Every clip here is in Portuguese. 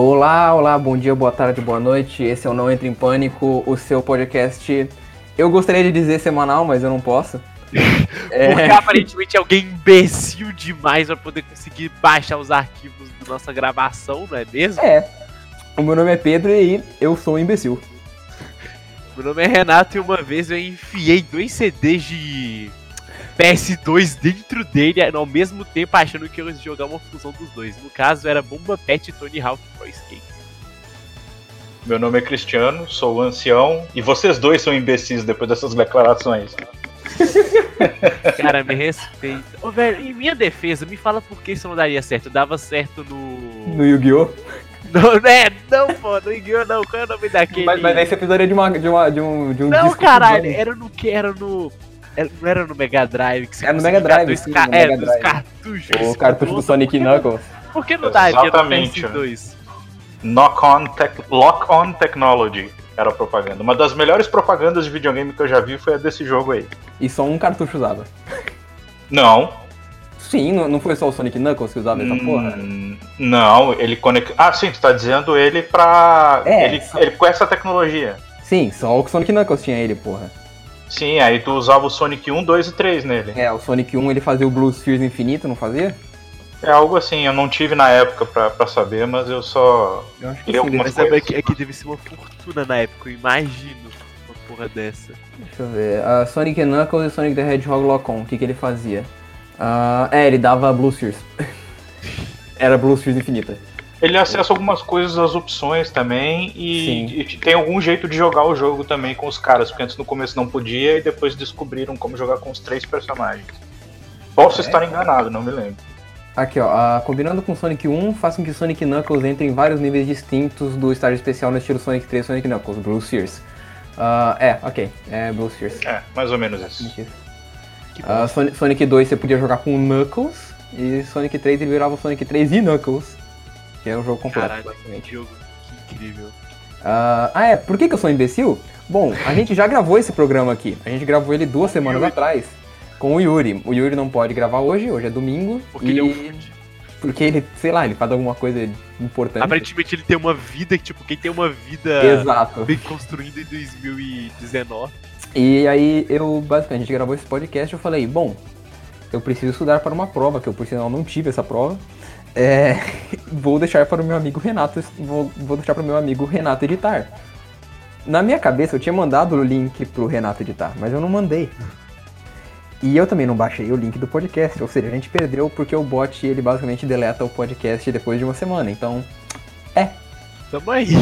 Olá, olá, bom dia, boa tarde, boa noite. Esse é o Não Entre em Pânico, o seu podcast. Eu gostaria de dizer semanal, mas eu não posso. É... Porque aparentemente é alguém imbecil demais pra poder conseguir baixar os arquivos da nossa gravação, não é mesmo? É. O meu nome é Pedro e eu sou um imbecil. Meu nome é Renato e uma vez eu enfiei dois CDs de PS2 dentro dele ao mesmo tempo achando que eu ia jogar uma fusão dos dois. No caso era Bomba Pet e Tony Hawk Pro Skate. Meu nome é Cristiano, sou o ancião e vocês dois são imbecis depois dessas declarações. Cara, me respeita. Ô, velho, em minha defesa, me fala por que isso não daria certo. Dava certo no. No Yu-Gi-Oh! Não, é, não, pô, no Yu-Gi-Oh! não. Qual é o nome daquele? Mas, mas aí você precisaria de, uma, de, uma, de um. De um não, caralho, era no que? Era no. Era, não era no Mega Drive que você Era no Mega Drive, sim, ca... É, dos cartuchos. O cartucho do Sonic Knuckles. Por que não daria no PS2? Knock-on tec Lock-on Technology era a propaganda. Uma das melhores propagandas de videogame que eu já vi foi a desse jogo aí. E só um cartucho usava. Não. Sim, não foi só o Sonic Knuckles que usava essa hum, porra? Não, ele conecta. Ah, sim, tu tá dizendo ele pra. É, ele, só... ele com essa tecnologia. Sim, só o Sonic Knuckles tinha ele, porra. Sim, aí tu usava o Sonic 1, 2 e 3 nele. É, o Sonic 1 ele fazia o Blue Spheres infinito, não fazia? É algo assim, eu não tive na época pra, pra saber, mas eu só. Eu acho que li algumas sim, coisas. É que, deve ser uma fortuna na época, eu imagino uma porra dessa. Deixa eu ver. Uh, Sonic Knuckles e Sonic the Hedgehog Lock-On, o que, que ele fazia? Uh, é, ele dava Blue Spheres. Era Blue Spheres infinita. Ele acessa algumas coisas das opções também e, e, tem algum jeito de jogar o jogo também com os caras, porque antes no começo não podia e depois descobriram como jogar com os três personagens. Posso é. estar enganado, não me lembro. Aqui, ó, uh, combinando com Sonic 1, faz com que Sonic Knuckles entre em vários níveis distintos do estágio especial no estilo Sonic 3 Sonic Knuckles, Blue Sears. Uh, é, ok, é Blue Sears. É, mais ou menos isso. Uh, Sonic, Sonic 2 você podia jogar com Knuckles, e Sonic 3 ele virava Sonic 3 e Knuckles, que é um jogo completo, Caralho, basicamente. jogo, que incrível. ah, é, por que, que eu sou imbecil? Bom, a gente já gravou esse programa aqui, a gente gravou ele duas semanas atrás com o Yuri. O Yuri não pode gravar hoje, hoje é domingo. Porque e... ele é um Porque ele, sei lá, ele faz alguma coisa importante. Aparentemente ele tem uma vida, tipo, quem tem uma vida Exato. bem construída em 2019. E aí eu, basicamente, a gente gravou esse podcast e eu falei, bom, eu preciso estudar para uma prova, que eu por sinal não tive essa prova. É, vou deixar para o meu amigo Renato, vou, vou deixar para o meu amigo Renato editar. Na minha cabeça eu tinha mandado o link pro Renato editar, mas eu não mandei. E eu também não baixei o link do podcast, ou seja, a gente perdeu porque o bot ele basicamente deleta o podcast depois de uma semana. Então, é. Tamo aí.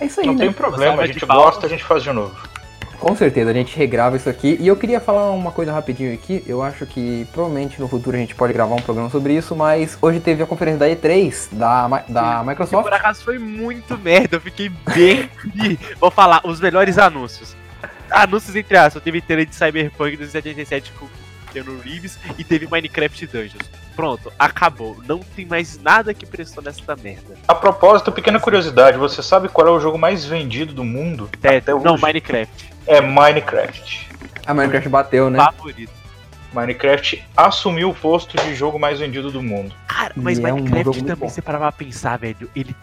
É isso aí, Não né? tem problema, a gente gosta, a gente faz de novo. Com certeza, a gente regrava isso aqui. E eu queria falar uma coisa rapidinho aqui. Eu acho que provavelmente no futuro a gente pode gravar um programa sobre isso, mas hoje teve a conferência da E3 da, da Microsoft. Que por acaso foi muito merda, eu fiquei bem. Vou falar, os melhores anúncios anúncios entre aspas. Teve trailer de Cyberpunk 2077 com Keanu Reeves e teve Minecraft Dungeons. Pronto, acabou. Não tem mais nada que prestou nessa merda. A propósito, pequena curiosidade, você sabe qual é o jogo mais vendido do mundo? É, até não, hoje? Minecraft. É Minecraft. A Minecraft bateu, né? Favorito. Minecraft assumiu o posto de jogo mais vendido do mundo. Cara, mas e Minecraft é um também, você parava pra pensar, velho, ele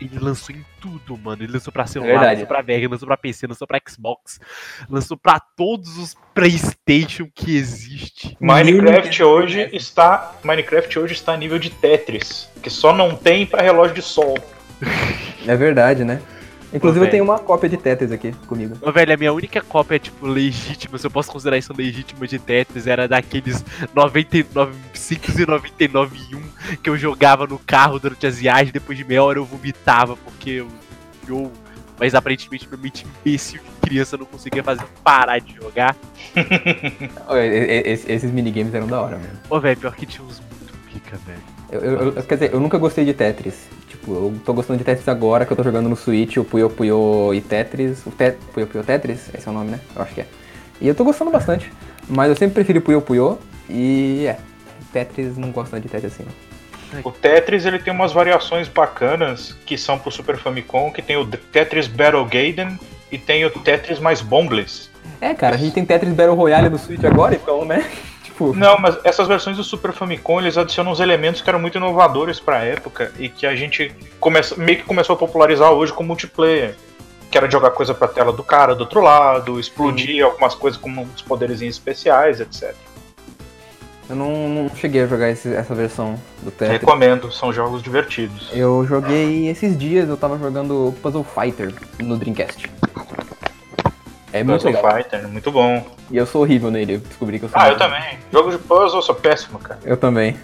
ele lançou em tudo, mano. Ele lançou pra celular, lançou pra Vega, lançou pra PC, lançou pra Xbox, lançou pra todos os PlayStation que existe. Minecraft hoje está, Minecraft hoje está a nível de Tetris, que só não tem para relógio de sol. É verdade, né? Inclusive, eu tenho uma cópia de Tetris aqui comigo. Ô, velho, a minha única cópia, tipo, legítima, se eu posso considerar isso legítima de Tetris, era daqueles 99, 599 e 1 que eu jogava no carro durante as viagens, depois de meia hora eu vomitava, porque eu. eu mas aparentemente meu mente imbecil de criança não conseguia fazer parar de jogar. Esses minigames eram da hora mesmo. Ô, velho, pior que tinha uns muito pica, velho. Eu, eu, eu, quer dizer, eu nunca gostei de Tetris. Tipo, eu tô gostando de Tetris agora que eu tô jogando no Switch, o Puyo Puyo e Tetris. O Tet Puyo Puyo Tetris, esse é o nome, né? Eu acho que é. E eu tô gostando bastante. Mas eu sempre prefiro Puyo Puyo e é. Tetris não gosto de Tetris assim, não. O Tetris ele tem umas variações bacanas que são pro Super Famicom, que tem o Tetris Battle Gaiden e tem o Tetris mais Bombless. É, cara, a gente tem Tetris Battle Royale no Switch agora, então, né? Tipo. Não, mas essas versões do Super Famicom eles adicionam uns elementos que eram muito inovadores pra época e que a gente começa, meio que começou a popularizar hoje com multiplayer. Que era jogar coisa pra tela do cara do outro lado, explodir algumas coisas com uns poderes especiais, etc. Eu não, não cheguei a jogar esse- essa versão do Tetris. Recomendo, são jogos divertidos. Eu joguei esses dias, eu tava jogando Puzzle Fighter no Dreamcast. É muito Puzzle legal. Fighter, muito bom. E eu sou horrível nele, eu descobri que eu sou Ah, eu horrível. também. Jogo de puzzle, eu sou péssimo, cara. Eu também.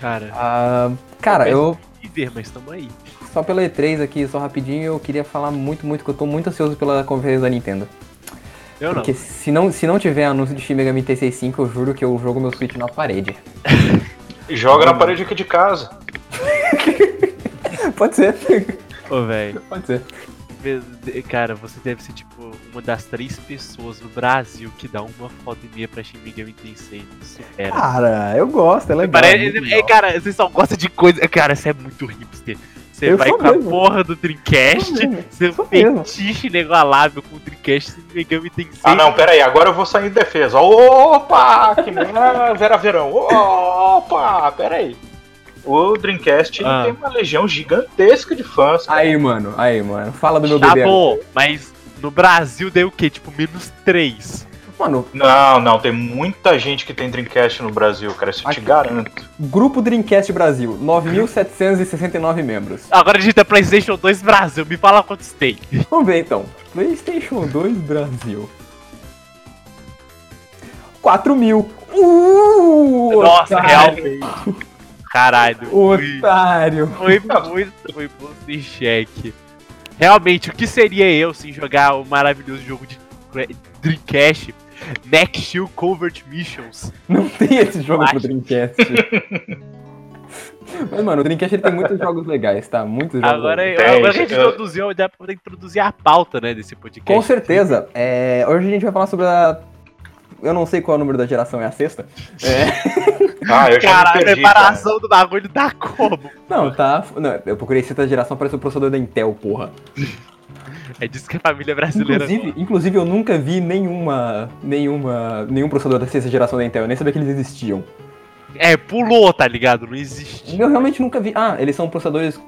Cara, Ah, cara, eu viver, mas tamo aí. só pela E3 aqui, só rapidinho, eu queria falar muito, muito que eu tô muito ansioso pela conferência da Nintendo. Eu não. Porque se não, se não tiver anúncio de Shin Megami Tensei 5, eu juro que eu jogo meu Switch na parede. Joga na parede aqui de casa. Pode ser. Ô, velho. Pode ser. Cara, você deve ser, tipo, uma das três pessoas no Brasil que dá uma foto e meia pra Shin Megami Tensei. Supera. Cara, eu gosto, é legal. Parece- é, legal. cara, você só gosta de coisa. Cara, você é muito hipster. Você Eu vai com a mesmo. porra do Dreamcast, mesmo. fetiche inigualável com o Dreamcast e Megami Tensei. Ah, não, pera aí, agora eu vou sair em defesa. Opa, que nem a Vera Verão. Opa, pera aí. O Dreamcast Ah. tem uma legião gigantesca de fãs. cara. Aí, mano, aí, mano. Fala do meu Tá bebê. bom, mas no Brasil deu o quê? Tipo, menos 3. Mano, Não, não, tem muita gente que tem Dreamcast no Brasil, cara, isso eu te garanto. Grupo Dreamcast Brasil, 9.769 membros. Agora a gente tem PlayStation 2 Brasil, me fala quantos tem. Vamos ver então. PlayStation 2 Brasil. 4 mil. Uh, Nossa, realmente. Caralho. Foi, Otário. foi muito, foi posto em xeque. Realmente, o que seria eu sem jogar o maravilhoso jogo de Dreamcast? Next Shield Covert Missions. Não tem esse jogo pro Acho. Dreamcast. Mas, mano, o Dreamcast ele tem muitos jogos legais, tá? Muitos jogos Agora, legais. Agora que a gente introduziu, dá pra poder introduzir a pauta, né, desse podcast. Com certeza. É, hoje a gente vai falar sobre a. Eu não sei qual é o número da geração, é a sexta? É. Ah, eu já Cara, perdi, preparação do bagulho dá como? Não, tá. Não, eu procurei sexta geração, parece o processador da Intel, porra. É disso que a família brasileira. Inclusive, inclusive eu nunca vi nenhuma. nenhuma. nenhum processador da sexta geração da Intel, eu nem sabia que eles existiam. É, pulou, tá ligado? Não existe. Eu realmente nunca vi. Ah, eles são processadores.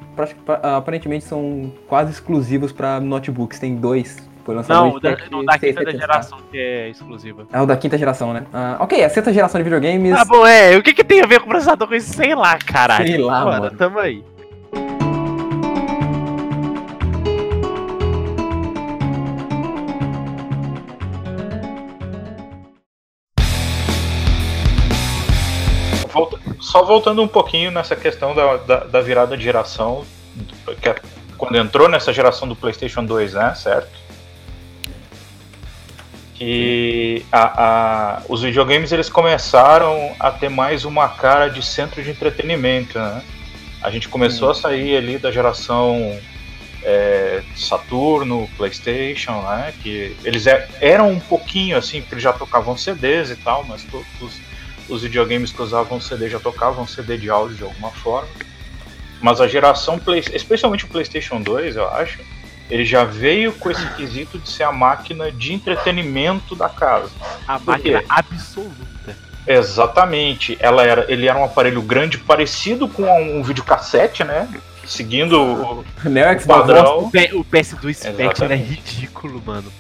aparentemente são quase exclusivos pra notebooks. Tem dois. Foi lançado Não, o da, não, da quinta da 700K. geração que é exclusiva. É o da quinta geração, né? Ah, ok, a sexta geração de videogames. Ah, bom, é. O que, que tem a ver com processador com isso? Sei lá, caralho. Sei lá, Bora, mano. Tamo aí. Volta- Só voltando um pouquinho nessa questão da, da, da virada de geração, que é quando entrou nessa geração do PlayStation 2, né? Certo? Que a, a- os videogames eles começaram a ter mais uma cara de centro de entretenimento, né? A gente começou a sair ali da geração é, Saturno, PlayStation, né? Que eles é- eram um pouquinho assim, porque eles já tocavam CDs e tal, mas todos os- os videogames que usavam CD já tocavam CD de áudio de alguma forma. Mas a geração, Play, especialmente o PlayStation 2, eu acho, ele já veio com esse quesito de ser a máquina de entretenimento da casa. A Por quê? máquina absoluta. Exatamente. Ela era, ele era um aparelho grande, parecido com um videocassete, né? Seguindo o Neo o Xbox padrão. O, P- o PS2 Spectre é Exatamente. ridículo, mano.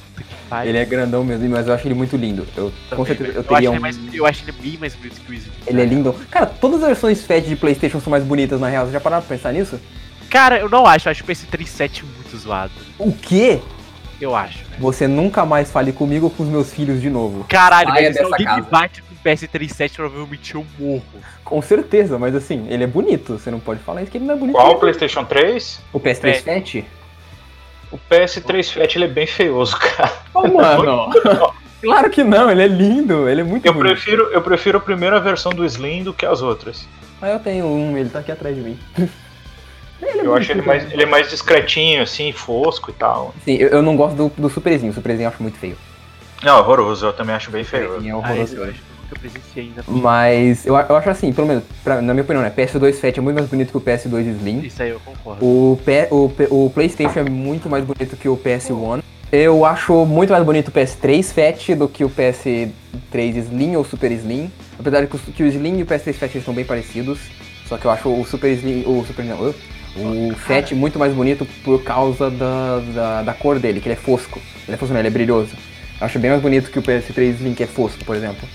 Ele é grandão mesmo, mas eu acho ele muito lindo. Eu, com Também, certeza, eu acho teria ele um. mais, eu acho ele bem mais bonito que o Easy. Ele é lindo. Cara, todas as versões FAT de PlayStation são mais bonitas na real. Você já pararam pra pensar nisso? Cara, eu não acho. Eu acho o PS3 7 muito zoado. O quê? Eu acho, velho. Você nunca mais fale comigo ou com os meus filhos de novo. Caralho, Saia mas se alguém me casa. bate com o PS3 7, provavelmente eu morro. Com certeza, mas assim, ele é bonito. Você não pode falar isso que ele não é bonito. Qual o PlayStation 3? O PS3 FAT? O PS3 Fat ele é bem feioso, cara. Oh, mano. claro que não, ele é lindo. Ele é muito Eu bonito. prefiro, eu prefiro a primeira versão do Slim do que as outras. Ah, eu tenho um, ele tá aqui atrás de mim. Ele é Eu acho ele mais, né? ele é mais discretinho, assim, fosco e tal. Sim, eu, eu não gosto do, do Superzinho. O Superzinho eu acho muito feio. Não, horroroso, eu também acho bem feio. Superzinho é Ah, esse horroroso. eu acho que eu presenciei ainda. Mas eu, eu acho assim, pelo menos, pra- na minha opinião, né? PS2 Fat é muito mais bonito que o PS2 Slim. Isso aí eu concordo. O, P, o, P- o PlayStation é muito mais bonito que o PS1. Eu acho muito mais bonito o PS3 Fat do que o PS3 Slim ou Super Slim. Apesar de que o Slim e o PS3 Fat estão bem parecidos. Só que eu acho o Super Slim. O Super não, o Fat muito mais bonito por causa da, da, da, cor dele, que ele é fosco. Ele é fosco, não, ele é brilhoso. Eu acho bem mais bonito que o PS3 Slim, que é fosco, por exemplo.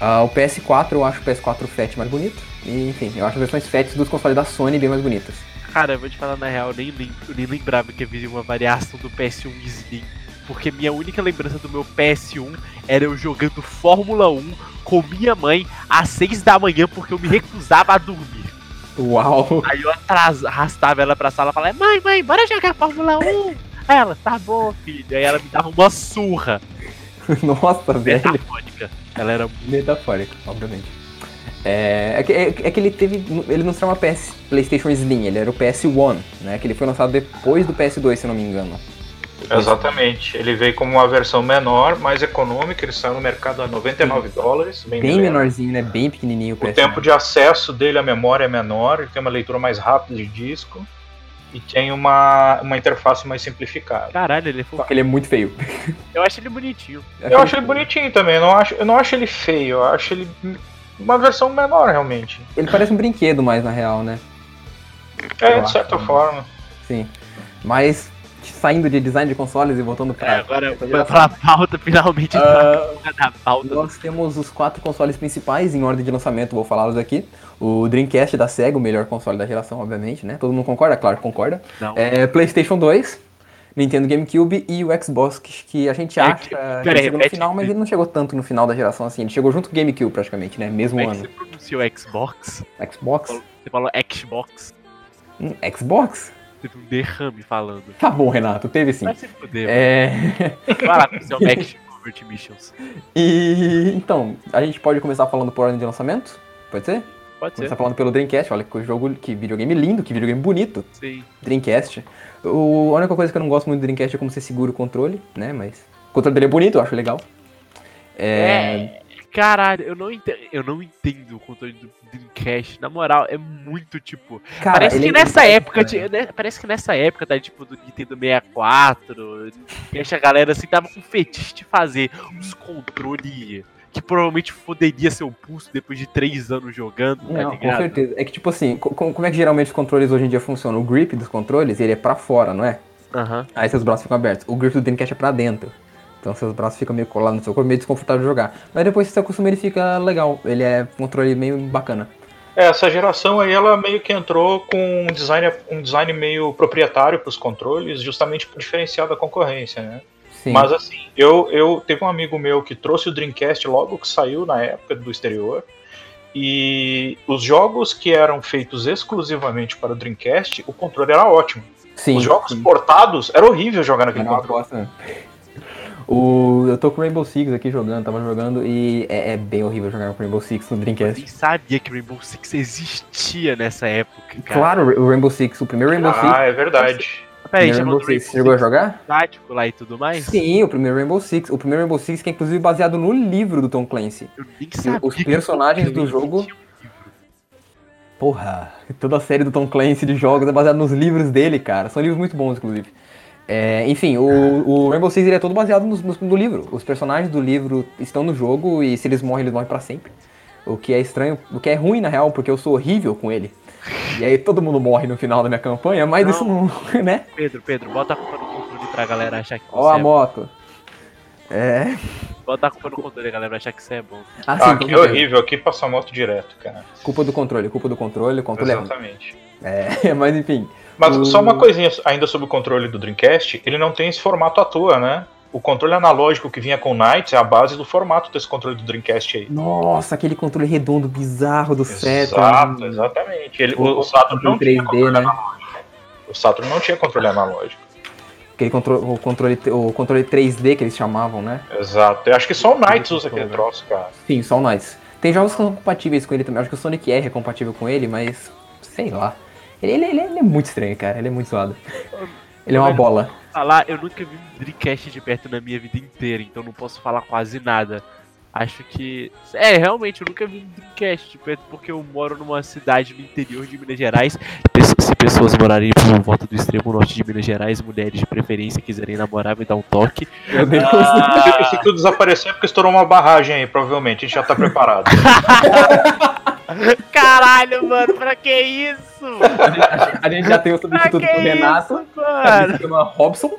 Uh, o PS4, eu acho o PS4 Fat mais bonito. E, enfim, eu acho as versões Fat dos consoles da Sony bem mais bonitas. Cara, eu vou te falar na real, nem, lembro, nem lembrava que havia uma variação do PS1 Slim. Porque minha única lembrança do meu PS1 era eu jogando Fórmula 1 com minha mãe às 6 da manhã porque eu me recusava a dormir. Uau! Aí eu atras, arrastava ela pra sala e falava, mãe, mãe, bora jogar Fórmula 1! Aí ela, tá bom, filho. Aí ela me dava uma surra. Nossa, velho. Metafórica. Ela era metafórica, obviamente. É, é, que, é, é, que ele teve. Ele não se chama PS, PlayStation Slim, ele era o PS1, né? Que ele foi lançado depois do PS2, se não me engano. Exatamente. Ele veio como uma versão menor, mais econômica, ele saiu no mercado a 99 Sim. dólares. Bem, bem menorzinho, né? Bem pequenininho o PS1. O tempo de acesso dele à memória é menor, ele tem uma leitura mais rápida de disco e tem uma, uma interface mais simplificada. Caralho, ele é Só que ele é muito feio. Eu acho ele bonitinho. Eu acho ele bonitinho também, eu não acho, eu não acho ele feio, eu acho ele uma versão menor, realmente. Ele parece um brinquedo mais, na real, né? É, Eu de certa acho. forma. Sim. Mas, saindo de design de consoles e voltando para. É, agora para a pauta, finalmente. Uh, pauta. Nós temos os quatro consoles principais em ordem de lançamento, vou falá-los aqui. O Dreamcast da Sega, o melhor console da geração, obviamente, né? Todo mundo concorda? Claro, concorda. Não. É, PlayStation 2, Nintendo GameCube e o Xbox, que a gente acha é, que, que chegou no final, mas ele não chegou tanto no final da geração assim. Ele chegou junto com o GameCube praticamente, né? Mesmo Como ano. É que você pronunciou Xbox? Xbox? Você falou Xbox? Hum, Xbox? Teve um derrame falando. Tá bom, Renato, teve sim. Vai se fuder, é... Vai lá com o seu Mac Convert Missions. E então, a gente pode começar falando por ordem de lançamento? Pode ser? Pode Começar ser. falando pelo Dreamcast, olha que jogo, que videogame lindo, que videogame bonito. Sim. Dreamcast. O, a única coisa que eu não gosto muito do Dreamcast é como você segura o controle, né? Mas o controle dele é bonito, eu acho legal. É. é caralho, eu não, entendo, eu não entendo o controle do Dreamcast. Na moral, é muito tipo. Cara, parece que é nessa época. Né? né? Parece que nessa época, tá? Tipo, do Nintendo 64. Que a galera assim tava com fetiche de fazer uns controles que provavelmente foderia seu pulso depois de três anos jogando, tá Não, com certeza. É que, tipo assim, como é que geralmente os controles hoje em dia funcionam? O grip dos controles, ele é pra fora, não é? Uhum. Aí seus braços ficam abertos. O grip do Dreamcast é pra dentro. Então seus braços ficam meio colados no seu corpo, meio desconfortável de jogar. Mas depois que você acostuma, ele fica legal. Ele é um controle meio bacana. É, essa geração aí, ela meio que entrou com um design, um design meio proprietário para os controles, justamente para diferenciar da concorrência, né? Sim. Mas assim, eu, eu teve um amigo meu que trouxe o Dreamcast logo que saiu na época do exterior. E os jogos que eram feitos exclusivamente para o Dreamcast, o controle era ótimo. Sim, os jogos sim. portados era horrível jogar naquele controle. O, eu tô com o Rainbow Six aqui jogando, tava jogando e é, é bem horrível jogar com Rainbow Six no Dreamcast. Eu nem sabia que Rainbow Six existia nessa época. Cara. Claro, o Rainbow Six, o primeiro Rainbow ah, Six. Ah, é verdade. Peraí, já Rainbow Six, você chegou a jogar? Tático lá e tudo mais? Sim, o primeiro Rainbow Six. O primeiro Rainbow Six que é inclusive baseado no livro do Tom Clancy. Eu nem sabia Os personagens do jogo. Porra, toda a série do Tom Clancy de jogos é baseada nos livros dele, cara. São livros muito bons, inclusive. É, enfim, o, o, Rainbow Six ele é todo baseado no, no, no, livro. Os personagens do livro estão no jogo e se eles morrem, eles morrem para sempre. O que é estranho, o que é ruim na real, porque eu sou horrível com ele. E aí todo mundo morre no final da minha campanha, mas não. isso não, né? Pedro, Pedro, bota a culpa no controle pra galera achar que você Ó a é moto. É. Bota a culpa no controle, galera, achar que você é bom. Ah, sim, ah que horrível, aqui passa a moto direto, cara. Culpa do controle, culpa do controle, o controle é Exatamente. É, mas enfim. Mas o... só uma coisinha ainda sobre o controle do Dreamcast, ele não tem esse formato à toa, né? O controle analógico que vinha com o Knights é a base do formato desse controle do Dreamcast aí. Nossa, aquele controle redondo bizarro do Saturn. Exato, exatamente. Ele, o, o Saturn não 3D, tinha controle né? analógico. O Saturn não tinha controle analógico. Aquele controle, o, controle, o controle 3D que eles chamavam, né? Exato. Eu acho que só o Knights usa aquele troço, cara. Sim, só o Knights. Tem jogos que são compatíveis com ele também. Acho que o Sonic R é compatível com ele, mas sei lá. Ele, ele, ele, ele é muito estranho, cara. Ele é muito zoado. Ele é uma bola. Falar, eu nunca vi um Dreamcast de perto na minha vida inteira, então não posso falar quase nada. Acho que. É, realmente, eu nunca vi um Dreamcast de perto porque eu moro numa cidade no interior de Minas Gerais. se pessoas morarem por volta do extremo norte de Minas Gerais, mulheres de preferência quiserem namorar, me dá um toque. Meu Deus. Ah, se tudo desaparecer é porque estourou uma barragem aí, provavelmente. A gente já tá preparado. Caralho, mano, pra que isso? A gente já tem o substituto do Renato. isso, mano? Robson.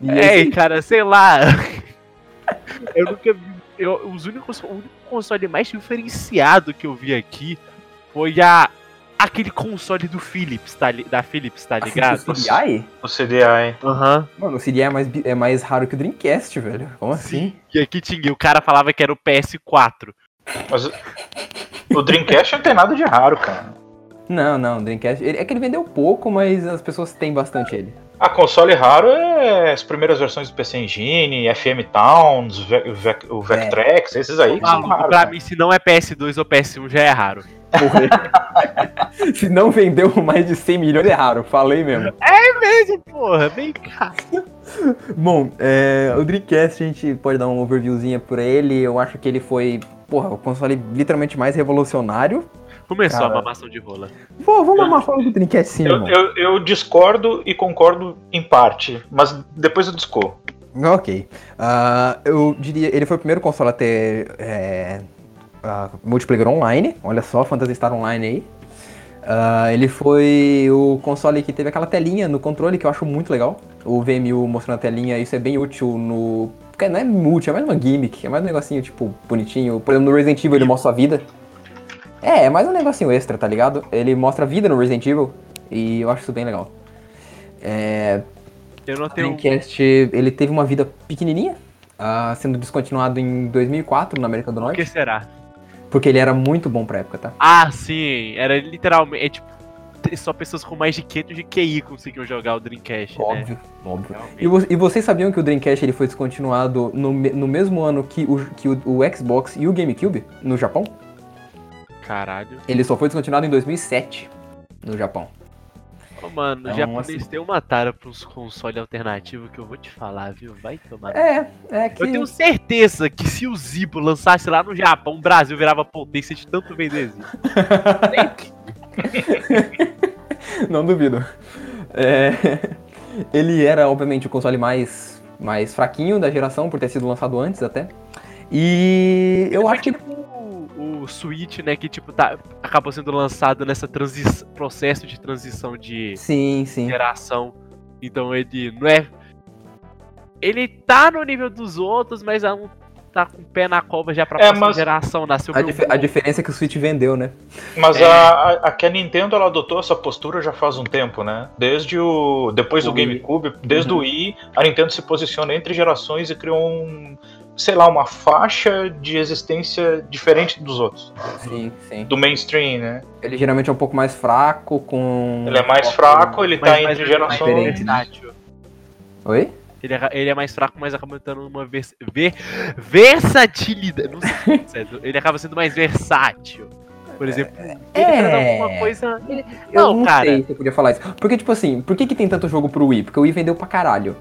E Ei, esse- cara, sei lá. Eu nunca vi. Eu, os únicos, o único console mais diferenciado que eu vi aqui foi a. Aquele console do Philips, tá, da Philips, tá ligado? o CDI? O CDI. Aham. Mano, o CDI é mais, é mais raro que o Dreamcast, velho. Como assim? E aqui tinha, o cara falava que era o PS4. Mas o Dreamcast não tem nada de raro, cara. Não, não, o Dreamcast. ele- é que ele vendeu pouco, mas as pessoas têm bastante ele. A console raro é as primeiras versões do PC Engine, FM Towns, o Vectrex, esses aí que são Maluco, raros. pra cara. mim, se não é PS2 ou PS1, já é raro. Se não vendeu mais de 100 milhões, é raro. Falei mesmo. Mesmo, porra, vem cá. Bom, é, o Dreamcast a gente pode dar uma overviewzinha por ele. Eu acho que ele foi, porra, o console literalmente mais revolucionário. Começou Cara. a mamação de rola. Pô, vamos amar fala do Dreamcast sim, Eu, eu- eu discordo e concordo em parte, mas depois eu discordo. Ok. Ah, eu diria, ele foi o primeiro console a ter é, ah, multiplayer online. Olha só, Phantasy Star Online aí. Ah, ele foi o console que teve aquela telinha no controle que eu acho muito legal. O VMU mostrando a telinha, isso é bem útil no. Porque não é útil, é mais uma gimmick, é mais um negocinho, tipo, bonitinho. Por exemplo, no Resident Evil ele mostra a vida. É, é mais um negocinho extra, tá ligado? Ele mostra a vida no Resident Evil. E eu acho isso bem legal. É, Eu não o tenho. Dreamcast, ele teve uma vida pequenininha, ah, sendo descontinuado em 2004 na América do O que Norte, será? porque ele era muito bom pra época, tá? Ah, sim. Era literalmente. É, tipo, só pessoas com mais de 500 de QI conseguiam jogar o Dreamcast, né? Óbvio, óbvio. Realmente. E, vo- e vocês sabiam que o Dreamcast ele foi descontinuado no, me- no mesmo ano que, o, que o, o Xbox e o GameCube, no Japão? Caralho. Ele só foi descontinuado em 2007, no Japão. Ô, mano, o Então, japonês assim- tem uma tara pros consoles alternativos que eu vou te falar, viu? Vai tomar. É, é que... Eu tenho certeza que se o Zibo lançasse lá no Japão, o Brasil virava potência de tanto vender Zibo. Não duvido. É, ele era, obviamente, o console mais, mais fraquinho da geração, por ter sido lançado antes até. E eu Foi acho que tipo o, Switch, né, que tipo tá, acabou sendo lançado nessa transi- processo de transição de Sim, sim. geração. Então ele não é. Ele tá no nível dos outros, mas não tá com o pé na cova já pra É, próxima mas- geração. Nasceu A, dif- a diferença é que o Switch vendeu, né? Mas É. a, a, a que a Nintendo ela adotou essa postura já faz um tempo, né? Desde o. Depois do O Wii. GameCube, desde Uhum. o Wii, a Nintendo se posiciona entre gerações e criou um. Sei lá, uma faixa de existência diferente dos outros. Sim, sim. Do mainstream, né? Ele geralmente é um pouco mais fraco, com. Ele é mais fraco, ele tá Mas- entre é mais gerações. diferente, né? versátil. Oi? Ele é, ele é mais fraco, mas acaba tendo uma vers ver versatilidade. Não sei, certo? ele acaba sendo mais versátil. Por exemplo, ele É. traz alguma coisa. Eu Não, não, cara. sei se eu podia falar isso. Porque, tipo assim, por que, que tem tanto jogo pro Wii? Porque o Wii vendeu pra caralho.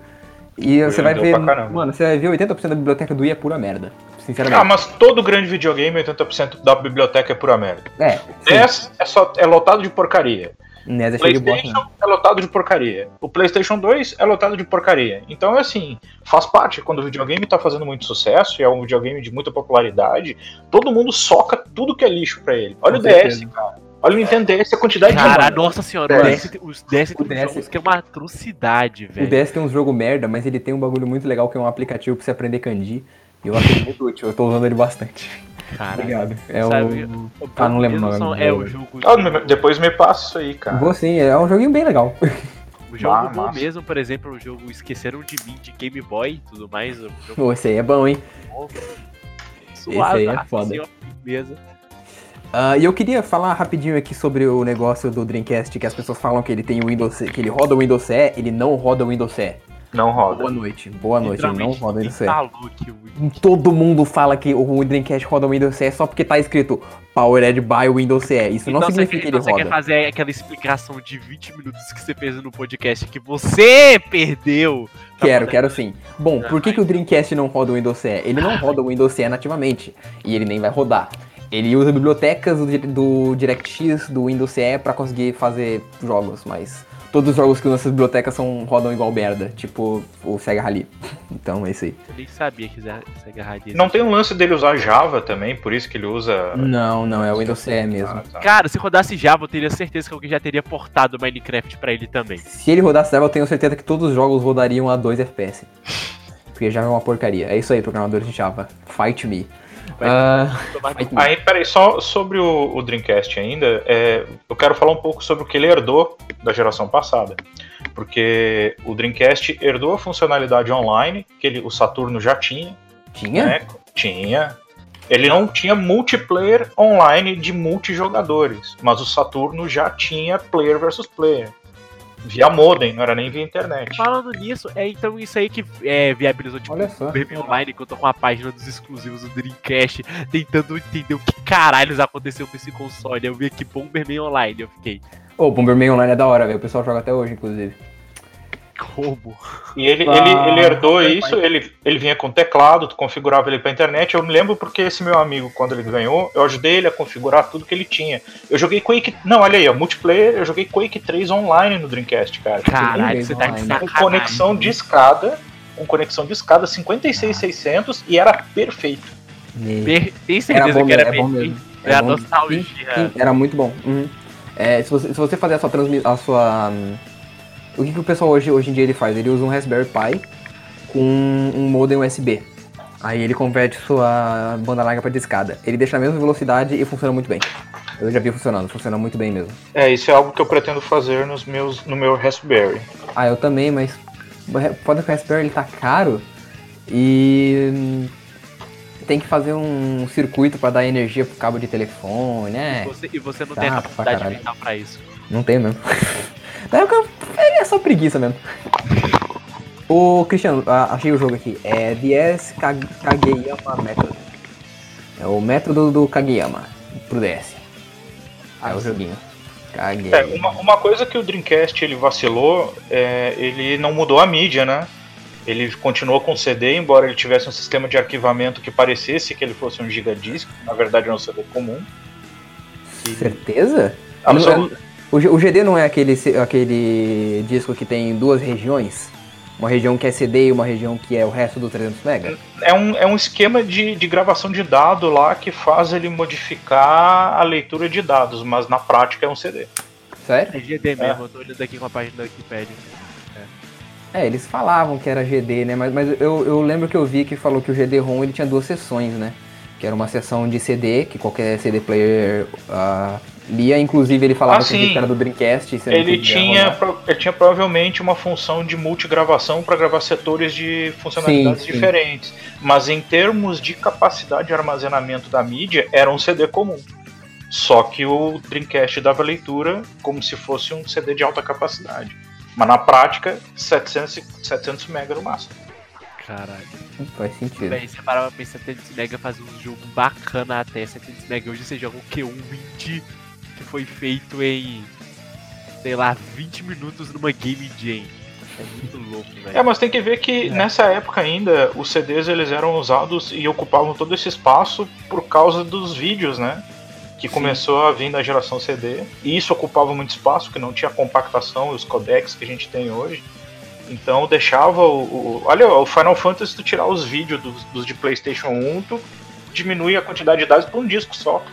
E Wii você vai ver. Mano, você vai ver 80% da biblioteca do Wii é pura merda. Sinceramente. Ah, mas todo grande videogame, 80% da biblioteca é pura merda. É. NES é, só, é lotado de porcaria. NES é bosta, né? PlayStation é lotado de porcaria. O PlayStation 2 é lotado de porcaria. Então, assim, faz parte. Quando o videogame tá fazendo muito sucesso, e é um videogame de muita popularidade, todo mundo soca tudo que é lixo pra ele. Olha Com o DS, certeza. cara. Olha o Nintendo DS, a quantidade Cara, de. nossa senhora, o DS. Os DS tem O DS. jogos que é uma atrocidade, O velho. DS tem uns jogos merda, mas ele tem um bagulho muito legal que é um aplicativo pra você aprender kanji. E eu acho muito útil, eu tô usando ele bastante. Cara, Obrigado. É Sabe, o. o Ah, não lembro o nome É do o jogo. jogo. Ah, me- depois me passa isso aí, cara. Vou sim, é um joguinho bem legal. O jogo Ah, bom mesmo, por exemplo, o jogo Esqueceram de Mim de Game Boy e tudo mais. O jogo Pô, esse aí é bom, hein? suave, aí é foda. assim, ó, firmeza. Ah, e eu queria falar rapidinho aqui sobre o negócio do Dreamcast, que as pessoas falam que ele tem o Windows que ele roda o Windows CE, ele não roda o Windows CE. Não roda. Boa noite, boa noite, ele não roda o Windows CE. Todo mundo fala que o Dreamcast roda o Windows CE só porque tá escrito Powered by Windows CE. Isso não Então você, significa que ele então você roda. quer fazer aquela explicação de 20 minutos que você fez no podcast que você perdeu. pra Quero, quero sim. Bom, Ah, por que, que o Dreamcast não roda o Windows CE? Ele não roda o Windows CE nativamente. E ele nem vai rodar. Ele usa bibliotecas do, do DirectX, do Windows CE pra conseguir fazer jogos, mas todos os jogos que usam essas bibliotecas são, rodam igual merda, tipo o Sega Rally. então é isso aí. Eu nem sabia que o Sega Rally. Não tem um lance dele usar Java também, por isso que ele usa. Não, não, é o Windows CE mesmo. Ah, tá. Cara, se rodasse Java, eu teria certeza que alguém já teria portado Minecraft pra ele também. Se ele rodasse Java, eu tenho certeza que todos os jogos rodariam a 2 FPS. Porque Java é uma porcaria. É isso aí, programadores de Java. Fight me. Uh, aí, peraí, só sobre o, o Dreamcast ainda, é, eu quero falar um pouco sobre o que ele herdou da geração passada. Porque o Dreamcast herdou a funcionalidade online, que ele, o Saturno já tinha. Tinha? Né? Tinha. Ele não tinha multiplayer online de multijogadores, mas o Saturno já tinha player versus player via modem, não era nem via internet. Falando nisso, é então isso aí que é, viabilizou tipo, Olha só. Bomberman Online, que eu tô com a página dos exclusivos do Dreamcast, tentando entender o que caralhos aconteceu com esse console. Eu vi aqui Bomberman Online, eu fiquei. Ô, oh, Bomberman Online é da hora, velho. O pessoal joga até hoje, inclusive. Como? E ele, ah, ele, ele herdou isso, ele, ele vinha com teclado, tu configurava ele pra internet. Eu me lembro porque esse meu amigo, quando ele ganhou, eu ajudei ele a configurar tudo que ele tinha. Eu joguei Quake. Não, olha aí, ó, multiplayer, eu joguei Quake 3 online no Dreamcast, cara. Caralho, você tá de Com conexão de escada, com conexão de escada 56600 e era perfeito. Per tem certeza era que era é perfeito? Era, nostalgia. Era muito bom. Uhum. É, se, você, se você fazer a sua, a sua hum, o que, que o pessoal hoje, hoje em dia ele faz? Ele usa um Raspberry Pi com um modem USB. Aí ele converte sua banda larga para discada. Ele deixa a mesma velocidade e funciona muito bem. Eu já vi funcionando, funciona muito bem mesmo. É, isso é algo que eu pretendo fazer nos meus, no meu Raspberry. Ah, eu também, mas pode que o Raspberry ele tá caro e tem que fazer um circuito para dar energia pro cabo de telefone, né? E você, e você não tá, tem a capacidade mental pra isso. Não tem mesmo. Na época, é só preguiça mesmo. O Cristiano, achei o jogo aqui. É DS Kageyama Method. É o método do Kageyama pro DS. Ah, é o joguinho. É, uma, uma, coisa que o Dreamcast ele vacilou, é, ele não mudou a mídia, né? Ele continuou com CD, embora ele tivesse um sistema de arquivamento que parecesse que ele fosse um gigadisc, na verdade é um CD comum. E... Certeza? Absolut... O, o GD não é aquele, aquele disco que tem duas regiões? Uma região que é CD e uma região que é o resto do 300 MB? É um, é um esquema de, de gravação de dado lá que faz ele modificar a leitura de dados, mas na prática é um CD. Sério? É GD mesmo, é. eu tô olhando aqui com a página da Wikipedia. É. é, eles falavam que era GD, né? Mas, mas eu, eu lembro que eu vi que falou que o GD-ROM ele tinha duas seções, né? Que era uma seção de CD, que qualquer CD player uh, lia, inclusive ele falava ah, que era do Dreamcast. Ele tinha, ele tinha provavelmente uma função de multigravação para gravar setores de funcionalidades sim, sim. diferentes. Mas em termos de capacidade de armazenamento da mídia, era um CD comum. Só que o Dreamcast dava leitura como se fosse um CD de alta capacidade. Mas na prática, 700, 700 MB no máximo. Caralho. Faz sentido. Bem, você parava pra pensar 700 MB fazer um jogo bacana até 700 MB. Hoje você joga o Q1 20 que foi feito em, sei lá, 20 minutos numa Game Jam. É muito louco, velho. É, mas tem que ver que é. nessa época ainda os CDs eles eram usados e ocupavam todo esse espaço por causa dos vídeos, né? Que Sim. começou a vir da geração CD. E isso ocupava muito espaço, que não tinha compactação e os codecs que a gente tem hoje. Então deixava o. o olha, o Final Fantasy, tu tirar os vídeos dos, dos de PlayStation 1, tu diminui a quantidade de dados por um disco só.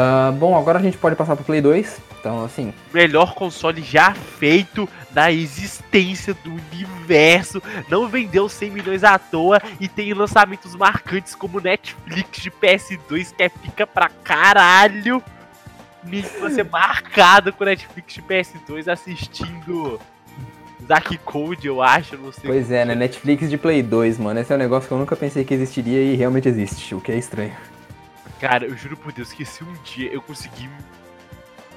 Uh, bom, agora a gente pode passar pro Play 2. Então, assim. Melhor console já feito da existência do universo. Não vendeu 100 milhões à toa e tem lançamentos marcantes como Netflix de PS2 que é pica pra caralho. Você marcado com Netflix de PS2 assistindo Zack Code, eu acho, não sei. Pois é, né? Netflix de Play 2, mano. Esse é um negócio que eu nunca pensei que existiria e realmente existe, o que é estranho. Cara, eu juro por Deus que se um dia eu conseguir.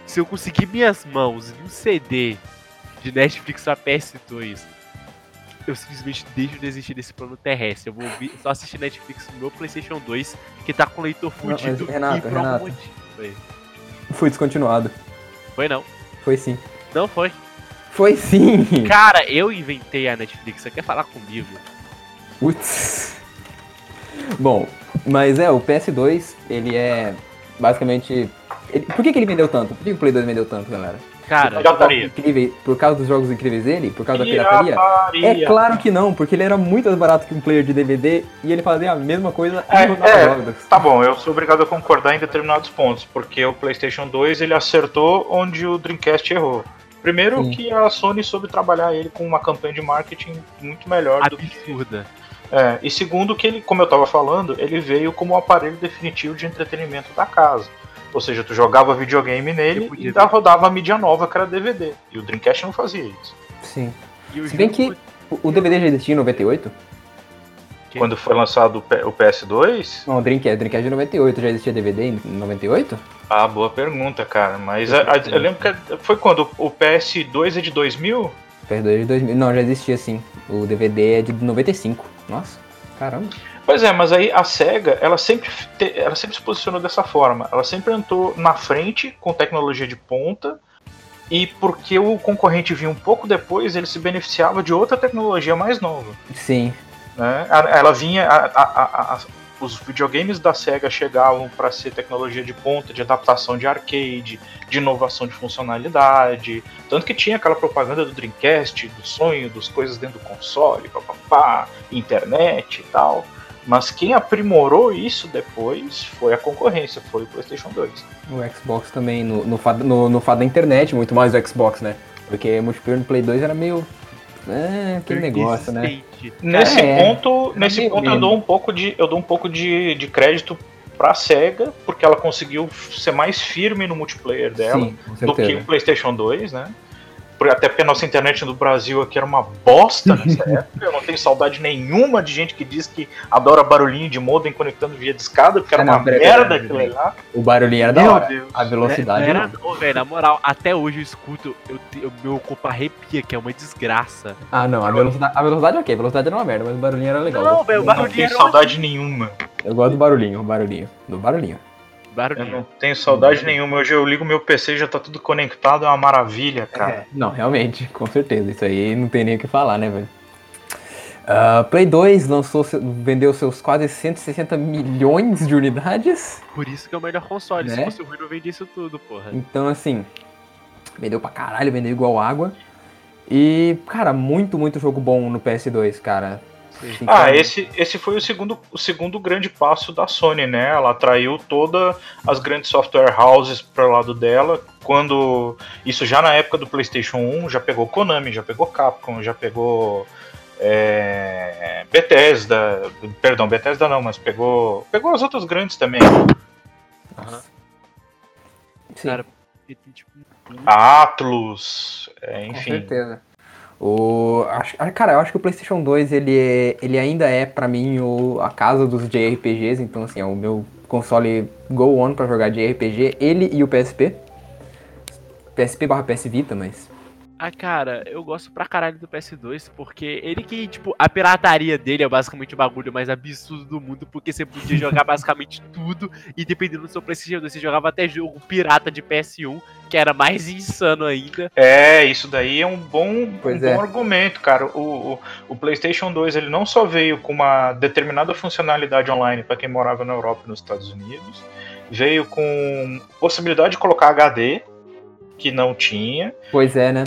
Se eu conseguir minhas mãos em um CD de Netflix pra PS2, eu simplesmente deixo de existir desse plano terrestre. Eu vou ouvir, só assistir Netflix no meu PlayStation 2, que tá com leitor fudido. Renato, e Renato. Foi. Foi descontinuado. Foi não. Foi sim. Não foi. Foi sim! Cara, eu inventei a Netflix. Você quer falar comigo? Putz. Bom, mas é, o PS2, ele é basicamente. ele- por que, que ele vendeu tanto? Por que o Play 2 vendeu tanto, galera? Cara, Pirataria. Incrível, por causa dos jogos incríveis dele? Por causa da pirataria? Pirataria. É claro que não, porque ele era muito mais barato que um player de DVD e ele fazia a mesma coisa É, é. jogos. Tá bom, eu sou obrigado a concordar em determinados pontos, porque o PlayStation 2 ele acertou onde o Dreamcast errou. Primeiro Sim. que a Sony soube trabalhar ele com uma campanha de marketing muito melhor do que absurda. É, e segundo que ele, como eu tava falando, ele veio como o aparelho definitivo de entretenimento da casa. Ou seja, tu jogava videogame nele Eu e ainda rodava a mídia nova que era DVD. E o Dreamcast não fazia isso. Sim. E Se bem que o o DVD já existia em 98? Que? Quando foi lançado o P- o PS2, Não, o Dreamcast, o Dreamcast de 98 já existia DVD em 98? ah, boa pergunta, cara. Mas a- a- eu lembro que foi quando o PS2 é de 2000? PS2 de 2000. Não, já existia sim. O DVD é de 95. Nossa, caramba. Pois é, mas aí a SEGA, ela sempre, te- ela sempre se posicionou dessa forma. Ela sempre entrou na frente com tecnologia de ponta. E porque o concorrente vinha um pouco depois, ele se beneficiava de outra tecnologia mais nova. Sim. né? Ela vinha. a- a- a- os videogames da SEGA chegavam para ser tecnologia de ponta, de adaptação de arcade, de inovação de funcionalidade. Tanto que tinha aquela propaganda do Dreamcast, do sonho, das coisas dentro do console, papapá, internet e tal. Mas quem aprimorou isso depois foi a concorrência, foi o PlayStation 2. O Xbox também, no, no, no, no da internet, muito mais o Xbox, né? Porque multiplayer no Play 2 era meio. É, aquele negócio, né? Nesse É, ponto, nesse meio ponto eu dou um pouco de, eu dou um pouco de, de crédito pra SEGA, porque ela conseguiu ser mais firme no multiplayer dela Sim, do que o PlayStation 2, né? Até porque a nossa internet no Brasil aqui era uma bosta nessa época. Eu não tenho saudade nenhuma de gente que diz que adora barulhinho de modem conectando via discada, porque era não, uma peraí, merda aquilo lá. O barulhinho era da Meu hora. Deus. A velocidade era, não. não, velho, na moral, até hoje eu escuto, eu, eu- meu corpo arrepia, que é uma desgraça. Ah, não, a velocidade, a velocidade ok, a velocidade era uma merda, mas o barulhinho era legal. Não, velho, o Eu não barulhinho tenho era saudade nenhuma. Eu gosto do barulhinho, o barulhinho. Do barulhinho. Eu Barulhinho. não tenho saudade nenhuma. Hoje eu ligo meu PC e já tá tudo conectado, é uma maravilha, cara. É, não, realmente, com certeza. Isso aí não tem nem o que falar, né, velho? Ah, Play 2 lançou, vendeu seus quase 160 milhões de unidades. Por isso que é o melhor console. Se Né? fosse ruim, não vendia isso tudo, porra. Então, assim, vendeu pra caralho, vendeu igual água. E, cara, muito, muito jogo bom no PS2, cara. Assim, Ah, esse, esse foi o segundo, o segundo grande passo da Sony, né? Ela atraiu todas as grandes software houses para o lado dela. Quando isso já na época do PlayStation 1 já pegou Konami, já pegou Capcom, já pegou é, Bethesda, perdão, Bethesda não, mas pegou pegou as outras grandes também. sim, Cara, tipo, A Atlus, é, com enfim. certeza. O, acho, ah, cara, eu acho que o PlayStation 2 ele, é- ele ainda é, pra mim, o, a casa dos JRPGs. Então, assim, é o meu console Go On pra jogar JRPG. Ele e o PSP. PSP barra PS Vita, mas. Ah, cara, eu gosto pra caralho do PS2, porque ele que, tipo, a pirataria dele é basicamente o bagulho mais absurdo do mundo, porque você podia jogar basicamente tudo, e dependendo do seu PlayStation 2, você jogava até jogo pirata de PS1, que era mais insano ainda. É, isso daí é um bom, um Pois bom é. argumento, cara. O, o, o PlayStation 2 ele não só veio com uma determinada funcionalidade online para quem morava na Europa e nos Estados Unidos, veio com possibilidade de colocar HD, que não tinha. Pois é, né?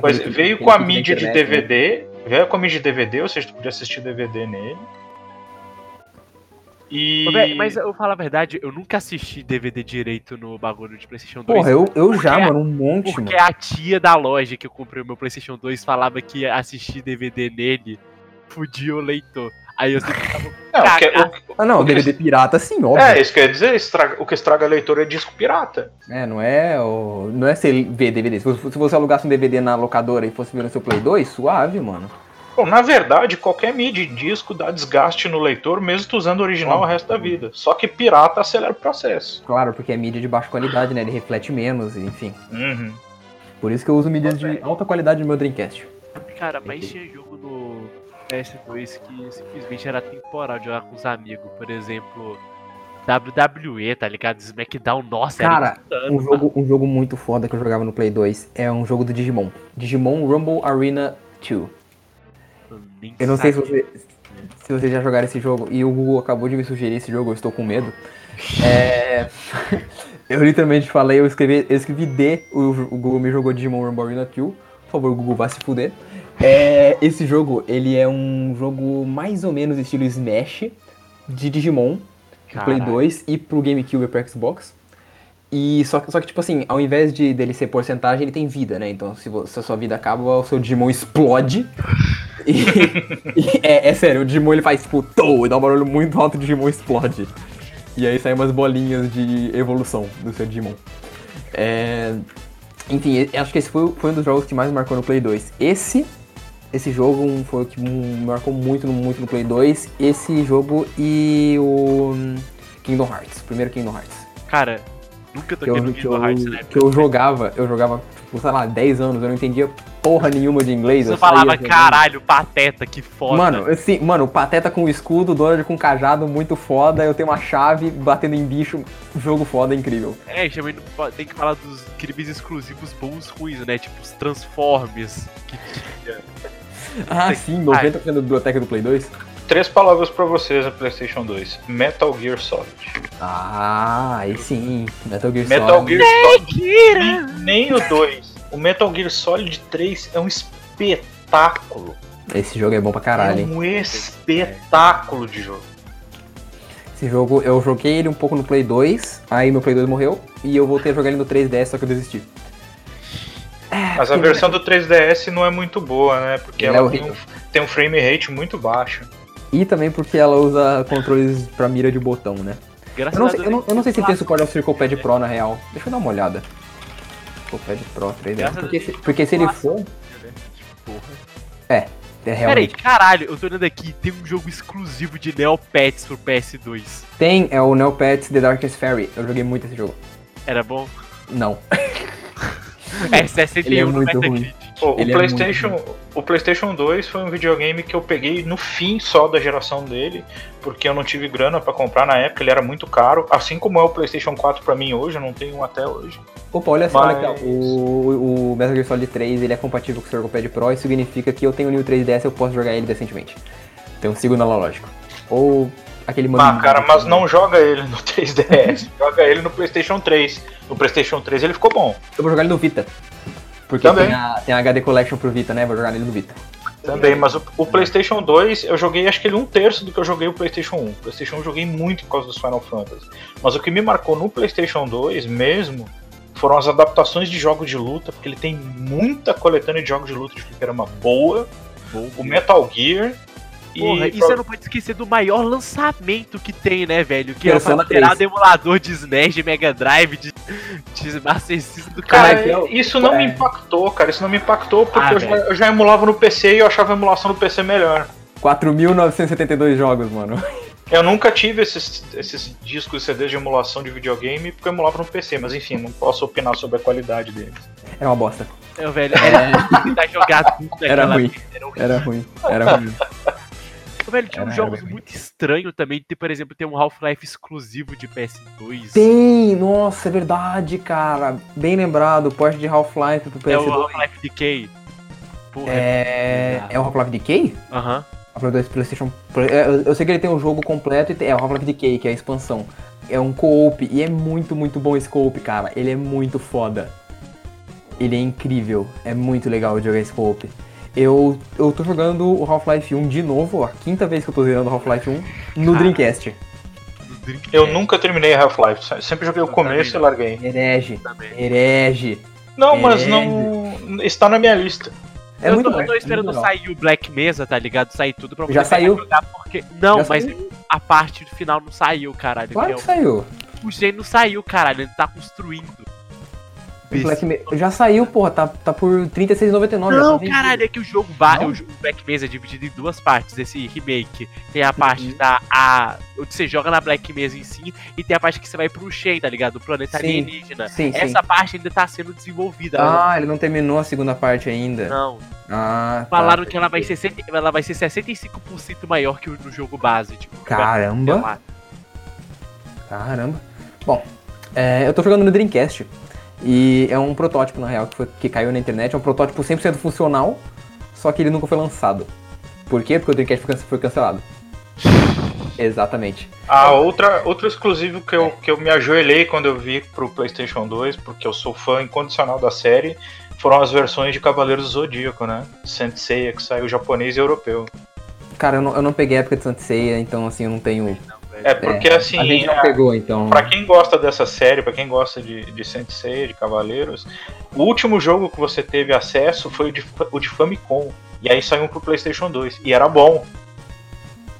Pois, Aquele- veio com a mídia de internet, né? DVD, veio com a mídia de DVD, ou seja, tu podia assistir DVD nele. E. Mas eu vou falar a verdade, eu nunca assisti DVD direito no bagulho de PlayStation 2. Porra, eu, eu já, mano, um monte, Porque mano. a tia da loja que eu comprei o meu PlayStation 2 falava que ia assistir DVD nele fudia o leitor. Aí eu sempre tava. Não, o que- o- Ah, não, o que- DVD pirata, sim, óbvio. é, isso quer dizer, estraga- o que estraga leitor é disco pirata. É, não é o... não é você ver DVD. Se você, se você alugasse um DVD na locadora e fosse ver no seu Play 2, suave, mano. Bom, na verdade, qualquer mídia de disco dá desgaste no leitor, mesmo tu usando o original o resto da vida. Só que pirata acelera o processo. Claro, porque é mídia de baixa qualidade, né? Ele reflete menos, enfim. Uhum. Por isso que eu uso mídias de alta qualidade no meu Dreamcast. Cara, mas tinha jogo no PS2 que simplesmente era temporal de jogar com os amigos. Por exemplo, WWE, tá ligado? SmackDown, nossa, Cara, era um jogo, um jogo muito foda que eu jogava no Play 2 é um jogo do Digimon. Digimon Rumble Arena 2. Nem Eu não sei se você, se você já jogaram esse jogo e o Google acabou de me sugerir esse jogo, eu estou com medo. É, eu literalmente falei, eu escrevi, eu escrevi D, o, o Google me jogou Digimon Rumble Arena 2. Por favor, Google, vá se fuder. É, esse jogo, ele é um jogo mais ou menos estilo Smash de Digimon, pro Play Caralho. 2 e pro GameCube e pro Xbox. E só, que- só que, tipo assim, ao invés de dele ser porcentagem, ele tem vida, né? Então, se, se a sua vida acaba, o seu Digimon explode. E, e é, é sério, o Digimon ele faz tipo, e dá um barulho muito alto e o Digimon explode. E aí saem umas bolinhas de evolução do seu Digimon. É, enfim, acho que esse foi, foi um dos jogos que mais marcou no Play 2. Esse, esse jogo foi o que me marcou muito, no- muito no Play 2. Esse jogo e o hum, Kingdom Hearts, primeiro Kingdom Hearts. Cara, nunca Que toquei eu, no Kingdom eu, Hearts, né? que eu jogava, eu jogava, tipo, sei lá, 10 anos, eu não entendia porra nenhuma de inglês. Você falava, caralho, pateta, que foda. Mano, assim, mano, Pateta com escudo, Donald com cajado, muito foda. Eu tenho uma chave batendo em bicho, jogo foda, incrível. É, também tem que falar dos incríveis exclusivos bons ruins, né? Tipo os Transformers. Que tinha. Ah, sim, 90% da biblioteca do Play 2. Três palavras pra vocês a PlayStation 2: Metal Gear Solid. Ah, aí sim, Metal Gear Metal Solid. Gear Solid. Nem, nem o 2. O Metal Gear Solid 3 é um espetáculo. Esse jogo é bom pra caralho, é hein? um espetáculo de jogo. Esse jogo, eu joguei ele um pouco no Play 2, aí meu Play 2 morreu, e eu voltei a jogar ele no 3DS, só que eu desisti. Mas a versão do 3DS não é muito boa, né? Porque ela é tem um, tem um frame rate muito baixo. E também porque ela usa controles pra mira de botão, né? Graças Eu não, a sei, Deus, eu, não, eu não sei se tem suporte ao CirclePad Pro na real. Deixa eu dar uma olhada. CirclePad Pro 3DS. Graças a Porque se, porque se ele for. É, é Peraí, realmente. caralho, eu tô olhando aqui, tem um jogo exclusivo de Neopets pro PS2. Tem, é o Neopets The Darkest Fairy. Eu joguei muito esse jogo. Era bom? Não. É 61 Ele é no muito Metacritic. Pô, o, Ele é PlayStation, o PlayStation 2 foi um videogame que eu peguei no fim só da geração dele, porque eu não tive grana pra comprar na época, ele era muito caro, assim como é o PlayStation 4 pra mim hoje, eu não tenho um até hoje. Opa, olha só, olha. Mas- O, o Metal Gear Solid 3 ele é compatível com o CirclePad Pro. Isso significa que eu tenho o New 3DS e eu posso jogar ele decentemente. Tem um segundo analógico. Ou aquele Ah, mano. cara, mas não joga ele no 3DS, joga ele no PlayStation 3. No PlayStation 3 ele ficou bom. Eu vou jogar ele no Vita. Porque Também. tem a, tem a HD Collection pro Vita, né? Vou jogar ele no Vita. Também, mas o, o PlayStation 2 eu joguei acho que ele um terço do que eu joguei o PlayStation 1. O PlayStation 1 eu joguei muito por causa dos Final Fantasy. Mas o que me marcou no PlayStation 2 mesmo foram as adaptações de jogos de luta, porque ele tem muita coletânea de jogos de luta de fliperama boa. O Metal Gear. Porra, e e você não pode esquecer do maior lançamento que tem, né, velho? Que é Persona pra tirar 3. do emulador de SNES, de Mega Drive, de, de Master System do Cara, cara. é é o- isso não é. me impactou, cara. Isso não me impactou porque Ah, eu, já, eu já emulava no PC e eu achava a emulação no PC melhor. 4.972 jogos, mano. Eu nunca tive esses, esses discos e CDs de emulação de videogame porque eu emulava no PC, mas enfim, não posso opinar sobre a qualidade deles. Era uma bosta. É, velho, era tentar jogar tudo Era ruim. Era horrível. Era ruim. Era ruim. Velho, tinha uns Era- jogos muito estranhos também. Tem, por exemplo, tem um Half-Life exclusivo de PS2. Tem! Nossa, é verdade, cara. Bem lembrado. Porte de Half-Life pro É o PS2. Half-Life Decay. Porra, É. É o Half-Life Decay? Aham. Half-Life 2 PlayStation. é, eu- Eu sei que ele tem um jogo completo e tem, é o Half-Life Decay, que é a expansão. É um co-op e é muito, muito bom esse co-op, cara. Ele é muito foda. Ele é incrível. É muito legal de jogar esse co-op. Eu, eu tô jogando o Half-Life 1 de novo, a quinta vez que eu tô zerando o Half-Life 1 no. Dreamcast. Do Dreamcast Eu nunca terminei Half-Life, se- sempre joguei o Eu começo e larguei. Herege. Herege. Não, mas É. não. Está na minha lista. É eu, muito tô, bom. eu tô é esperando legal. sair o Black Mesa, tá ligado? Sair tudo pra Já saiu. jogar, porque... Não, Já mas saiu. a parte do final não saiu, caralho. Claro que que é saiu. o... o Gen não saiu, caralho. Ele tá construindo. Black Me... Já saiu, porra, tá, tá por R$36,99. Não, tá caralho, é que o jogo vai. O jogo Black Mesa é dividido em duas partes, esse remake. Tem a parte da. A, onde você joga na Black Mesa em si, e tem a parte que você vai pro Shen, tá ligado? O planeta Sim. alienígena. Sim, sim. Essa parte ainda tá sendo desenvolvida. Ah, ele não terminou a segunda parte ainda. Não. Ah, tá. Falaram que ela vai ser, ela vai ser 65% maior que o no jogo base. Tipo, Caramba. Caramba. Bom, é, eu tô jogando no Dreamcast. E é um protótipo, na real, que, foi- que caiu na internet. É um protótipo 100% funcional, só que ele nunca foi lançado. Por quê? Porque o Dreamcast foi cance- foi cancelado. Exatamente. A outra, outro exclusivo que eu, que eu me ajoelhei quando eu vi pro PlayStation 2, porque eu sou fã incondicional da série, foram as versões de Cavaleiros do Zodíaco, né? Sensei, que saiu japonês e europeu. Cara, eu não, eu não peguei a época de Santa Ceia, então assim, eu não tenho. Velho. É porque É, assim, a gente não a- pegou, então. pra quem gosta dessa série, pra quem gosta de, de Sensei, de Cavaleiros, o último jogo que você teve acesso foi o de, o de Famicom. E aí saiu pro PlayStation 2. E era bom.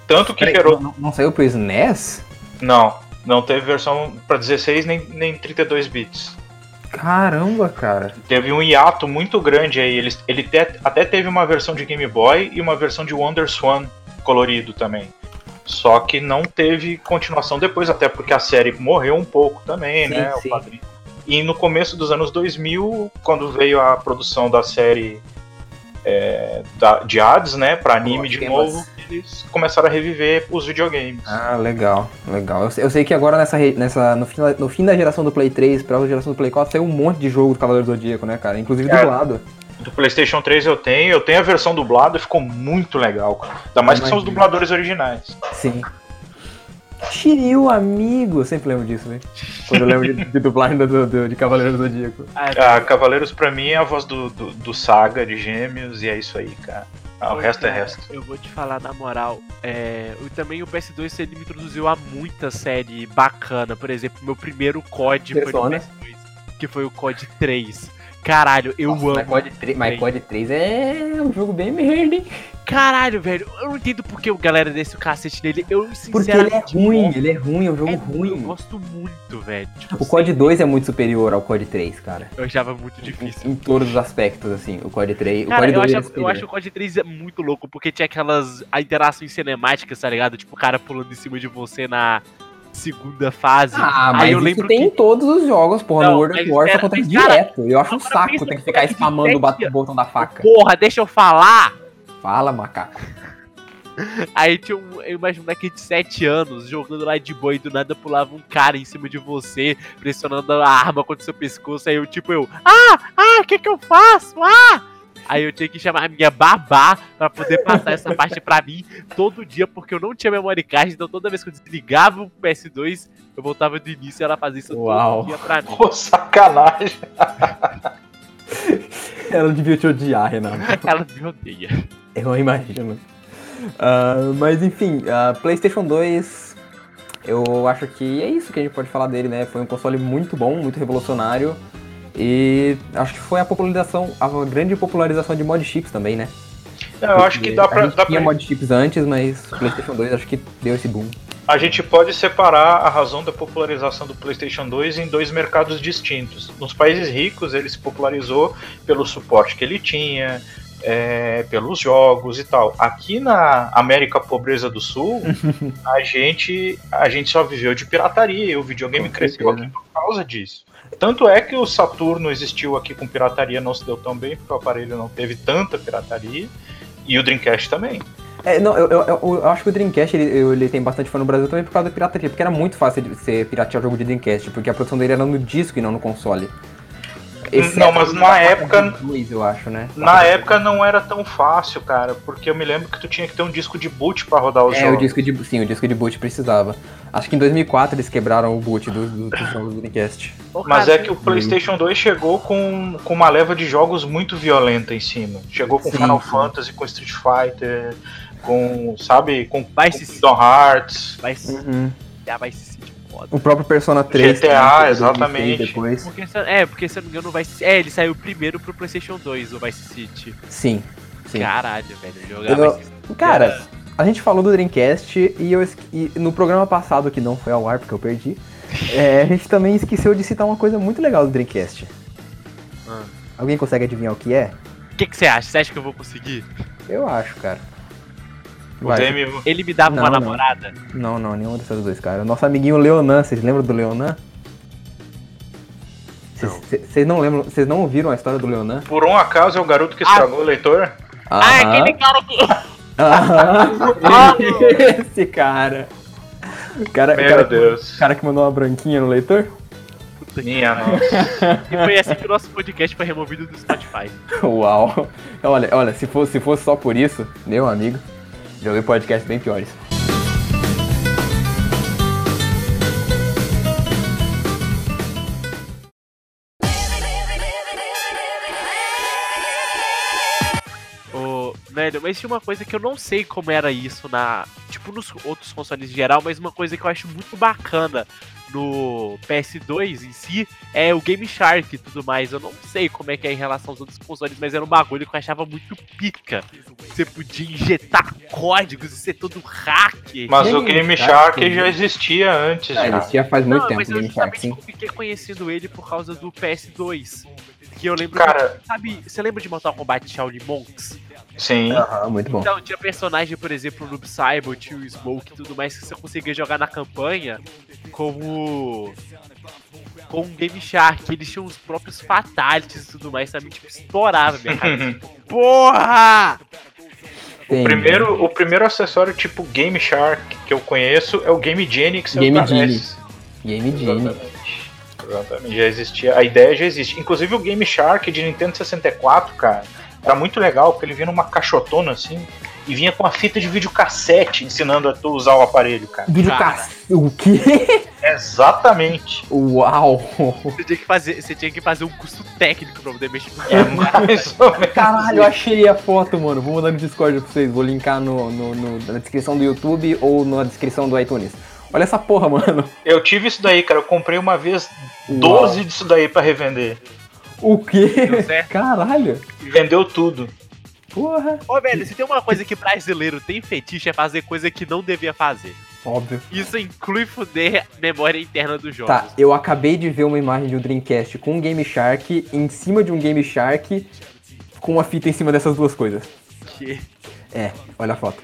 Tanto que Peraí, gerou. não, não saiu pro SNES? Não, não teve versão pra 16 nem, nem 32 bits. Caramba, cara. Teve um hiato muito grande aí. Ele, ele te- até teve uma versão de Game Boy e uma versão de Wonder Swan colorido também. Só que não teve continuação depois, até porque a série morreu um pouco também, Sim, né? o sim. quadrinho. E no começo dos anos 2000, quando veio a produção da série é, da, de Hades, né, pra anime de temas. novo, eles começaram a reviver os videogames. Ah, legal, legal. Eu sei, eu sei que agora nessa, nessa no, fim, no fim da geração do Play 3 pra geração do Play 4 saiu um monte de jogo do Cavaleiro do Zodíaco, né, cara? Inclusive É. dublado. Do PlayStation 3 eu tenho, eu tenho a versão dublada e ficou muito legal. cara. Ainda mais que são os Imagino. dubladores originais. Sim. Shiryu, amigo! Eu sempre lembro disso, velho. Quando eu lembro de, de dublagem do, do- de Cavaleiro do Zodíaco. Ah, Ah, Cavaleiros pra mim é a voz do, do, do Saga, de Gêmeos, e é isso aí, cara. Ah, o Pô, resto é cara, resto. Eu vou te falar na moral. É, o- também o PS2 ele me introduziu a muita série bacana. Por exemplo, meu primeiro COD foi no Persona. PS2, que foi o COD 3. Caralho, eu Nossa, amo. Mas COD 3, mas COD 3 é um jogo bem merda, hein? Caralho, velho, eu não entendo porque o galera desse o cacete nele. Eu Porque ele é ruim, ele é ruim, é um jogo É, ruim. Eu gosto muito, velho. Tipo, O COD 2 é muito superior ao COD 3, cara. Eu achava muito Em, difícil. em todos os aspectos, assim. O COD 3. Cara, o COD eu 2 acho, é eu acho o COD 3 é muito louco, porque tinha aquelas a interações cinemáticas, tá ligado? Tipo, o cara pulando em cima de você na segunda fase. Ah, mas Aí eu isso lembro tem que em todos os jogos, porra. Não, no World of War isso acontece direto. Eu acho um saco ter que ficar spamando o botão da faca. Porra, deixa eu falar! Fala, macaco. Aí tinha um, eu imagino um moleque de 7 anos jogando lá de boa e do nada pulava um cara em cima de você, pressionando a arma contra o seu pescoço. Aí eu, tipo, eu, ah, ah, o que que eu faço? Ah! Aí eu tinha que chamar a minha babá pra poder passar essa parte pra mim todo dia, porque eu não tinha memory card, então toda vez que eu desligava o PS2, eu voltava do início e ela fazia isso Uau. todo dia pra mim. Pô, sacanagem. Ela devia te odiar, Renato. Ela me odeia. Eu imagino. Ah, mas enfim, a PlayStation 2, eu acho que é isso que a gente pode falar dele, né? Foi um console muito bom, muito revolucionário. E acho que foi a popularização, a grande popularização de mod chips também, né? Eu acho que dá pra, a gente dá tinha pra- mod chips antes, mas PlayStation 2 acho que deu esse boom. A gente pode separar a razão da popularização do PlayStation 2 em dois mercados distintos. Nos países ricos, ele se popularizou pelo suporte que ele tinha, é, pelos jogos e tal. Aqui na América Pobreza do Sul, a gente, a gente só viveu de pirataria e o videogame cresceu aqui por causa disso. Tanto é que o Saturno existiu aqui com pirataria, não se deu tão bem, porque o aparelho não teve tanta pirataria, e o Dreamcast também. É, não, eu, eu- eu- acho que o Dreamcast ele, ele tem bastante fã no Brasil também por causa da pirataria, porque era muito fácil de você piratear o jogo de Dreamcast, porque a produção dele era no disco e não no console. Não, mas na época- Dois, eu acho, né? Na época não era tão fácil, cara, porque eu me lembro que tu tinha que ter um disco de boot pra rodar os É, jogos. o disco de, sim, o disco de boot precisava. Acho que em 2004 eles quebraram o boot do- do- dos jogos do Dreamcast. Mas é que o PlayStation 2 chegou com, com uma leva de jogos muito violenta em cima. Chegou com Sim, Final sim. Fantasy, com Street Fighter, com, sabe, com, com Vice City. Kingdom Hearts. vai se Uhum. ah, vai se sentir foda. O próprio Persona 3. GTA, foi exatamente. 2006 Depois. Porque, é, porque se eu não me engano, vai É, ele saiu primeiro pro PlayStation 2, o Vice City. Sim, sim. Caralho, velho, Eu- Vice City. Cara, a gente falou do Dreamcast e, eu, e no programa passado, que não foi ao ar porque eu perdi, é, a gente também esqueceu de citar uma coisa muito legal do Dreamcast. Ah. Alguém consegue adivinhar o que é? O que, que você acha? Você acha que eu vou conseguir? Eu acho, cara. O. Demi, Ele me dava uma Não, não. namorada? Não, não, nenhum desses dois, cara. Nosso amiguinho Leonan, vocês lembram do Leonan? Vocês- Não. Não lembram, vocês não ouviram a história do Leonan? por um acaso é o garoto que estragou o leitor? Ah, é aquele cara que. Aham. Esse cara. O cara, Meu cara, Deus. o cara que mandou uma branquinha no leitor? Minha nossa. E foi assim que o nosso podcast foi removido do Spotify. Uau. Olha, olha, se fosse, se fosse só por isso, meu amigo, já ouvi podcasts bem piores. Ô, velho, mas tinha uma coisa que eu não sei como era isso na. Tipo, nos outros consoles em geral, mas uma coisa que eu acho muito bacana no PS2 em si é o Game Shark e tudo mais. Eu não sei como é que é em relação aos outros consoles, mas era um bagulho que eu achava muito pica. Você podia injetar códigos e ser todo hacker. Mas Game o Game Shark, Shark já existia antes, Ah, já. existia faz muito não, tempo mas o eu Game Shark, sim. fiquei conhecendo ele por causa do PS2. Que eu lembro Cara, que, sabe, você lembra de Mortal Kombat Shaolin Monks? Sim. Aham, muito bom. Então, tinha personagem, por exemplo, no Cyber, tinha o Smoke e tudo mais, que você conseguia jogar na campanha como. com um Game Shark. Eles tinham os próprios fatalities e tudo mais, sabe? Tipo, estourava minha cabeça. Porra! O primeiro, o primeiro acessório tipo Game Shark que eu conheço é o Game Genie que saiu Game Genie. Game Genie. Exatamente. Exatamente. Já existia. A ideia já existe. Inclusive o Game Shark de Nintendo 64, cara, era muito legal, porque ele vinha numa caixotona assim e vinha com a fita de videocassete ensinando a tu usar o aparelho, cara. Cass... O quê? Exatamente. Uau! Você tinha que fazer, você tinha que fazer um curso técnico pra poder mexer no É mais. Caralho, eu achei a foto, mano. Vou mandar no Discord pra vocês. Vou linkar no, no- no- na descrição do YouTube ou na descrição do iTunes. Olha essa porra, mano. Eu tive isso daí, cara. Eu comprei uma vez Uau. 12 disso daí pra revender. O quê? Caralho. Vendeu tudo. Porra. Ô, velho, se tem uma coisa que brasileiro tem fetiche é fazer coisa que não devia fazer. Óbvio. Isso inclui fuder memória interna dos jogos. Tá, eu acabei de ver uma imagem de um Dreamcast com um Game Shark em cima de um Game Shark com uma fita em cima dessas duas coisas. Que É, olha a foto.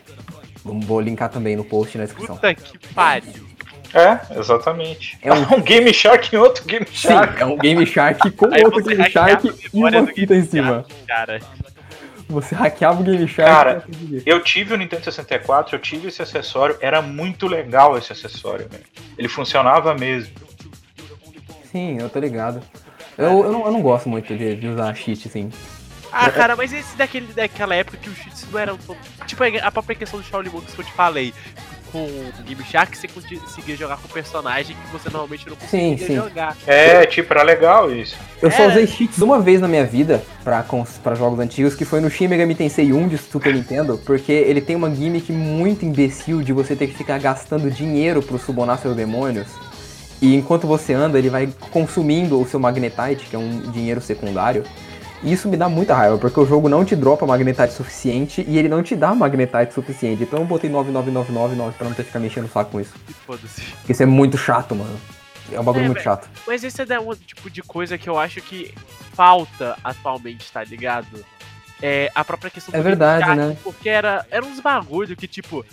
Vou linkar também no post na descrição. puta que pariu. É, exatamente. É um- um Game Shark em outro Game Sim, Shark. é um Game Shark com Aí outro Game Shark e uma fita em cima. Shark, Cara, Você hackeava o Game Shark Cara. Eu tive o Nintendo 64, eu tive esse acessório, era muito legal esse acessório, velho. Ele funcionava mesmo. Sim, eu tô ligado. Eu, eu, não, eu não gosto muito de, de usar cheat, assim. Ah, cara, mas esse daquele, daquela época que os cheats não eram tão. Tipo, a própria questão do Shaolin Monks que eu te falei. Com o Game Shark, você conseguia jogar com personagem que você normalmente não conseguia Sim, sim. jogar. É, tipo, era legal isso. Eu só É. usei cheats uma vez na minha vida pra, pra jogos antigos, que foi no Shin Megami Tensei 1 de Super Nintendo, porque ele tem uma gimmick muito imbecil de você ter que ficar gastando dinheiro pro subonar seus demônios. E enquanto você anda, ele vai consumindo o seu Magnetite, que é um dinheiro secundário. E isso me dá muita raiva, porque o jogo não te dropa Magnetite suficiente e ele não te dá Magnetite suficiente. Então eu botei 99999 pra não ter que ficar mexendo o saco com isso. Foda-se. Isso é muito chato, mano. É um bagulho É, muito chato. Mas esse é um tipo de coisa que eu acho que falta atualmente, tá ligado? É a própria questão É do verdade, Shark, né? Porque era, era uns bagulho que, tipo.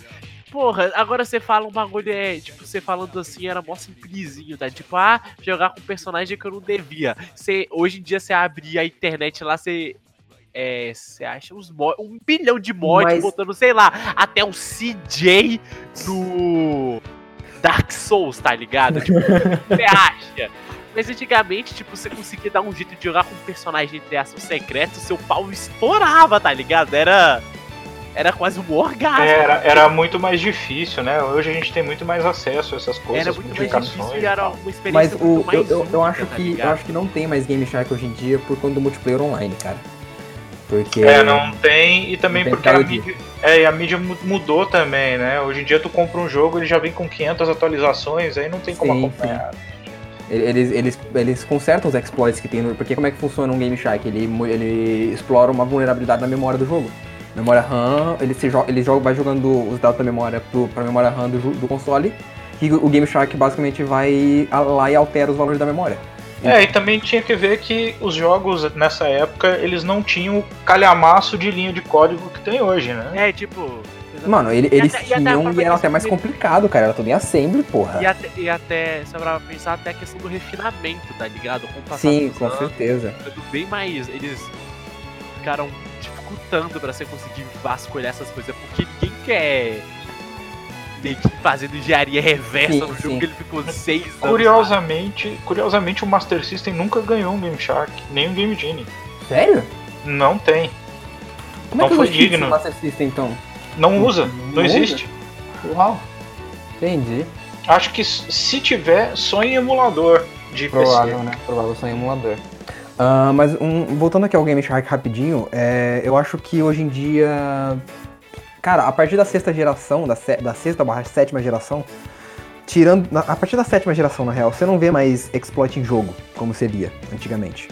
Porra, agora você fala um bagulho, é, tipo, você falando assim, era mó simplesinho, tá? Tipo, ah, jogar com um personagem que eu não devia. Você, hoje em dia você abre a internet lá, você. É, você acha uns mo- um bilhão de mods Mas- botando, sei lá, até um CJ no Dark Souls, tá ligado? Tipo, você acha? Mas antigamente, tipo, você conseguia dar um jeito de jogar com um personagem entre aspas secreto, seu pau estourava, tá ligado? Era. Era quase um orgasmo. Era, era muito mais difícil, né? Hoje a gente tem muito mais acesso a essas coisas, Era muito mais modificações. difícil e e era uma experiência Mas o, muito mais eu, eu, eu acho tá que, eu acho que não tem mais Game Shark hoje em dia por conta do multiplayer online, cara. Porque. É, não tem, e também tem porque a mídia, é, e a mídia mu- mudou também, né? Hoje em dia tu compra um jogo, ele já vem com 500 atualizações, aí não tem como Sim, acompanhar. Eles, eles, eles consertam os exploits que tem no. Porque como é que funciona um Game Shark? Ele, ele explora uma vulnerabilidade na memória do jogo. Memória RAM, ele, se joga, ele joga, vai jogando os dados da memória pro, pra memória RAM do, do console. E o Game Shark basicamente vai a- lá e altera os valores da memória. É, e também tinha que ver que os jogos nessa época, eles não tinham o calhamaço de linha de código que tem hoje, né? É, tipo. Mano, ele, eles e até a tinham e era até mais complicado, cara. Era tudo em assembly, porra. E até, e até, se pra pensar, até a questão do refinamento, tá ligado? Com o Sim, com anos, certeza. ficando bem mais. Eles ficaram dificultando pra você conseguir vasculhar essas coisas, porque ninguém quer meio que fazendo engenharia reversa Sim, no jogo sim. que ele ficou seis anos. Curiosamente, curiosamente o Master System nunca ganhou um Game Shark, nem um Game Genie. Sério? Não tem. Como Não é que foi usa digno. no Master System, então? Não usa, Não não usa? existe. Uau. Entendi. Acho que se tiver, só em emulador de Provável, PC. né? Provável só em emulador. Ah, mas um- voltando aqui ao Game Shark rapidinho, é, eu acho que hoje em dia. Cara, a partir da sexta geração, da, se- da sexta barra sétima geração, tirando. na- A partir da sétima geração, na real, você não vê mais exploit em jogo, como seria antigamente.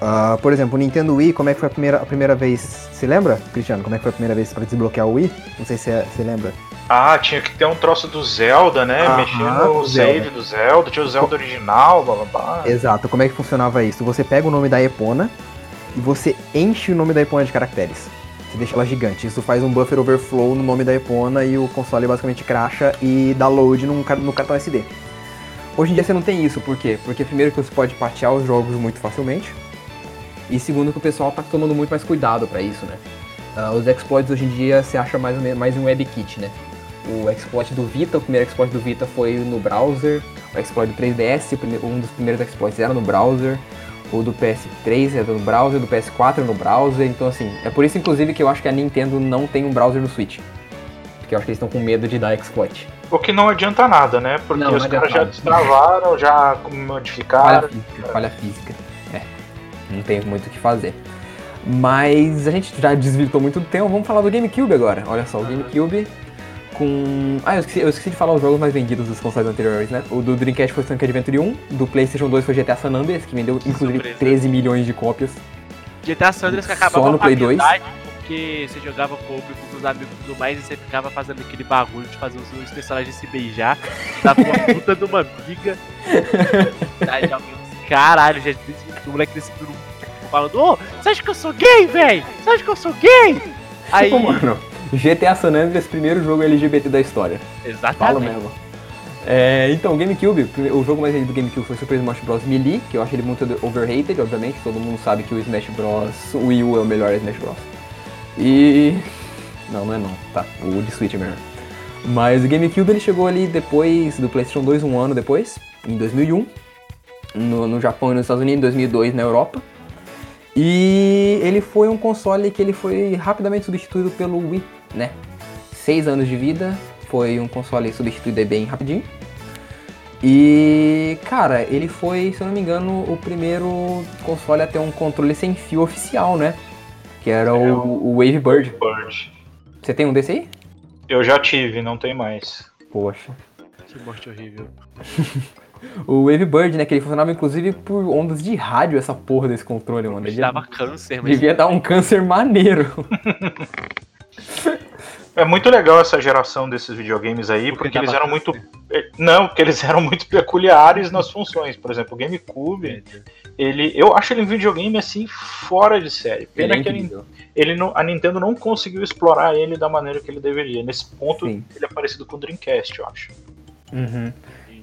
Ah, por exemplo, o Nintendo Wii, como é que foi a primeira, a primeira vez? Você lembra, Cristiano? Como é que foi a primeira vez pra desbloquear o Wii? Não sei se você lembra. Ah, tinha que ter um troço do Zelda, né? Mexer no save Zelda. do Zelda, tinha o Zelda original, blá blá blá. Exato, como é que funcionava isso? Você pega o nome da Epona e você enche o nome da Epona de caracteres. Você deixa ela gigante. Isso faz um buffer overflow no nome da Epona e o console basicamente cracha e dá load num no cartão SD. Hoje em dia você não tem isso, por quê? Porque primeiro que você pode patear os jogos muito facilmente. E segundo que o pessoal tá tomando muito mais cuidado pra isso, né? Ah, os exploits hoje em dia você acha mais, mais em WebKit, né? O exploit do Vita, o primeiro exploit do Vita foi no browser. O exploit do 3DS, o prime- um dos primeiros exploits era no browser. O do PS3 era no browser, do PS4 no browser. Então, assim, é por isso, inclusive, que eu acho que a Nintendo não tem um browser no Switch. Porque eu acho que eles estão com medo de dar exploit. O que não adianta nada, né? Porque Não, os caras já destravaram, já Falha modificaram. física, falha física. É, não tem muito o que fazer. Mas a gente já desvirtou muito do tempo, vamos falar do GameCube agora. Olha só, o GameCube com... Ah, eu esqueci, eu esqueci de falar os jogos mais vendidos dos consoles anteriores, né? O do Dreamcast foi Sonic Adventure 1, do Playstation 2 foi GTA San Andreas, que vendeu inclusive surpresa. 13 milhões de cópias. GTA Sanders que Só acabava no com a Play 2? amizade, porque você jogava com com seus amigos e tudo mais, e você ficava fazendo aquele bagulho de fazer os personagens se beijar, dava uma puta de uma amiga. Aí já Caralho, já o moleque desse falando, ô, você acha que eu sou gay, véi? Você acha que eu sou gay? Aí, mano, GTA San Andreas, primeiro jogo LGBT da história. Falo exatamente. mesmo. É, então, GameCube, o jogo mais vendido do GameCube foi Super Smash Bros. Melee, que eu acho ele muito overrated, obviamente, todo mundo sabe que o Smash Bros. O Wii U é o melhor Smash Bros. E. Não, não é não, tá. O de Switch é melhor. Mas o GameCube ele chegou ali depois do PlayStation 2, um ano depois, em 2001, no, no Japão e nos Estados Unidos, em 2002 na Europa. E ele foi um console que ele foi rapidamente substituído pelo Wii, né? Seis anos de vida, foi um console substituído bem rapidinho. E, cara, ele foi, se eu não me engano, o primeiro console a ter um controle sem fio oficial, né? Que era o, o Wave Bird. Bird. Você tem um desse aí? Eu já tive, não tem mais. Poxa. Que morte horrível. O Wave Bird, né? Que ele funcionava inclusive por ondas de rádio, essa porra desse controle, mano. Ele dava câncer, mas devia dar um câncer maneiro. É muito legal essa geração desses videogames aí, Porque porque, eles dava eram muito. eh, Não, porque eles eram muito peculiares nas funções. Por exemplo, o GameCube, ele. Eu acho ele um videogame assim fora de série. Ele Pena é que ele, ele não, a Nintendo não conseguiu explorar ele da maneira que ele deveria. Nesse ponto, Sim. ele é parecido com o Dreamcast, eu acho. Uhum.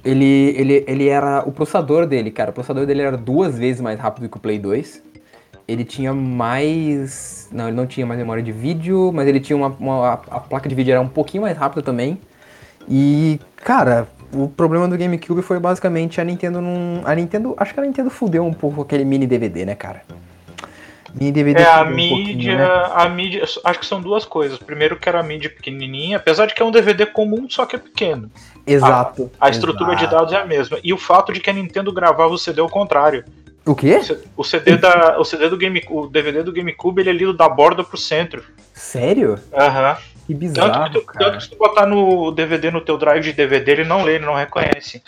Ele, ele, ele era. O processador dele, cara, o processador dele era duas vezes mais rápido que o Play 2. Ele tinha mais. Não, ele não tinha mais memória de vídeo, mas ele tinha uma. uma- a placa de vídeo era um pouquinho mais rápida também. E, cara, o problema do GameCube foi basicamente a Nintendo não. A Nintendo. Acho que a Nintendo fudeu um pouco aquele mini DVD, né, cara? Mini DVD É, a fudeu um mídia, né? a mídia, acho que são duas coisas. Primeiro que era a mídia pequenininha, apesar de que é um DVD comum, só que é pequeno. Exato. A estrutura de exato. dados é a mesma. E o fato de que a Nintendo gravava o CD ao contrário. O quê? O CD da, o CD do Game, o DVD do GameCube ele é lido da borda pro centro. Sério? Aham. Que Tanto, bizarro, que tu, cara. tanto que se tu botar no DVD no teu drive de DVD, ele não lê, ele não reconhece.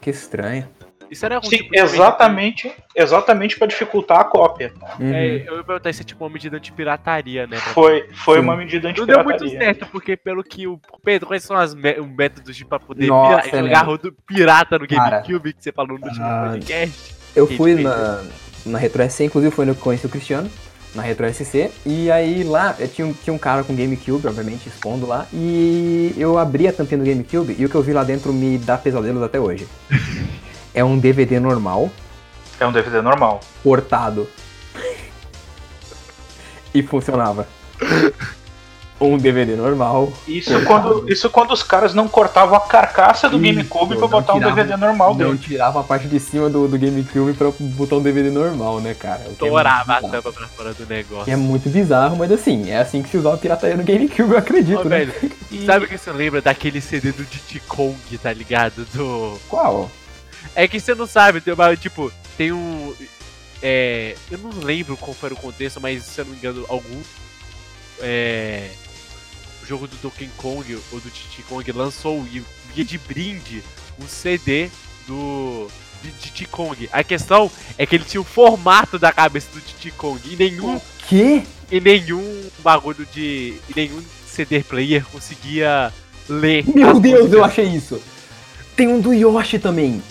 Que estranho. Isso era Sim, tipo de exatamente, exatamente para dificultar a cópia. Uhum. É, eu ia perguntar se é tipo uma medida anti-pirataria, né? Foi, foi Sim. uma medida Não deu muito anti-pirataria. certo, porque pelo que o. Pedro, quais são as mé- métodos de pra poder Nossa, pira- né? jogar rodo pirata no GameCube que você falou no último ah, podcast? Eu fui na, na Retro SC, inclusive foi no que conheci o Cristiano, na Retro SC, e aí lá tinha, um- tinha um cara com GameCube, obviamente, expondo lá, e eu abri a tampinha do GameCube e o que eu vi lá dentro me dá pesadelos até hoje. é um DVD normal, É um DVD normal. portado. e funcionava. Um DVD normal. Isso quando, isso quando os caras não cortavam a carcaça do Isso, GameCube pra não botar um tiravam- DVD normal Não dentro. tirava a parte de cima do, do GameCube pra botar um DVD normal, né, cara? Que é Torava a tampa pra fora do negócio. É muito bizarro, mas assim, é assim que se usava a pirataria no GameCube, eu acredito, Ó, né? velho, sabe o que você lembra daquele CD do Diddy Kong, tá ligado? Do. Qual? É que você não sabe, tem uma, tipo, tem um. É. Eu não lembro qual foi o contexto, mas se eu não me engano, algum. É. O jogo do Donkey Kong ou do Diddy Kong lançou e via de brinde um CD do. Diddy Kong. A questão é que ele tinha o formato da cabeça do Diddy Kong e nenhum Que? e nenhum bagulho de. E nenhum CD player conseguia ler. Meu Deus, eu achei isso. Tem um do Yoshi também.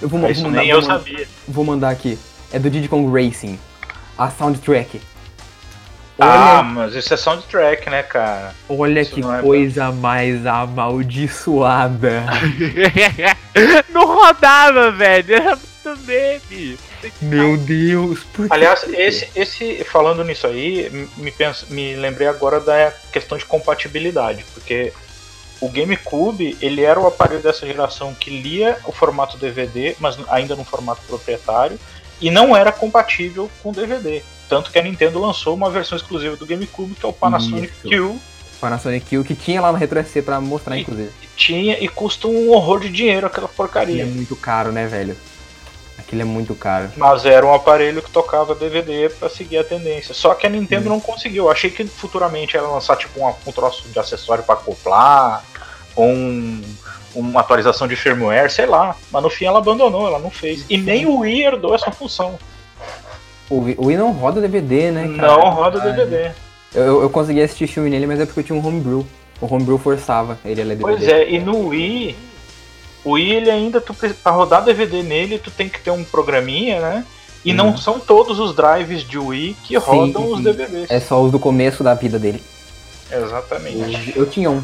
Eu vou, vou mandar, nem vou eu mandar- sabia. vou mandar aqui. É do Diddy Kong Racing. A soundtrack. Ah, Olha, mas isso é soundtrack, né, cara? olha isso que é coisa mais amaldiçoada. não rodava, velho. Era muito meme. Meu Deus, por que- Aliás, esse, esse falando nisso aí, me, penso, me lembrei agora da questão de compatibilidade, porque o GameCube ele era o aparelho dessa geração que lia o formato DVD, mas ainda no formato proprietário, e não era compatível com DVD. Tanto que a Nintendo lançou uma versão exclusiva do GameCube, que é o Panasonic Isso. Q, Panasonic Q, que tinha lá no Retro SC pra mostrar, E- inclusive. tinha e custa um horror de dinheiro aquela Aquilo é porcaria. muito caro, né, velho? Aquilo é muito caro. Mas era um aparelho que tocava DVD pra seguir a tendência. Só que a Nintendo Hum. não conseguiu. Eu achei que futuramente ela lançar tipo um, um troço de acessório pra acoplar, ou um, uma atualização de firmware, sei lá. Mas no fim ela abandonou, ela não fez. E nem o Wii herdou essa função. O Wii não roda DVD, né, cara? não roda Ah, DVD. Eu, eu consegui assistir filme nele, mas é porque eu tinha um homebrew. O homebrew forçava ele a ler DVD. Pois é, e no Wii, o Wii ele ainda, tu, pra rodar DVD nele, tu tem que ter um programinha, né? E Uhum. não são todos os drives de Wii que rodam os sim. DVDs. É só os do começo da vida dele. Exatamente. Eu tinha um,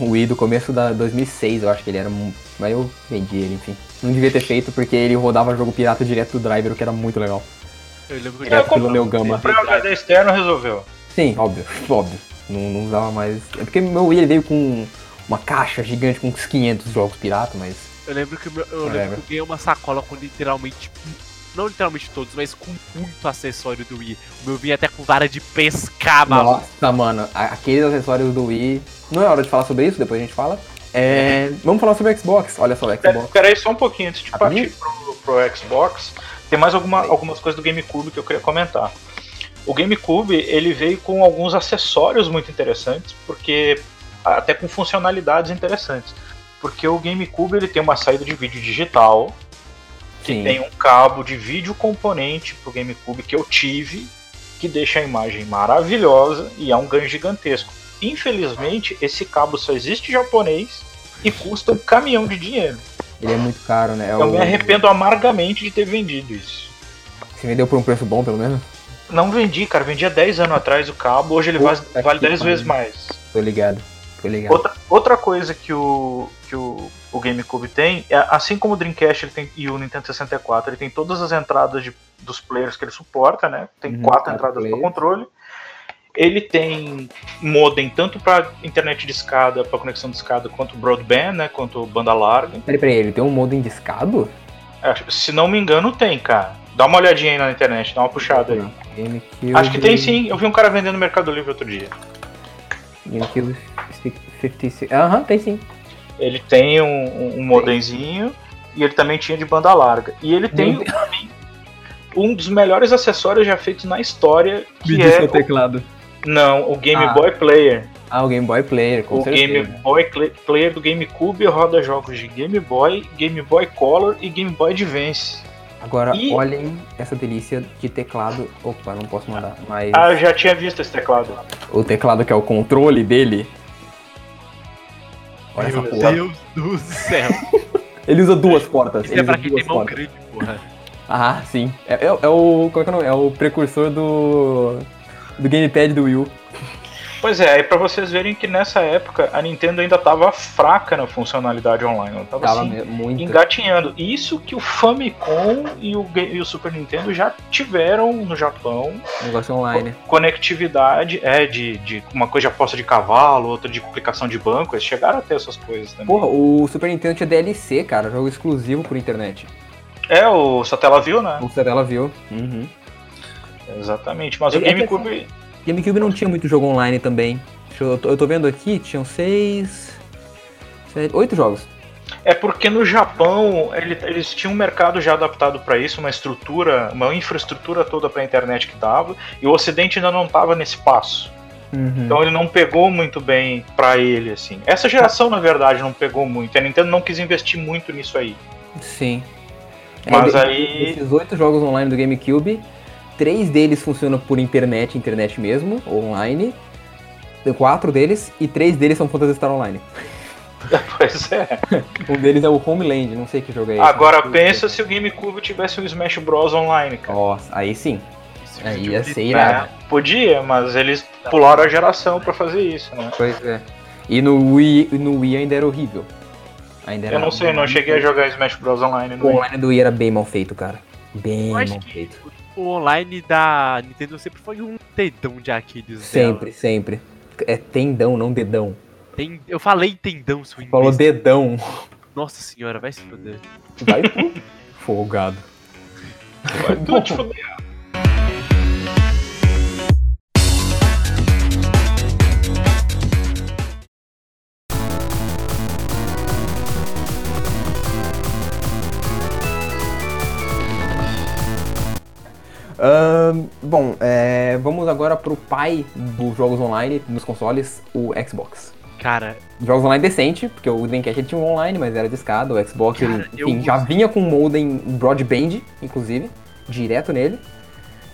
um Wii do começo da 2006, eu acho que ele era. Mas eu vendi ele, enfim. Não devia ter feito porque ele rodava jogo pirata direto do driver, o que era muito legal. Eu lembro que Direto como- pelo meu gama. Comprei um HD externo resolveu. Sim, óbvio, óbvio. Não, não usava mais. É porque meu Wii ele veio com uma caixa gigante com uns 500 jogos pirata, mas. Eu lembro que, o meu- eu, Whatever. lembro que eu ganhei uma sacola com literalmente. Não literalmente todos, mas com muito acessório do Wii. O meu vinha até com vara de pescar, maluco. Nossa, mano, aqueles acessórios do Wii. Não é hora de falar sobre isso, depois a gente fala. É, vamos falar sobre o Xbox. Olha só, o Xbox. pera aí só um pouquinho antes de partir pro, pro Xbox. Tem mais alguma, algumas coisas do GameCube que eu queria comentar. O GameCube ele veio com alguns acessórios muito interessantes, porque até com funcionalidades interessantes. Porque o GameCube ele tem uma saída de vídeo digital, que Sim. tem um cabo de vídeo componente pro GameCube que eu tive, que deixa a imagem maravilhosa e é um ganho gigantesco. Infelizmente, esse cabo só existe em japonês e custa um caminhão de dinheiro. Ele é muito caro, né? É Eu o- me arrependo amargamente de ter vendido isso. Você vendeu por um preço bom, pelo menos? Não vendi, cara, vendi há 10 anos atrás o cabo, hoje ele vale, vale que 10 vezes mais. Tô ligado. Tô ligado. Outra, outra coisa que o, que o, o GameCube tem, é, assim como o Dreamcast ele tem, e o Nintendo 64, ele tem todas as entradas de- dos players que ele suporta, né? Tem Uhum, quatro entradas para players. controle. Ele tem modem tanto para internet de escada, para conexão de escada, quanto broadband, né? Quanto banda larga. Peraí, peraí, ele tem um modem discado? É, se não me engano, tem, cara. Dá uma olhadinha aí na internet, dá uma puxada aí. GameCube. Acho que tem sim, eu vi um cara vendendo no Mercado Livre outro dia. GameCube 56. Aham, tem sim. Ele tem um, um, um modemzinho e ele também tinha de banda larga. E ele tem, Meu pra mim, um dos melhores acessórios já feitos na história, que é o, teclado. Não, o Game Ah, Boy Player. Ah, o Game Boy Player, com o certeza. Game Boy Cla- Player do GameCube roda jogos de Game Boy, Game Boy Color e Game Boy Advance. Agora, E- olhem essa delícia de teclado. Opa, não posso mandar. Mas Ah, eu já tinha visto esse teclado. o teclado que é o controle dele. Olha essa Meu porra. Deus do céu. Ele usa duas portas. Isso ele é pra usa quem duas tem mão portas. grande, porra. Ah, sim. É, é- é o. Como é que é o nome? É o precursor do. Do gamepad do Wii U. Pois é, aí pra vocês verem que nessa época a Nintendo ainda tava fraca na funcionalidade online. Ela tava, Tava assim, muito. engatinhando. Isso que o Famicom e o, e o Super Nintendo já tiveram no Japão. Negócio online. Conectividade, é, de, de uma coisa de aposta de cavalo, outra de aplicação de banco. Eles chegaram a ter essas coisas também. Porra, o Super Nintendo tinha DLC, cara. Jogo exclusivo por internet. É, o Satela viu, né? O Cidadela viu. Uhum. Exatamente. Mas o É GameCube. GameCube não tinha muito jogo online também. Eu, tô, eu tô vendo aqui, tinham seis. sete, oito jogos. É porque no Japão ele- eles tinham um mercado já adaptado para isso, uma estrutura, uma infraestrutura toda para a internet que dava, e o Ocidente ainda não estava nesse passo. Uhum. Então ele não pegou muito bem para ele assim. Essa geração na verdade não pegou muito. A Nintendo não quis investir muito nisso aí. Sim. Mas de- aí- Esses oito jogos online do GameCube, três deles funcionam por internet, internet mesmo, online. Quatro deles, e três deles são Phantasy Star Online. Pois é. Um deles é o Homeland, não sei que jogo é esse. Agora pensa se o GameCube tivesse um Smash Bros online, cara. Nossa, aí sim. Aí de ia ser irado. É, podia, mas eles pularam a geração para fazer isso, né? Pois é. E no Wii, no Wii ainda era horrível. Ainda era Eu não sei, não cheguei a jogar Smash Bros online O no Wii. online do Wii era bem mal feito, cara. Bem mal feito. O online da Nintendo sempre foi um tendão de Aquiles Sempre, sempre. É tendão, não dedão. dela. Tem, eu falei tendão, seu Falou imbecil. dedão. Nossa senhora, vai se foder. Vai pro folgado. Vai tudo te fuder. Ahn, bom, é, vamos agora pro pai dos jogos online nos consoles, o Xbox. Cara, Jogos online decente, porque o Dreamcast ele tinha um online, mas era discado. O Xbox Cara, ele, enfim, já vinha com um modem broadband, inclusive, direto nele.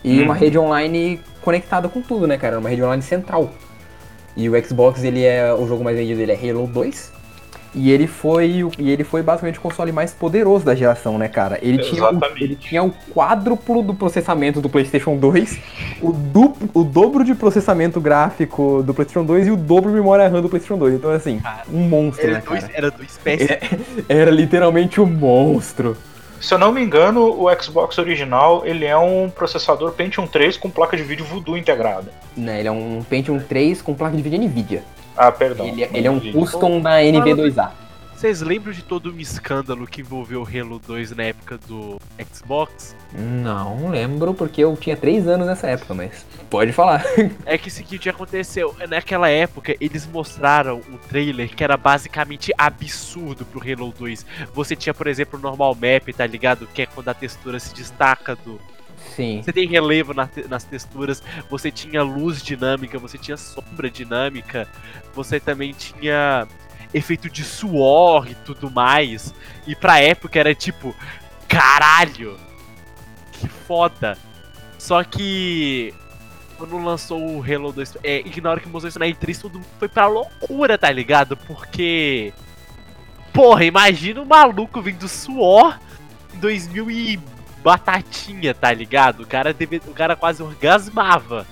E Uhum. uma rede online conectada com tudo, né, cara? Uma rede online central. E o Xbox, ele é o jogo mais vendido dele é Halo 2. E ele foi o- e ele foi basicamente o console mais poderoso da geração, né, cara? Ele tinha, o, Exatamente. ele tinha o quádruplo do processamento do PlayStation 2, o, duplo, o dobro de processamento gráfico do PlayStation 2 e o dobro de memória RAM do PlayStation 2. Então, assim, Cara, um monstro, era né, dois, cara? era dois PS. Era literalmente um monstro. Se eu não me engano, o Xbox original ele é um processador Pentium 3 com placa de vídeo Voodoo integrada. Né, ele é um Pentium 3 com placa de vídeo NVIDIA. Ah, perdão. Ele, é- ele é um custom da NV2A. Vocês lembram de todo um escândalo que envolveu o Halo 2 na época do Xbox? Não lembro, porque eu tinha 3 anos nessa época, mas pode falar. É que o seguinte aconteceu, naquela época eles mostraram um trailer que era basicamente absurdo pro Halo 2. Você tinha, por exemplo, o normal map, tá ligado? Que é quando a textura se destaca do. Sim. Você tem relevo na te- nas texturas, você tinha luz dinâmica, você tinha sombra dinâmica, você também tinha efeito de suor e tudo mais. E pra época era tipo, caralho! Que foda! Só que quando lançou o Halo 2, é, e na hora que mostrou isso na E3, todo mundo foi pra loucura, tá ligado? Porque. Porra, imagina um maluco vindo suor em 2000 e batatinha, tá ligado? O cara, deve, o cara quase orgasmava.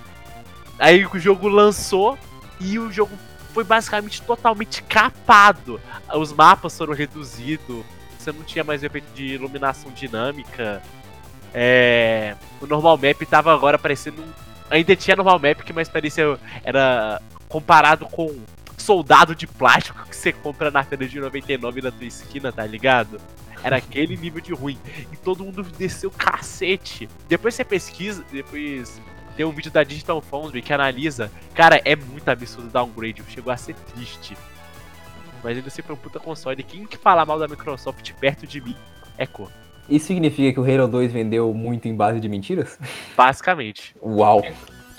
Aí o jogo lançou e o jogo foi basicamente totalmente capado. Os mapas foram reduzidos, você não tinha mais efeito de iluminação dinâmica. É, o normal map tava agora parecendo. Ainda tinha normal map que mais parecia. Era comparado com soldado de plástico que você compra na feira de 99 na tua esquina, tá ligado? Era aquele nível de ruim. E todo mundo desceu cacete. Depois você pesquisa, depois tem um vídeo da Digital Foundry que analisa. Cara, é muito absurdo o downgrade. Chegou a ser triste. Mas ainda assim foi um puta console. Quem que fala mal da Microsoft perto de mim é cor. Isso significa que o Halo 2 vendeu muito em base de mentiras? Basicamente. Uau.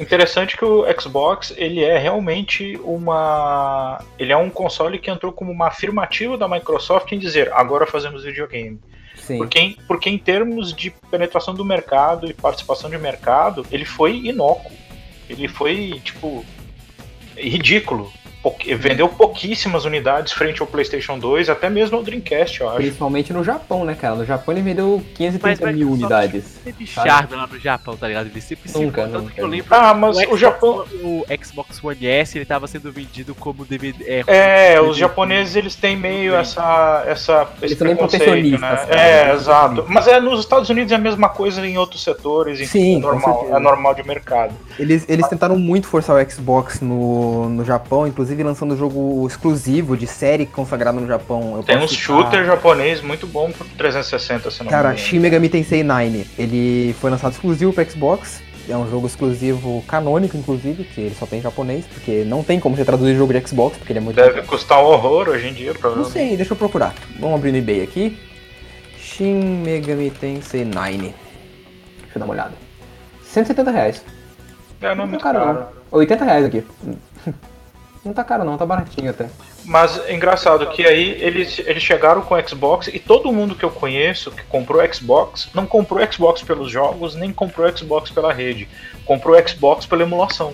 Interessante que o Xbox ele é realmente uma. Ele é um console que entrou como uma afirmativa da Microsoft em dizer agora fazemos videogame. Sim. Porque em, porque em termos de penetração do mercado e participação de mercado, ele foi inócuo. Ele foi, tipo, ridículo. Vendeu pouquíssimas unidades frente ao PlayStation 2, até mesmo ao Dreamcast, eu acho. Principalmente no Japão, né, cara? No Japão ele vendeu 530 mas, mil unidades. Teve charme lá no Japão, tá ligado? Ele sempre nunca, se nunca. Eu lembro ah, mas o, o Japão. O Xbox One S ele tava sendo vendido como DVD. É, é DVD. os japoneses eles têm meio essa. essa eles também protecionistas. Né? É, exato. Mas é, nos Estados Unidos é a mesma coisa em outros setores, enfim, Sim, é normal, é normal de mercado. Eles, eles tentaram muito forçar o Xbox no, no Japão, inclusive lançando o jogo exclusivo de série consagrado no Japão. Eu Tem um shooter japonês muito bom pro 360, se não Cara, Shin Megami Tensei 9. Ele foi lançado exclusivo para Xbox. É um jogo exclusivo canônico, inclusive, que ele só tem em japonês, porque não tem como você traduzir jogo de Xbox, porque ele é muito. Deve custar um horror hoje em dia, provavelmente. Não sei, deixa eu procurar. Vamos abrir no eBay aqui. Shin Megami Tensei 9. Deixa eu dar uma olhada. 170 reais. É, não é muito caro. caro. Não. 80 reais aqui. Não tá caro não, tá baratinho até. Mas é engraçado que aí eles, eles chegaram com o Xbox e todo mundo que eu conheço que comprou Xbox não comprou Xbox pelos jogos, nem comprou Xbox pela rede. Comprou Xbox pela emulação.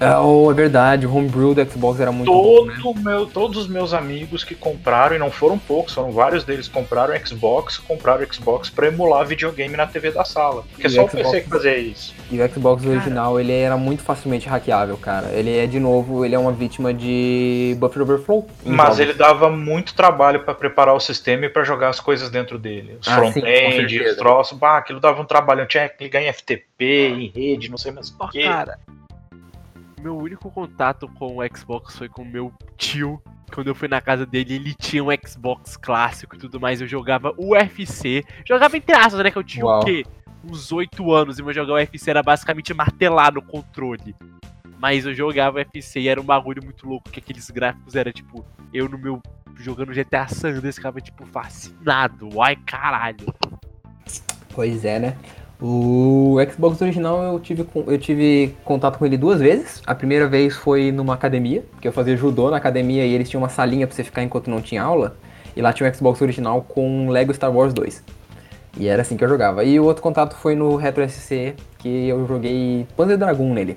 É, oh, é verdade, o homebrew do Xbox era muito Todo bom, né? meu, Todos os meus amigos que compraram, e não foram poucos, foram vários deles, compraram Xbox, compraram Xbox pra emular videogame na TV da sala. Porque e só o PC que fazia isso. E o Xbox cara. original, ele era muito facilmente hackeável, cara. Ele é, de novo, ele é uma vítima de buffer overflow. Mas jogos. ele dava muito trabalho para preparar o sistema e para jogar as coisas dentro dele. Os ah, front-end, os troços, bah, aquilo dava um trabalho. Eu tinha que ligar em FTP, em rede, não sei mais o que. Cara, meu único contato com o Xbox foi com meu tio. Quando eu fui na casa dele, ele tinha um Xbox clássico e tudo mais. Eu jogava UFC. Jogava em aspas, né? Que eu tinha Uau. o quê? Uns 8 anos. E meu jogar UFC era basicamente martelar no controle. Mas eu jogava UFC e era um bagulho muito louco. Que aqueles gráficos era tipo. Eu no meu. Jogando GTA San Andreas, ficava tipo fascinado. Ai caralho. Pois é, né? O Xbox original eu tive, eu tive contato com ele duas vezes. A primeira vez foi numa academia, que eu fazia judô na academia e eles tinham uma salinha pra você ficar enquanto não tinha aula. E lá tinha o Xbox original com Lego Star Wars 2. E era assim que eu jogava. E o outro contato foi no Retro SC, que eu joguei Panzer Dragon nele.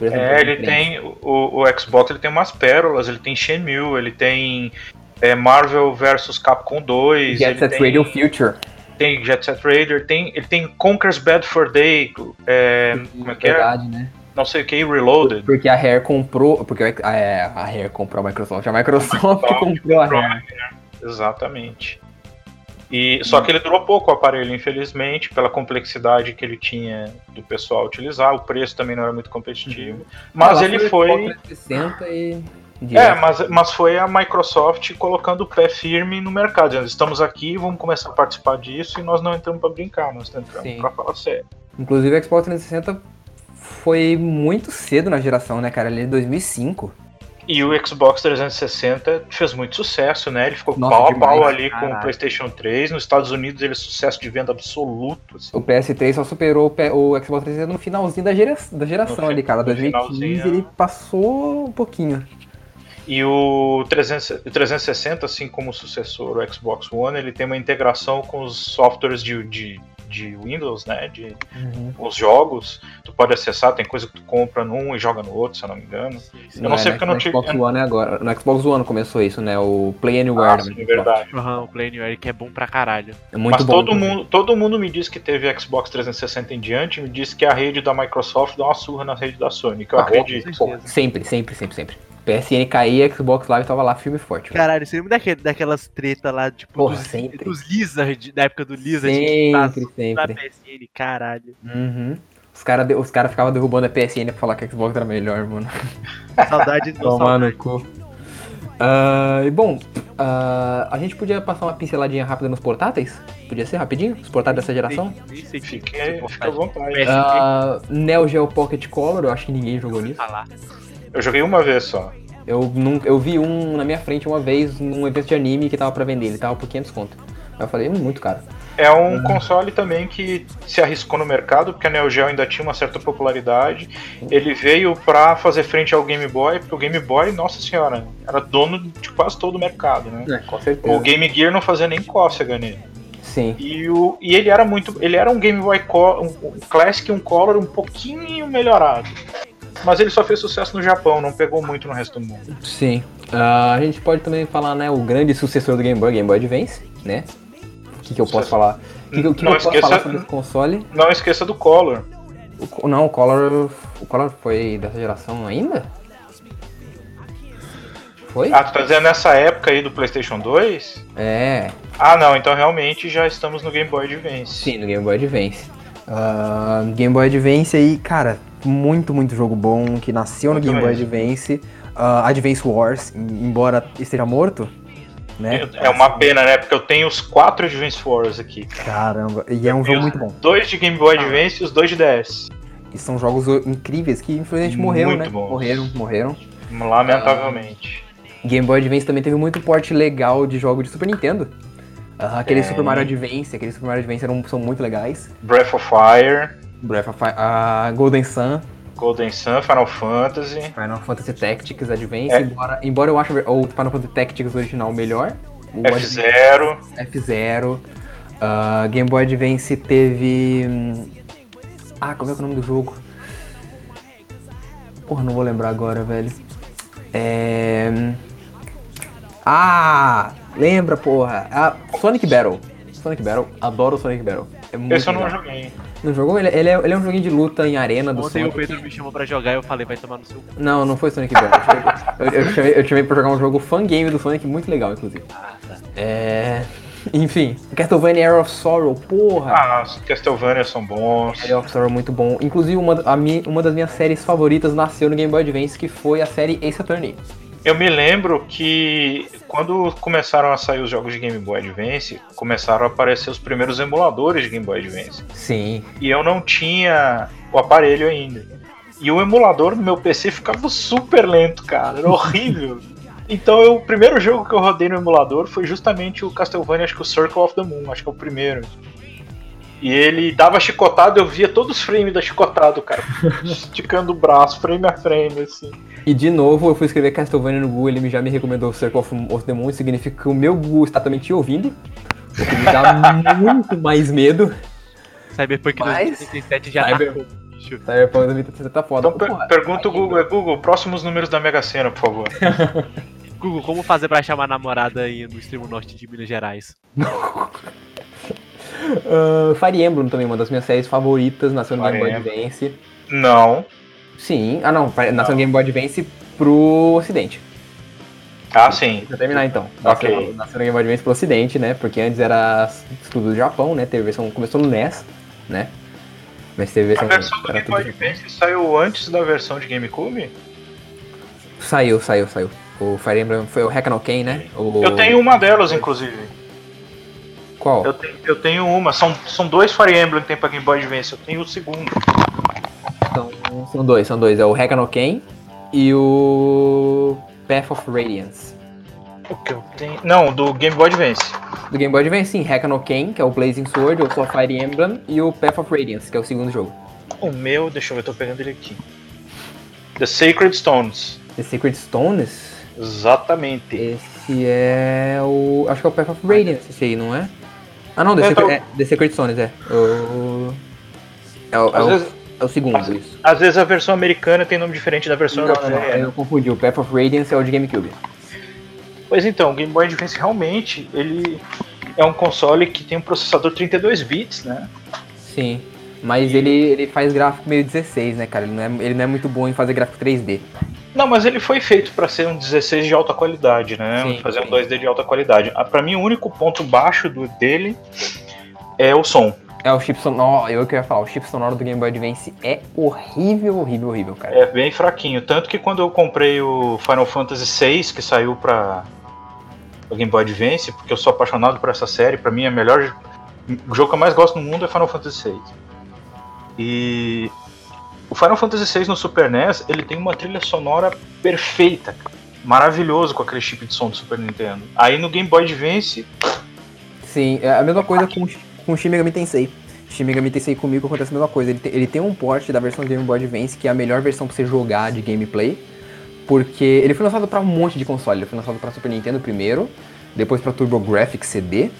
É, ele tem. O, o Xbox ele tem umas pérolas, ele tem Shenmue, ele tem é, Marvel vs Capcom 2. Jet Set Radio Future tem Jet Set Raider, tem, ele tem Conker's Bad for Day, é, como é que é? verdade, é? Né? Não sei o que, Reloaded. Porque a Rare comprou, porque a, é, a Rare comprou a Microsoft, a Microsoft comprou a Rare. Exatamente. E, só que ele durou pouco o aparelho, infelizmente, pela complexidade que ele tinha do pessoal utilizar, o preço também não era muito competitivo. Uhum. Mas ele foi. 360 e é, mas, mas foi a Microsoft colocando o pé firme no mercado. Dizendo, estamos aqui, vamos começar a participar disso e nós não entramos para brincar, nós entramos para falar sério. Inclusive, o Xbox 360 foi muito cedo na geração, né, cara? Ele é de 2005. E o Xbox 360 fez muito sucesso, né? Ele ficou Nossa, pau a pau ali caralho. com o PlayStation 3. Nos Estados Unidos ele é sucesso de venda absoluto. Assim. O PS3 só superou o, Xbox 360 no finalzinho da, gera, da geração ali, cara. 2015 ele passou um pouquinho. E o 360, assim como o sucessor, o Xbox One, ele tem uma integração com os softwares de, de, de Windows, né? De uhum. os jogos. Tu pode acessar, tem coisa que tu compra num e joga no outro, se eu não me engano. Sim, eu não é, sei porque eu não tive. Xbox One é agora. No Xbox One começou isso, né? O Play Anywhere. Ah, sim, é verdade. Uhum, o Play Anywhere que é bom pra caralho. É muito Mas bom. Todo mundo, todo mundo me diz que teve Xbox 360 em diante, me diz que a rede da Microsoft dá uma surra na rede da Sony. Que eu ah, acredito. Sempre, sempre, sempre, sempre. PSN caía, Xbox Live tava lá firme e forte. Caralho, você lembra daquele, daquelas tretas lá, tipo, Porra, dos, sempre. dos Lizard, da época do Lizard? Sempre, tá, sempre. Na PSN, caralho. Uhum. Os caras os cara ficavam derrubando a PSN pra falar que a Xbox era melhor, mano. Saudade do Toma no cu. Uh, bom, uh, a gente podia passar uma pinceladinha rápida nos portáteis? Podia ser rapidinho? Os portáteis dessa geração? Fique, fique à vontade. Uh, Neo Geo Pocket Color, eu acho que ninguém jogou nisso. Eu joguei uma vez só. Eu, nunca, eu vi um na minha frente uma vez num evento de anime que tava pra vender, ele tava por 500 conto. Aí eu falei, hum, muito caro. É um uhum. console também que se arriscou no mercado, porque a Neo Geo ainda tinha uma certa popularidade. Ele veio para fazer frente ao Game Boy, porque o Game Boy, nossa senhora, era dono de quase todo o mercado, né? É, com certeza. O Game Gear não fazia nem cócega nele. Sim. E, o, e ele era muito. Ele era um Game Boy Color, um, um Classic um Color um pouquinho melhorado. Mas ele só fez sucesso no Japão, não pegou muito no resto do mundo. Sim. Uh, a gente pode também falar, né, o grande sucessor do Game Boy, Game Boy Advance, né? O que, que eu posso falar? O que, que, que Não eu posso esqueça- falar sobre console? Não esqueça do Color. O- não, o Color. O Color foi dessa geração ainda? Foi? Ah, tu tá dizendo nessa época aí do PlayStation 2? É, Ah, não, então realmente já estamos no Game Boy Advance. sim, no Game Boy Advance. Ah, Game Boy Advance aí, cara, muito, muito jogo bom que nasceu no Game Boy. Advance. Ah, Advance Wars, em- embora esteja morto, né? É uma pena, né? Porque eu tenho os quatro Advance Wars aqui. Caramba, e é um Eu jogo muito bom. Dois de Game Boy Advance e os dois de DS. E são jogos incríveis que infelizmente morreram, Muito né? bons. Morreram, morreram. Lamentavelmente. Game Boy Advance também teve muito porte legal de jogo de Super Nintendo. Ah, aquele. Super Mario Advance, aquele Super Mario Advance eram, são muito legais. Breath of Fire, Breath of ah, Golden Sun, Golden Sun, Final Fantasy. Final Fantasy Tactics Advance, É. embora, embora eu ache o Final Fantasy Tactics original melhor. O Advance- F-Zero. F0. Ah, Game Boy Advance teve. hum, Ah, como é que é o nome do jogo? Porra, não vou lembrar agora, velho. É. hum, Ah! Lembra, porra! Ah, Sonic Battle. Sonic Battle, adoro Sonic Battle. É muito Esse eu não joguei. Não jogou? Ele, ele é, ele é um joguinho de luta em arena do Ontem o Sonic. Pedro me chamou pra jogar e eu falei, vai tomar no seu cu. Não, não foi Sonic Battle. Eu, eu, eu, chamei, eu chamei pra jogar um jogo fangame do Sonic muito legal, inclusive. É. Enfim, Castlevania Era of Sorrow, porra! Ah, os Castlevania são bons. Era of Sorrow é muito bom. Inclusive, uma, a mi, uma das minhas séries favoritas nasceu no Game Boy Advance, que foi a série Ace Attorney. Eu me lembro que quando começaram a sair os jogos de Game Boy Advance, começaram a aparecer os primeiros emuladores de Game Boy Advance. Sim. E eu não tinha o aparelho ainda. E o emulador no meu PC ficava super lento, cara. Era horrível. Então eu- o primeiro jogo que eu rodei no emulador foi justamente o Castlevania, acho que o Circle of the Moon, acho que é o primeiro. E ele dava chicotada, eu via todos os frames da chicotada, cara. Esticando o braço, frame a frame, assim. E de novo, eu fui escrever Castlevania no Google, ele já me recomendou Circle of, of the Moon, significa que o meu Google está também te ouvindo. O que me dá muito mais medo. Cyberpunk Mas- 2077 já Cyber- tá como, bicho. Cyberpunk 2077 tá foda. Então per Porra, pergunta o Google, é Google, próximos números da Mega Sena, por favor. Google, como fazer pra chamar namorada aí no extremo norte de Minas Gerais? Ah, Fire Emblem também, uma das minhas séries favoritas, nasceu no Fire Game Boy. Advance. Não. Sim, ah não, nasceu no Game Boy Advance pro ocidente. Ah, sim. Pra terminar então. Nasceu, nasceu no Game Boy Advance pro ocidente, né? Porque antes era exclusivo do Japão, né? Teve versão, começou no NES, né? Mas teve A versão. versão do Game Boy. Advance saiu antes da versão de GameCube? Saiu, saiu, saiu. O Fire Emblem foi o Hack no Ken, né? O... Eu tenho uma delas, inclusive. Qual? Eu tenho, eu tenho uma. São, são dois Fire Emblem que tem pra Game Boy Advance. Eu tenho o segundo. São, são dois, são dois. É o Hack no Ken e o Path of Radiance. O que eu tenho? Não, do Game Boy Advance. Do Game Boy Advance, sim, Hack no Ken, que é o Blazing Sword, ou só Fire Emblem, e o Path of Radiance, que é o segundo jogo. O meu, deixa eu ver, eu tô pegando ele aqui. The Sacred Stones. The Sacred Stones, Exatamente. esse é o. Acho que é o Path of Radiance, esse aí, não é? Ah não, The, Sacred, tá- é, The Sacred Stones, é. O. É o, é o, vezes, é o segundo, às- isso. às vezes a versão americana tem nome diferente da versão Não, não, não, europeia. eu confundi. O Path of Radiance é o de GameCube. Pois então, o Game Boy Advance realmente ele é um console que tem um processador 32 bits, né? Sim. Mas ele, ele faz gráfico meio 16, né, cara? Ele não, é, ele não é muito bom em fazer gráfico 3D. Não, mas ele foi feito para ser um 16 de alta qualidade, né? Sim, Fazer sim. um 2D de alta qualidade. Ah, Pra mim, o único ponto baixo do, dele é o som. É o chip sonoro, eu que ia falar, o chip sonoro do Game Boy Advance é horrível, horrível, horrível, cara. É bem fraquinho. Tanto que quando eu comprei o Final Fantasy VI, que saiu pra o Game Boy Advance, porque eu sou apaixonado por essa série, pra mim é melhor. O jogo que eu mais gosto no mundo é Final Fantasy VI. E o Final Fantasy VI no Super NES, ele tem uma trilha sonora perfeita, maravilhoso com aquele chip de som do Super Nintendo. Aí no Game Boy Advance, Sim, é a mesma coisa com, o- Megami Tensei. Shin Tensei comigo acontece a mesma coisa. Ele, te- ele tem um port da versão do Game Boy Advance, que é a melhor versão pra você jogar de gameplay. Porque ele foi lançado pra um monte de console. Ele foi lançado pra Super Nintendo primeiro, depois pra TurboGrafx CD,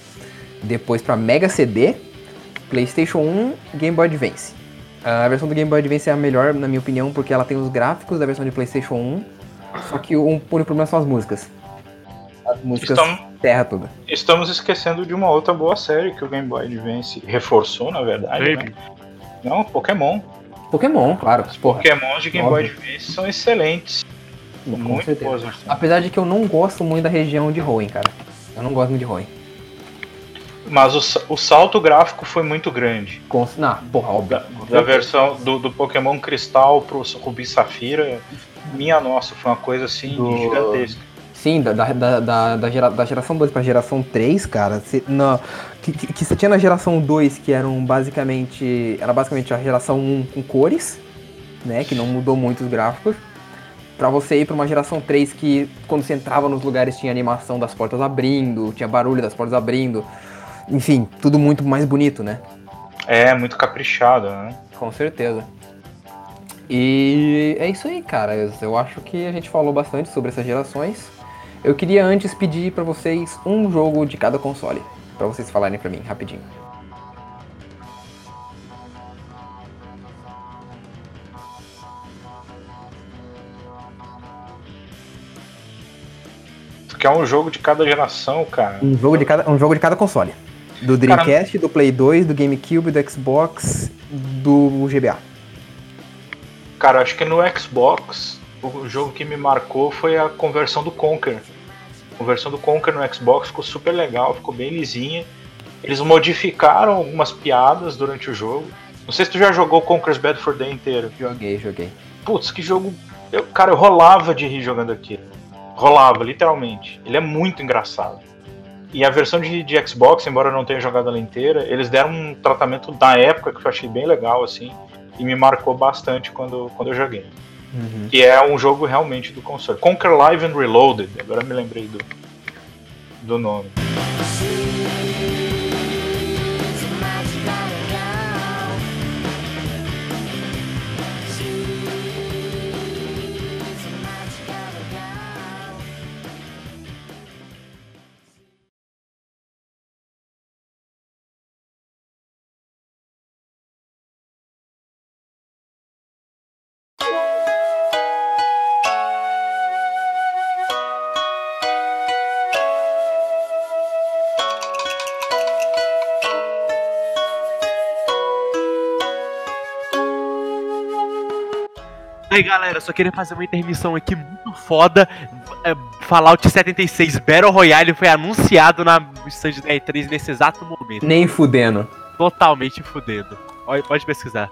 depois pra Mega CD, PlayStation 1, Game Boy Advance. A versão do Game Boy Advance é a melhor, na minha opinião, porque ela tem os gráficos da versão de PlayStation 1. Só que o único problema são as músicas. As músicas Estamos, terra toda. estamos esquecendo de uma outra boa série que o Game Boy Advance reforçou, na verdade. Né? Não, Pokémon. Pokémon, claro. Porra, Pokémon de Game Boy óbvio. Advance são excelentes. com Muito certeza. boas. Apesar de que eu não gosto muito da região de Hoenn, cara. Eu não gosto muito de Hoenn. Mas o, o salto gráfico foi muito grande. Com... Não, porra, óbvio. Da, da versão do, do Pokémon Cristal pro Rubi Safira, minha nossa, foi uma coisa assim Do- gigantesca. Sim, da, da, da, da, gera- da geração 2 pra geração 3, cara, cê- na, que, que, que você tinha na geração 2, que eram basicamente. Era basicamente a geração 1 com cores, né? Que não mudou muito os gráficos. Pra você ir pra uma geração 3 que quando você entrava nos lugares tinha animação das portas abrindo, tinha barulho das portas abrindo. Enfim, tudo muito mais bonito, né? É, muito caprichado, né? Com certeza. E é isso aí, cara. Eu acho que a gente falou bastante sobre essas gerações. Eu queria antes pedir pra vocês um jogo de cada console, Pra vocês falarem pra mim rapidinho. Porque é um jogo de cada geração, cara. Um jogo de cada, um jogo de cada console. Do Dreamcast, do Play 2, do GameCube, do Xbox, do GBA. Cara, acho que no Xbox, o jogo que me marcou foi a conversão do Conker. A conversão do Conker no Xbox ficou super legal, ficou bem lisinha. Eles modificaram algumas piadas durante o jogo. Não sei se tu já jogou Conker's Bad for Day inteiro. Joguei, joguei. Putz, que jogo. Eu, cara, eu rolava de rir jogando aquilo. Rolava, literalmente. Ele é muito engraçado. E a versão de, de Xbox, embora eu não tenha jogado ela inteira, eles deram um tratamento da época que eu achei bem legal, assim. E me marcou bastante quando, quando eu joguei. Uhum. Que é um jogo realmente do console. Conquer Live and Reloaded, agora me lembrei do, do nome. Aí galera, só queria fazer uma intermissão aqui muito foda. É, Fallout 76 Battle Royale foi anunciado na stand da E3 nesse exato momento. Nem fudendo. Totalmente fudendo. Pode pesquisar.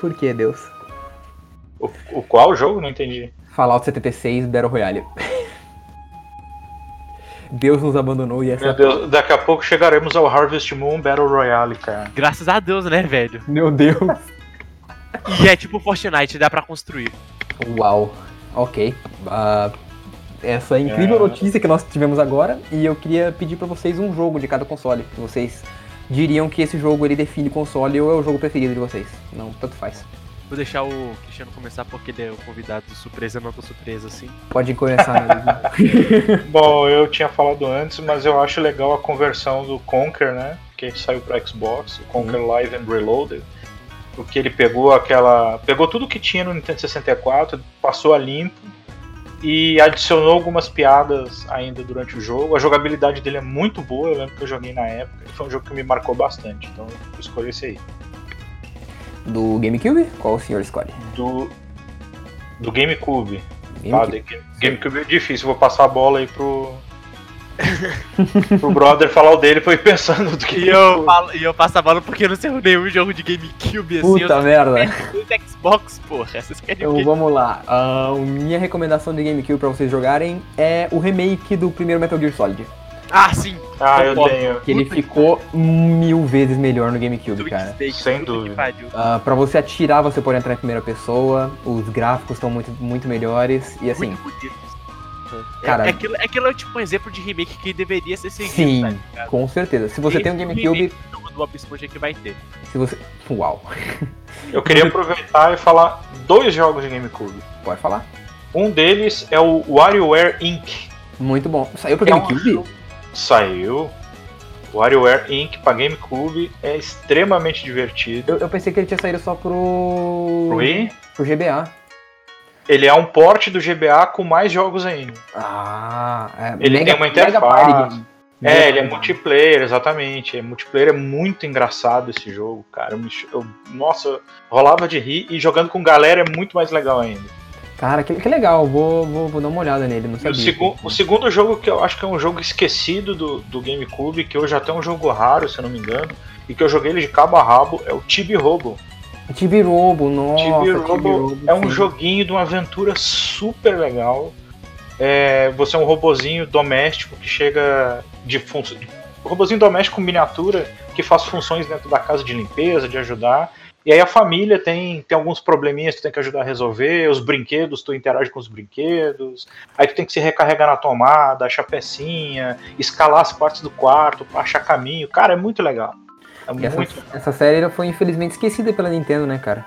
Por que, Deus? O, o qual jogo? Não entendi. Fallout 76 Battle Royale. Deus nos abandonou e essa. Meu Deus, daqui a pouco chegaremos ao Harvest Moon Battle Royale, cara. Graças a Deus, né, velho? Meu Deus. E é tipo Fortnite, dá pra construir. Uau. Ok. Ah, essa incrível É. notícia que nós tivemos agora. E eu queria pedir pra vocês um jogo de cada console. Vocês diriam que esse jogo ele define console ou é o jogo preferido de vocês? Não, tanto faz. Vou deixar o Cristiano começar porque ele é o convidado de surpresa, não tô surpresa assim. Pode começar, né? Bom, eu tinha falado antes, mas eu acho legal a conversão do Conker, né? Que saiu pra Xbox, o Conker Live and Reloaded. Porque ele pegou aquela. Pegou tudo que tinha no Nintendo 64, passou a limpo e adicionou algumas piadas ainda durante o jogo. A jogabilidade dele é muito boa, eu lembro que eu joguei na época. Foi um jogo que me marcou bastante, então eu escolhi esse aí. Do GameCube? Qual o senhor escolhe? Do. Do GameCube. GameCube. de- GameCube é difícil, vou passar a bola aí pro. pro brother falar o dele ir pensando do que. E eu, falo, e eu passo a bola porque eu não sei nenhum jogo de GameCube assim. Puta eu merda. tenho do Xbox, porra. Vocês querem o Então vamos lá. Ah, minha recomendação de GameCube pra vocês jogarem é o remake do primeiro Metal Gear Solid. Ah, sim! Ah, eu tenho. Que ele Puta ficou mil vezes melhor no GameCube, cara. Sem puta dúvida. Ah, pra você atirar, você pode entrar em primeira pessoa, os gráficos estão muito, muito melhores, e assim, Muito Cara- é, aquilo, é aquilo é tipo um exemplo de remake que deveria ser seguido, sim, tá com certeza. Se você Esse tem um é GameCube, do Bob Esponja que vai ter. se você... Uau, Eu queria aproveitar e falar dois jogos de GameCube. pode falar. Um deles é o WarioWare Inc. Muito bom. Saiu pro É um GameCube? jogo- Saiu. WarioWare Inc. pra GameCube é extremamente divertido. Eu, eu, pensei que ele tinha saído só pro. Pro Wii? Pro GBA. Ele é um porte do GBA com mais jogos ainda. Ah, é. Ele mega, tem uma interface. É, ele é multiplayer, exatamente. É, multiplayer é muito engraçado esse jogo, cara. Eu, eu, nossa, rolava de rir e jogando com galera é muito mais legal ainda. Cara, que, que legal, vou, vou, vou, dar uma olhada nele, não sabia. O, segu o, segundo jogo que eu acho que é um jogo esquecido do, do GameCube, que hoje até é um jogo raro, se eu não me engano, e que eu joguei ele de cabo a rabo, é o Tibi Robo. Tibi Robo, nossa. Tibi Robo é um joguinho de uma aventura super legal. É, você é um robozinho doméstico que chega de função. Robozinho doméstico miniatura que faz funções dentro da casa de limpeza, de ajudar. E aí a família tem, tem alguns probleminhas que tu tem que ajudar a resolver, os brinquedos, tu interage com os brinquedos, aí tu tem que se recarregar na tomada, achar pecinha, escalar as partes do quarto achar caminho. Cara, é muito legal. É muito essa, série foi infelizmente esquecida pela Nintendo, né, cara?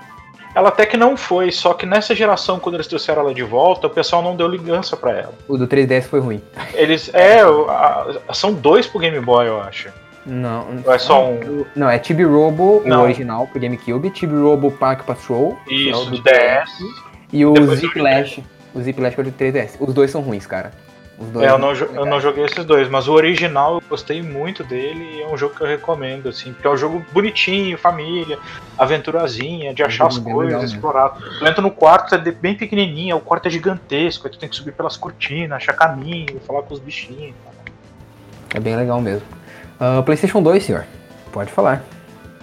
Ela até que não foi, só que nessa geração, quando eles trouxeram ela de volta, o pessoal não deu ligança para ela. O do 3DS foi ruim. Eles. É, a, são dois pro Game Boy, eu acho. Não, Ou é só um. Não, é Tibi Robo, não. o original pro GameCube, Tibi Robo Park Patrol. Isso, é do DS. E o Ziplash. O Ziplash que é do 3DS. Os dois são ruins, cara. É, eu, não, eu não joguei esses dois, mas o original eu gostei muito dele e é um jogo que eu recomendo, assim, porque é um jogo bonitinho, família, aventurazinha, de achar é as coisas, explorar. Tu entra no quarto, é bem pequenininho, o quarto é gigantesco, aí tu tem que subir pelas cortinas, achar caminho, falar com os bichinhos. É bem legal mesmo. Uh, PlayStation 2, senhor. Pode falar.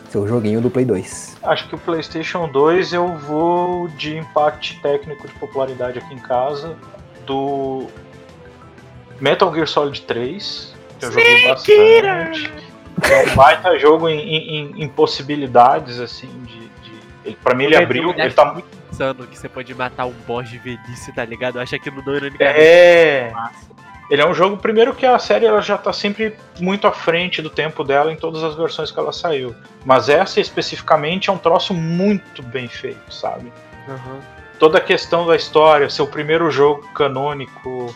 Seu joguinho do Play 2. Acho que o PlayStation 2 eu vou de impacto técnico de popularidade aqui em casa do Metal Gear Solid 3, que eu joguei bastante. É um baita jogo em, em, em possibilidades, assim, de. de... Ele, pra mim ele abriu. Ele tá muito insano que você pode matar um boss de velhice, tá ligado? Eu acho aquilo não É. Massa. Ele é um jogo, primeiro que a série ela já tá sempre muito à frente do tempo dela em todas as versões que ela saiu. Mas essa especificamente é um troço muito bem feito, sabe? Uhum. Toda a questão da história, seu primeiro jogo canônico,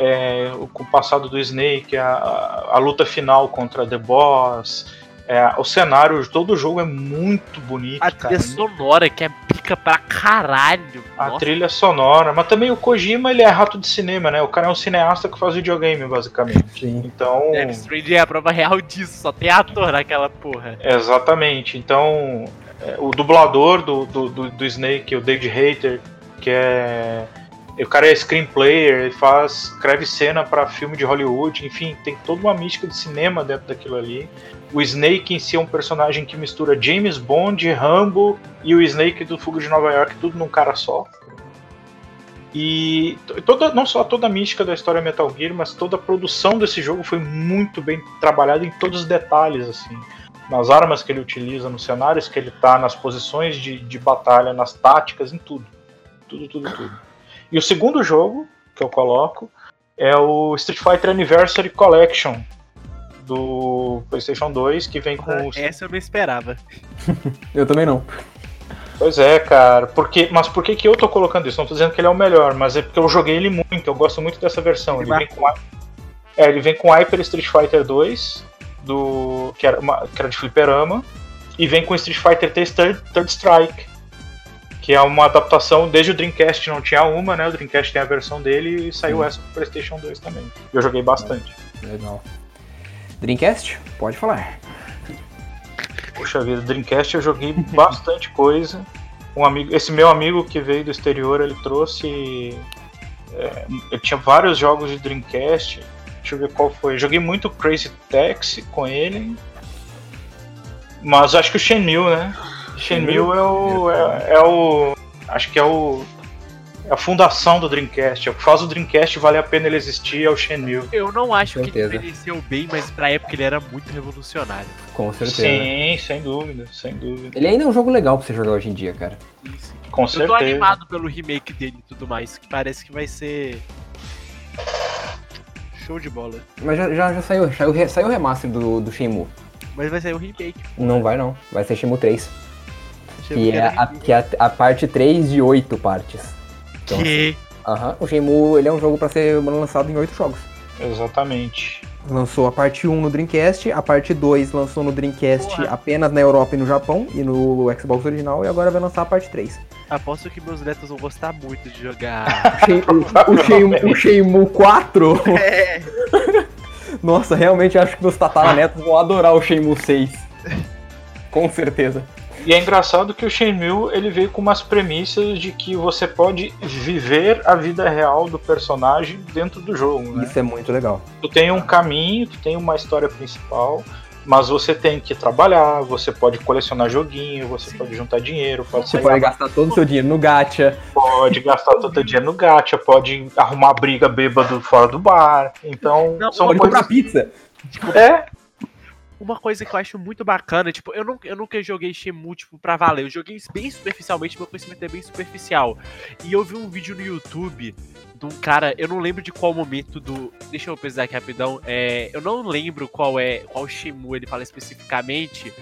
é, com o passado do Snake, a, a, a, luta final contra The Boss, é, o cenário, todo o jogo é muito bonito. A trilha sonora, que é pica pra caralho. A Nossa. trilha sonora, mas também o Kojima, ele é rato de cinema, né? O cara é um cineasta que faz videogame, basicamente. Sim. Então. Death Stranding é a prova real disso, só tem ator naquela porra. Exatamente. Então, é, o dublador do, do, do, do Snake, o David Hater, que é o cara é screenplayer, ele faz, escreve cena para filme de Hollywood, enfim, tem toda uma mística de cinema dentro daquilo ali. O Snake em si é um personagem que mistura James Bond, Rambo e o Snake do Fuga de Nova York, tudo num cara só. E toda, não só toda a mística da história Metal Gear, mas toda a produção desse jogo foi muito bem trabalhada em todos os detalhes, assim. Nas armas que ele utiliza, nos cenários que ele tá, nas posições de, de batalha, nas táticas, em tudo. Tudo, tudo, tudo. E o segundo jogo que eu coloco é o Street Fighter Anniversary Collection do PlayStation 2, que vem com. Ah, essa eu não esperava. eu também não. Pois é, cara. Porque, mas por que, que eu tô colocando isso? Não tô dizendo que ele é o melhor, mas é porque eu joguei ele muito, eu gosto muito dessa versão. Ele, ele vem com, é, ele vem com Hyper Street Fighter 2, do, que, era uma, que era de fliperama, e vem com Street Fighter 3 Third, Third Strike, que é uma adaptação, desde o Dreamcast não tinha uma, né? O Dreamcast tem a versão dele e saiu Sim. essa pro PlayStation 2 também. Eu joguei bastante. Legal. Dreamcast? Pode falar. Puxa vida, Dreamcast eu joguei bastante coisa. Um amigo, esse meu amigo que veio do exterior, ele trouxe. É, ele tinha vários jogos de Dreamcast. Deixa eu ver qual foi. joguei muito Crazy Taxi com ele. Mas acho que o Shenmue, né? Shenmue é o, é, é, o. Acho que é o. É a fundação do Dreamcast. É o que faz o Dreamcast valer a pena ele existir é o Shenmue. Eu não acho que ele envelheceu bem, mas pra época ele era muito revolucionário. Com certeza. Sim, sem dúvida, sem dúvida. Ele ainda é um jogo legal pra você jogar hoje em dia, cara. Isso. Com Eu certeza. tô animado pelo remake dele e tudo mais, que parece que vai ser. Show de bola. Mas já, já, já saiu, saiu, saiu o remaster do, do Shenmue. Mas vai sair o remake. Não vai não, vai ser Shenmue 3 que é, a, que é a, parte 3 de 8 partes. Então, que? Assim, uh -huh, o Shenmue ele é um jogo para ser lançado em 8 jogos. Exatamente. Lançou a parte 1 no Dreamcast, a parte 2 lançou no Dreamcast Porra. apenas na Europa e no Japão, e no Xbox original, e agora vai lançar a parte 3. Aposto que meus netos vão gostar muito de jogar. o, Shenmue, o Shenmue 4? É. Nossa, realmente acho que meus tataranetos vão adorar o Shenmue 6. Com certeza. E é engraçado que o Shenmue ele veio com umas premissas de que você pode viver a vida real do personagem dentro do jogo. Né? Isso é muito legal. Tu tem um caminho, tu tem uma história principal, mas você tem que trabalhar, você pode colecionar joguinho, você Sim. pode juntar dinheiro, pode Você pode gastar todo o seu dinheiro no gacha. Pode gastar todo o seu dinheiro no gacha, pode arrumar briga bêbado fora do bar. Então, Não, são pode coisas... comprar pizza. É, uma coisa que eu acho muito bacana, tipo, eu, não, eu nunca joguei Shenmue, tipo, pra valer. Eu joguei bem superficialmente, meu conhecimento é bem superficial. E eu vi um vídeo no YouTube de um cara, eu não lembro de qual momento do. Deixa eu pesquisar aqui rapidão. É, eu não lembro qual é. qual Shenmue ele fala especificamente.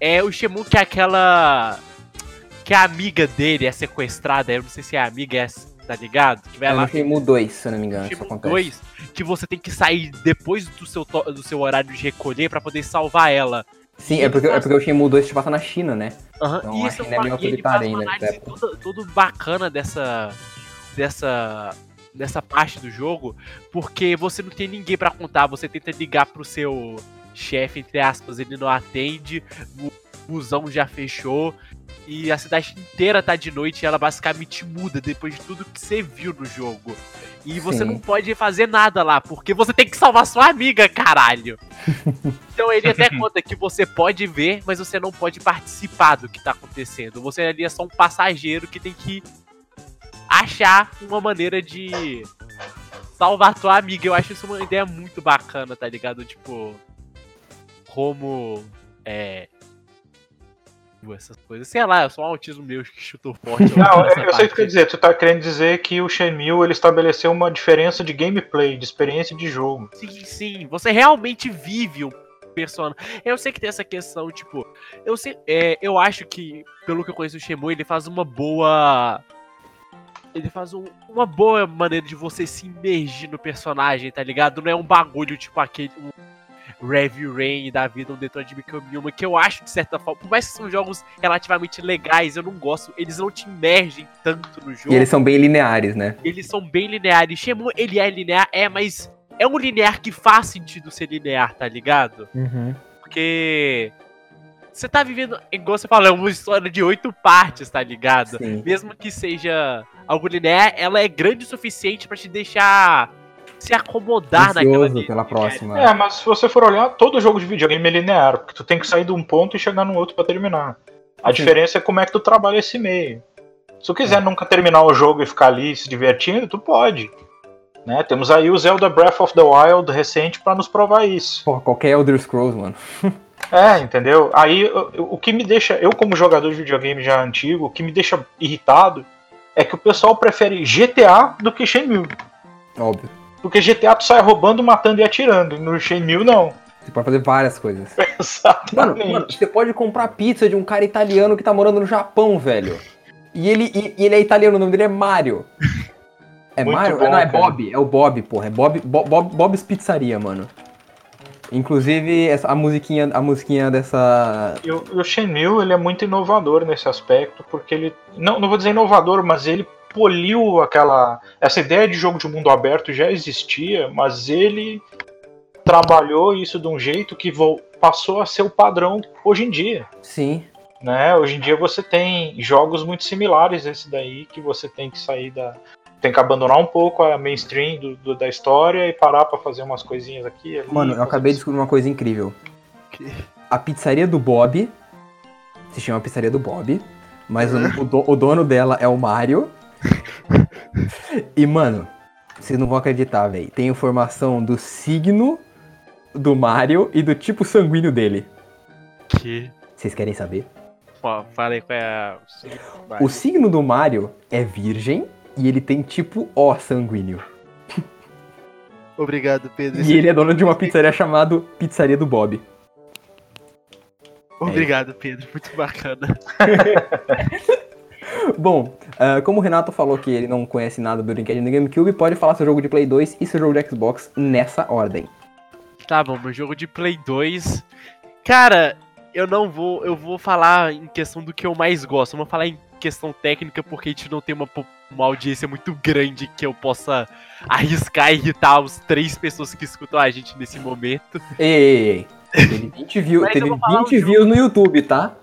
É o Shenmue que é aquela. Que a amiga dele é sequestrada. Eu não sei se é amiga, é tá ligado? Que vai é lá. no Shenmue 2, se eu não me engano. Shenmue 2, que você tem que sair depois do seu, do seu horário de recolher para poder salvar ela. Sim, é porque, faz... é porque o Shenmue 2 te passa na China, né? Uhum. Então e a China é meio autoritária ainda. Ele tudo, tudo bacana dessa. dessa. dessa parte do jogo, porque você não tem ninguém para contar, você tenta ligar pro seu chefe, entre aspas, ele não atende, busão já fechou, e a cidade inteira tá de noite e ela basicamente muda depois de tudo que você viu no jogo. E você Sim. não pode fazer nada lá, porque você tem que salvar sua amiga, caralho. então ele até conta que você pode ver, mas você não pode participar do que tá acontecendo. Você ali é só um passageiro que tem que achar uma maneira de salvar sua amiga. Eu acho isso uma ideia muito bacana, tá ligado? Tipo, como é, essas coisas. Sei lá, é só um autismo meu que chutou forte. Não, eu, eu sei o que quer dizer. Tu tá querendo dizer que o Shenmue ele estabeleceu uma diferença de gameplay, de experiência de jogo. Sim, sim. Você realmente vive um personagem. Eu sei que tem essa questão, tipo, eu sei, é, eu acho que pelo que eu conheço o Shenmue, ele faz uma boa ele faz um, uma boa maneira de você se imergir no personagem, tá ligado? Não é um bagulho tipo aquele um Heavy Rain da vida, um Detroit Become Human, que eu acho de certa forma, por mais que são jogos relativamente legais, eu não gosto, eles não te imergem tanto no jogo. E eles são bem lineares, né? Eles são bem lineares. Shemu, ele é linear, é, mas é um linear que faz sentido ser linear, tá ligado? Uhum. Porque você tá vivendo, igual você falou, uma história de oito partes, tá ligado? Sim. Mesmo que seja algo linear, ela é grande o suficiente para te deixar se acomodar Ansioso naquela pela próxima. É, mas se você for olhar, todo jogo de videogame é linear, porque tu tem que sair de um ponto e chegar no outro para terminar. A Sim. diferença é como é que tu trabalha esse meio. Se tu quiser é. nunca terminar o jogo e ficar ali se divertindo, tu pode. Né? Temos aí o Zelda Breath of the Wild recente para nos provar isso. Porra, qualquer Elder Scrolls, mano. é, entendeu? Aí o, o que me deixa, eu como jogador de videogame já antigo, o que me deixa irritado é que o pessoal prefere GTA do que Shenmue. Óbvio. Porque GTA tu sai roubando, matando e atirando. No Shenmue, não. Você pode fazer várias coisas. Exatamente. Mano, mano, você pode comprar pizza de um cara italiano que tá morando no Japão, velho. E ele, e, e ele é italiano, o nome dele é Mario. É Muito Mario? Bom, não, é cara. Bob. É o Bob, porra. É Bob, Bob, Bob, Bob's Pizzaria, mano. Inclusive, essa, a, musiquinha, a musiquinha dessa. O, o Shenmue, ele é muito inovador nesse aspecto, porque ele. Não, não vou dizer inovador, mas ele poliu aquela. Essa ideia de jogo de mundo aberto já existia, mas ele trabalhou isso de um jeito que passou a ser o padrão hoje em dia. Sim. Né? Hoje em dia você tem jogos muito similares a esse daí, que você tem que sair da. Tem que abandonar um pouco a mainstream do, do da história e parar para fazer umas coisinhas aqui. Ali, Mano, eu acabei de descobrir uma coisa incrível. Que? A pizzaria do Bob se chama Pizzaria do Bob, mas o, o, o dono dela é o Mario e, mano, vocês não vão acreditar, velho. Tem informação do signo do Mario e do tipo sanguíneo dele. Que? Vocês querem saber? Falei qual é o signo do Mario é virgem e ele tem tipo O sanguíneo. Obrigado, Pedro. E ele é dono de uma pizzaria chamada Pizzaria do Bob. Obrigado, é. Pedro. Muito bacana. Bom, uh, como o Renato falou que ele não conhece nada do brinquedo no GameCube, pode falar seu jogo de Play 2 e seu jogo de Xbox nessa ordem. Tá bom, meu jogo de Play 2. Cara, eu não vou. Eu vou falar em questão do que eu mais gosto. Eu vou falar em questão técnica porque a gente não tem uma, uma audiência muito grande que eu possa arriscar e irritar os três pessoas que escutam a gente nesse momento. Ei, ei, ei. Teve 20, view, teve vou falar 20 um views no YouTube, tá?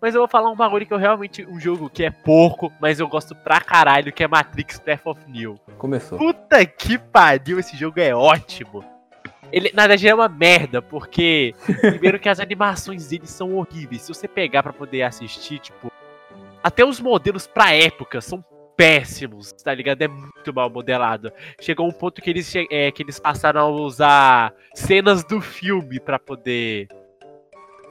Mas eu vou falar um bagulho que eu realmente. Um jogo que é pouco, mas eu gosto pra caralho, que é Matrix Path of Neo. Começou. Puta que pariu, esse jogo é ótimo. Ele, na verdade, é uma merda, porque. Primeiro que as animações dele são horríveis. Se você pegar pra poder assistir, tipo. Até os modelos pra época são péssimos, tá ligado? É muito mal modelado. Chegou um ponto que eles, é, que eles passaram a usar cenas do filme pra poder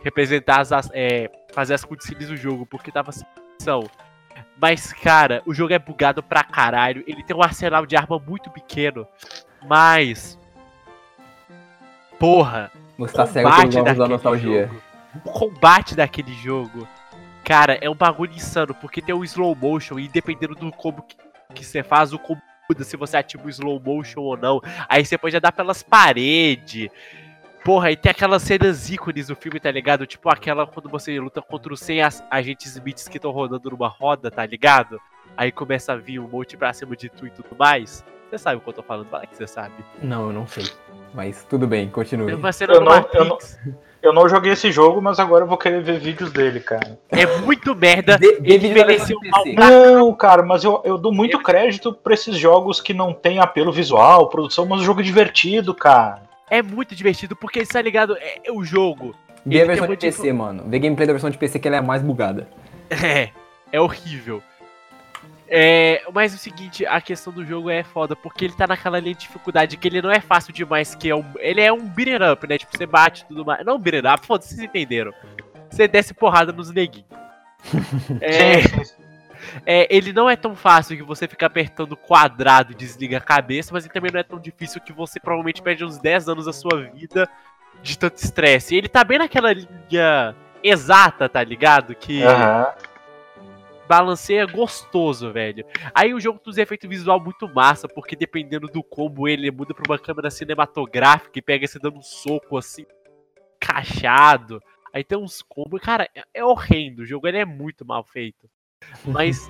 representar as, as- é, fazer as cutscenes do jogo, porque tava sem opção. Mas, cara, o jogo é bugado pra caralho. Ele tem um arsenal de arma muito pequeno. Mas. Porra, Você tá cego nostalgia. jogo- o combate daquele jogo, cara, é um bagulho insano, porque tem o slow motion e dependendo do combo que, que você faz, o combo muda se você ativa o slow motion ou não. Aí você pode andar pelas paredes. Porra, e tem aquelas cenas ícones do filme, tá ligado? Tipo aquela quando você luta contra os 100 as- agentes Smiths que estão rodando numa roda, tá ligado? Aí começa a vir um monte pra cima de tu e tudo mais. Você sabe o que eu tô falando, fala que você sabe. Não, eu não sei. Mas tudo bem, continue. Uma cena Eu não- eu Matrix. Eu não joguei esse jogo, mas agora eu vou querer ver vídeos dele, cara. É muito merda. De- de Ele envelheceu versão mal Não, cara, mas eu, eu dou muito crédito pra esses jogos que não tem apelo visual, produção, mas o jogo é divertido, cara. É muito divertido, porque tá ligado? É, é o jogo. Vê a versão de PC, mano. Vê gameplay da versão de PC que ela é a mais bugada. É, é horrível. É, mas o seguinte, a questão do jogo é foda, porque ele tá naquela linha de dificuldade que ele não é fácil demais, que é um, ele é um beat'em up, né? Tipo, você bate e tudo mais. Não beat'em up, foda-se, vocês entenderam. Você desce porrada nos neguinhos. É. é, ele não é tão fácil que você fica apertando quadrado e desliga a cabeça, mas ele também não é tão difícil que você provavelmente perde uns 10 anos da sua vida de tanto estresse. Ele tá bem naquela linha exata, tá ligado? Que Aham. balanceia gostoso, velho. Aí o jogo tem uns efeitos visual muito massa, porque dependendo do combo ele muda pra uma câmera cinematográfica e pega você dando um soco assim, cachado. Aí tem uns combos, cara, é, é horrendo. O jogo ele é muito mal feito. Mas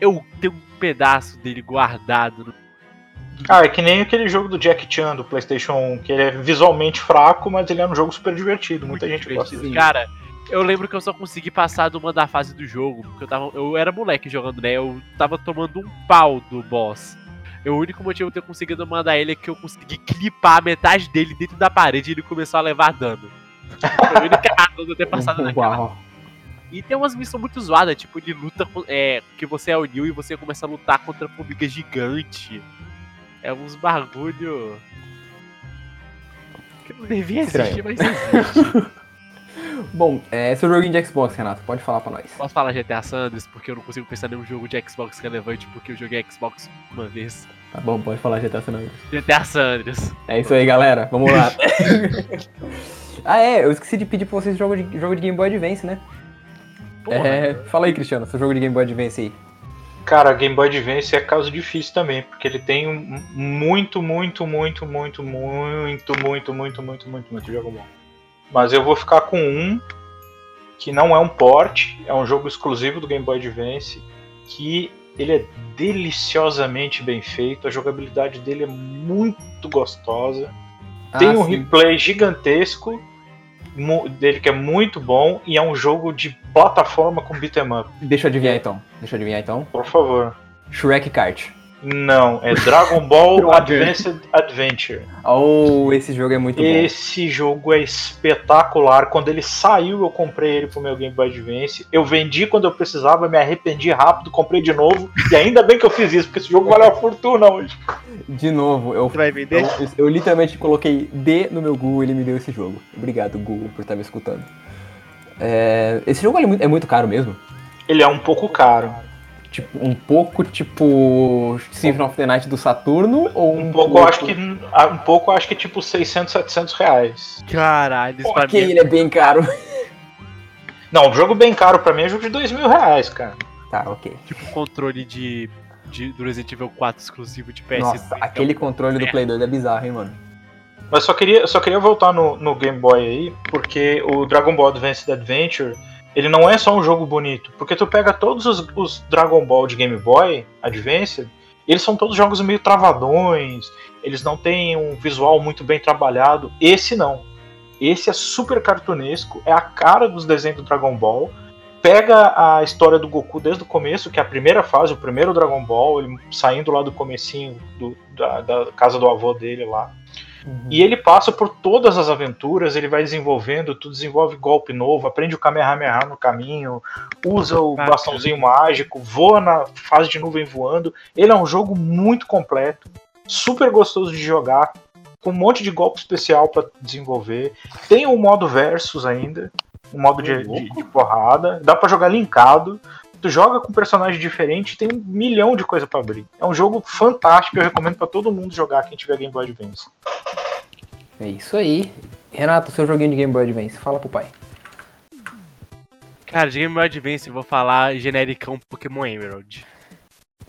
eu tenho um pedaço dele guardado. no- Ah, é que nem aquele jogo do Jack Chan do PlayStation 1, que ele é visualmente fraco, mas ele é um jogo super divertido. Muita gente gosta divertido. dele. Cara, eu lembro que eu só consegui passar de uma da fase do jogo, porque eu tava. Eu era moleque jogando, né? Eu tava tomando um pau do boss. E O único motivo de eu ter conseguido mandar ele é que eu consegui clipar metade dele dentro da parede e ele começou a levar dano. Foi a única razão de eu ter passado naquela. Uau. E tem umas missões muito zoadas, tipo, ele luta. É, que você é o Neil e você começa a lutar contra formiga gigante. É uns bagulho. Que não devia existir, Estranho. mas existe. Bom, é, seu joguinho de Xbox, Renato, pode falar pra nós. Posso falar GTA Sanders porque eu não consigo pensar em nenhum jogo de Xbox relevante porque eu joguei Xbox uma vez. Tá bom, pode falar GTA San Andreas. GTA Sanders. É isso aí, galera. Vamos lá. ah, é, eu esqueci de pedir pra vocês jogo de, jogo de Game Boy Advance, né? Porra. É, fala aí, Cristiano, seu jogo de Game Boy Advance aí. Cara, Game Boy Advance é caso difícil também, porque ele tem um muito, muito, muito, muito, muito, muito, muito, muito, muito, muito jogo bom. Mas eu vou ficar com um que não é um port, é um jogo exclusivo do Game Boy Advance, que ele é deliciosamente bem feito, a jogabilidade dele é muito gostosa. Tem Ah, um sim. replay gigantesco dele que é muito bom e é um jogo de plataforma com beat'em up. Deixa eu adivinhar então. Deixa eu adivinhar então. Por favor. Shrek Kart. Não, é Dragon Ball. Advanced Adventure. Oh, esse jogo é muito bom. Esse jogo é espetacular. Quando ele saiu, eu comprei ele pro meu Game Boy Advance. Eu vendi quando eu precisava, me arrependi rápido, comprei de novo. E ainda bem que eu fiz isso, porque esse jogo valeu a fortuna hoje. De novo, eu, vai vender? eu, eu literalmente coloquei D no meu Google e ele me deu esse jogo. Obrigado, Google, por estar me escutando. É, esse jogo é muito, é muito caro mesmo. Ele é um pouco caro. Tipo, um pouco tipo Symphony of the Night do Saturno ou Um pouco, eu acho que um pouco, eu acho que é tipo 600, 700 reais. Caralho, isso Ok, mim. ele é bem caro. Não, um jogo bem caro pra mim é jogo de 2 mil reais, cara. Tá, ok. Tipo controle de, de do Resident Evil 4 exclusivo de PS. Nossa, aquele controle do Play 2 é bizarro, hein, mano. Mas só queria, só queria voltar no, no Game Boy aí, porque o Dragon Ball Advanced Adventure, ele não é só um jogo bonito. Porque tu pega todos os, os Dragon Ball de Game Boy Advanced, eles são todos jogos meio travadões, eles não têm um visual muito bem trabalhado. Esse não. Esse é super cartunesco, é a cara dos desenhos do Dragon Ball. Pega a história do Goku desde o começo, que é a primeira fase, o primeiro Dragon Ball, ele saindo lá do comecinho do, da, da casa do avô dele lá. Uhum. E ele passa por todas as aventuras, ele vai desenvolvendo, tu desenvolve golpe novo, aprende o Kamehameha no caminho, usa o bastãozinho mágico, voa na fase de nuvem voando. Ele é um jogo muito completo, super gostoso de jogar, com um monte de golpe especial para desenvolver. Tem um modo versus ainda, um modo de, de, de porrada. Dá para jogar linkado. Tu joga com personagem diferente, tem um milhão de coisa para abrir. É um jogo fantástico, eu recomendo para todo mundo jogar quem tiver Game Boy Advance. É isso aí. Renato, seu joguinho de Game Boy Advance, fala pro pai. Cara, de Game Boy Advance eu vou falar genericão Pokémon Emerald.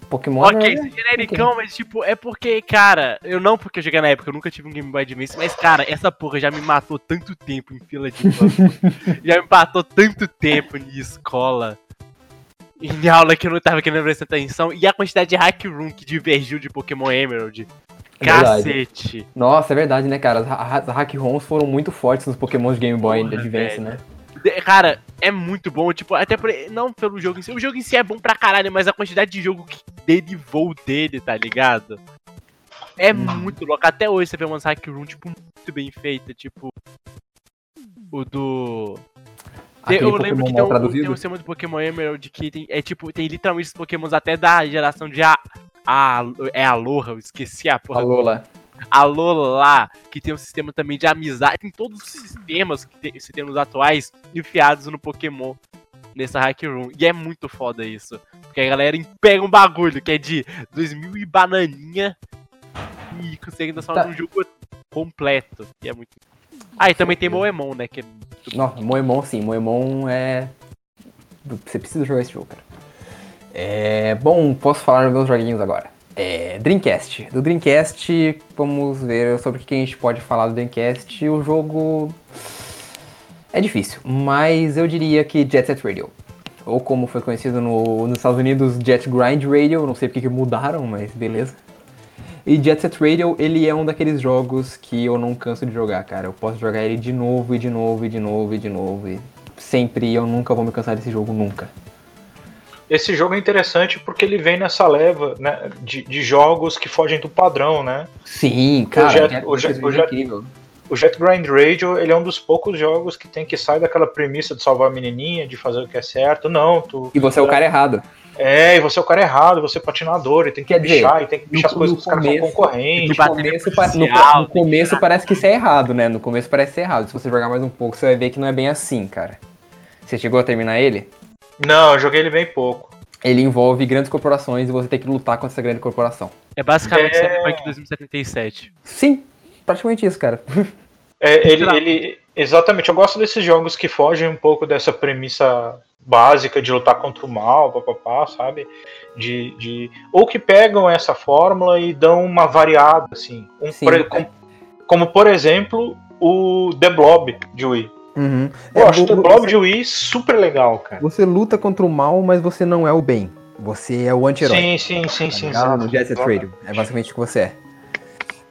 Pokémon Ok, é genericão, okay. mas tipo, é porque, cara, eu não porque eu joguei na época, eu nunca tive um Game Boy Advance, mas, cara, essa porra já me matou tanto tempo em fila de Já me matou tanto tempo em escola. Em aula que eu não tava querendo prestar atenção. E a quantidade de hack room que divergiu de Pokémon Emerald. É Cacete. Nossa, é verdade, né, cara? As hack rooms foram muito fortes nos Pokémon de Game Boy Porra, Advance, velho. né? Cara, é muito bom, tipo, até por, não pelo jogo em si. O jogo em si é bom pra caralho, mas a quantidade de jogo que derivou dele, tá ligado? É hum. muito louco. Até hoje você vê umas hack room, tipo, muito bem feita, tipo. O do. Eu lembro que tem um, tem um sistema de Pokémon Emerald que tem, é tipo, tem literalmente os Pokémons até da geração de A. a é Aloha, eu esqueci a porra. Alola. A Lola, que tem um sistema também de amizade, tem todos os sistemas que tem, sistemas atuais enfiados no Pokémon nessa hack room. E é muito foda isso. Porque a galera pega um bagulho que é de 2000 e bananinha e consegue transformar tá. num jogo completo. E é muito. Ah, e também tem Moemon, né? Que é Não, Moemon sim, Moemon é. Você precisa jogar esse jogo, cara. É. Bom, posso falar dos meus joguinhos agora. É, Dreamcast. Do Dreamcast, vamos ver sobre o que a gente pode falar do Dreamcast. O jogo é difícil, mas eu diria que Jet Set Radio. Ou como foi conhecido no, nos Estados Unidos, Jet Grind Radio. Não sei porque que mudaram, mas beleza. E Jet Set Radio, ele é um daqueles jogos que eu não canso de jogar, cara. Eu posso jogar ele de novo e de novo e de novo e de novo. E sempre eu nunca vou me cansar desse jogo, nunca. Esse jogo é interessante porque ele vem nessa leva né, de, de jogos que fogem do padrão, né? Sim, cara, o Jet, o Jet, o Jet, o Jet Grind Radio ele é um dos poucos jogos que tem que sair daquela premissa de salvar a menininha, de fazer o que é certo. Não, tu. E você é o cara errado. É, e você é o cara errado, você é patinador, e tem que Quer bichar, dizer, e tem que bichar as coisas que os caras são concorrentes. No começo, no, no começo parece que isso é errado, né? No começo parece ser errado. Se você jogar mais um pouco, você vai ver que não é bem assim, cara. Você chegou a terminar ele? Não, eu joguei ele bem pouco. Ele envolve grandes corporações e você tem que lutar contra essa grande corporação. É basicamente é... Cyberpunk 2077. Sim, praticamente isso, cara. É, ele, ele, exatamente, eu gosto desses jogos que fogem um pouco dessa premissa básica de lutar contra o mal, papapá, sabe? De, de, ou que pegam essa fórmula e dão uma variada, assim. Um, Sim, por, como, como, por exemplo, o The Blob de Wii. Uhum. Eu é, acho o Blob de Wii super legal, cara. Você luta contra o mal, mas você não é o bem. Você é o anti-herói. Sim, sim, sim, tá sim. sim no Jet Set Radio. É basicamente o que você é.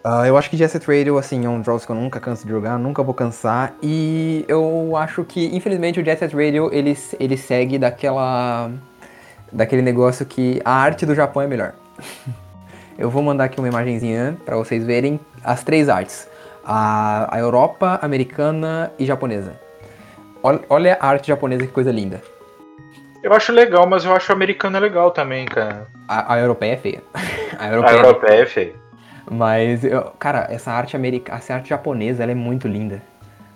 Uh, eu acho que Jet Set Radio, assim, é um jogo que eu nunca canso de jogar, nunca vou cansar. E eu acho que, infelizmente, o Jet Set Radio, ele, ele segue daquela... Daquele negócio que a arte do Japão é melhor. eu vou mandar aqui uma imagenzinha para vocês verem as três artes a, a Europa, americana e japonesa. Olha, olha a arte japonesa, que coisa linda. Eu acho legal, mas eu acho a americana legal também, cara. A, a europeia é feia. A europeia, a europeia é feia. Mas, eu, cara, essa arte americana, essa arte japonesa, ela é muito linda.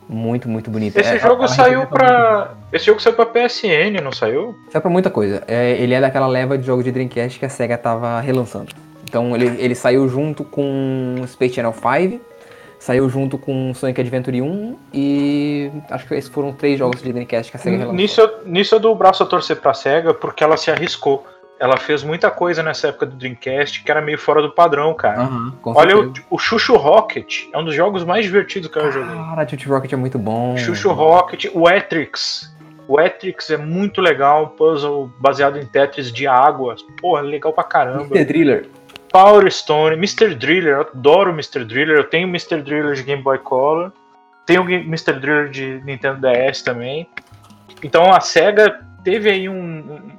Muito, muito bonita. Esse é, jogo saiu pra. Esse jogo saiu pra PSN, não saiu? Saiu pra muita coisa. É, ele é daquela leva de jogo de Dreamcast que a SEGA tava relançando. Então ele, ele saiu junto com Space Channel 5, Saiu junto com Sonic Adventure 1 e acho que esses foram três jogos de Dreamcast que a SEGA relançou. Nisso, nisso eu dou o braço a torcer pra SEGA porque ela se arriscou. Ela fez muita coisa nessa época do Dreamcast que era meio fora do padrão, cara. Com Olha o, o Chuchu Rocket, é um dos jogos mais divertidos que eu joguei. Cara, Tutti Rocket é muito bom. Chuchu Rocket, o Etrix. O Etrix é muito legal, um puzzle baseado em Tetris de água. Porra, legal pra caramba. Mr. Driller. Power Stone, Mr. Driller, eu adoro Mr. Driller. Eu tenho Mr. Driller de Game Boy Color. Tenho Mr. Driller de Nintendo DS também. Então a SEGA teve aí um- um-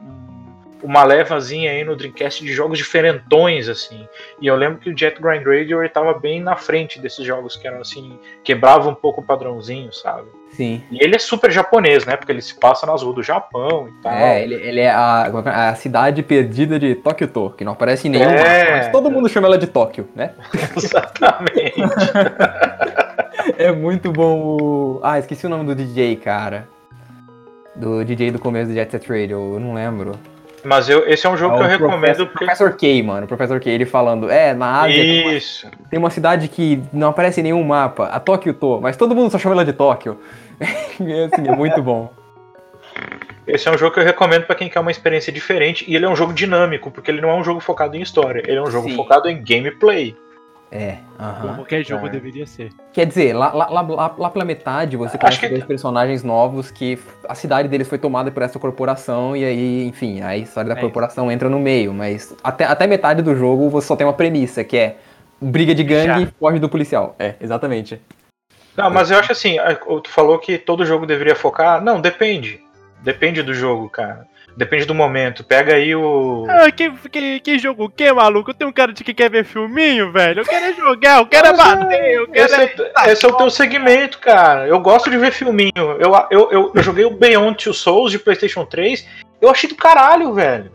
uma levazinha aí no Dreamcast de jogos diferentões, assim. E eu lembro que o Jet Grind Radio ele tava bem na frente desses jogos que eram assim, quebrava um pouco o padrãozinho, sabe? Sim. E ele é super japonês, né? Porque ele se passa nas ruas do Japão e tal. É, ele, ele é a, a cidade perdida de Tóquio, que não aparece em nenhum É. mas todo mundo chama ela de Tóquio, né? Exatamente. É muito bom o... Ah, esqueci o nome do DJ, cara. Do DJ do começo do Jet Set Radio, eu não lembro. Mas eu, esse é um jogo que eu É o recomendo Professor, porque. Professor K, mano. Professor K, ele falando, é, na Ásia tem uma, Isso. tem uma cidade que não aparece em nenhum mapa, a Tóquio Tô, mas todo mundo só chama ela de Tóquio. é, assim, é muito bom. Esse é um jogo que eu recomendo pra quem quer uma experiência diferente. E ele é um jogo dinâmico, porque ele não é um jogo focado em história. Ele é um jogo Sim. focado em gameplay. É, aham. Como qualquer jogo É. deveria ser. Quer dizer, lá, lá, lá, lá, lá pela metade você conhece que- dois personagens novos que a cidade deles foi tomada por essa corporação e aí, enfim, a história da É. corporação entra no meio, mas até, até metade do jogo você só tem uma premissa, que é briga de gangue e foge do policial. É, exatamente. Não, mas eu acho assim, a- tu falou que todo jogo deveria focar. Não, depende. Depende do jogo, cara. Depende do momento. Pega aí o. Ah, que, que, que jogo o que, maluco? Eu tenho um cara de que quer ver filminho, velho. Eu quero é jogar, eu quero é é- bater, eu quero Esse é... é, esse é o teu segmento, cara. Eu gosto de ver filminho. Eu, eu, eu, eu joguei o Beyond Two Souls de PlayStation 3. Eu achei do caralho, velho.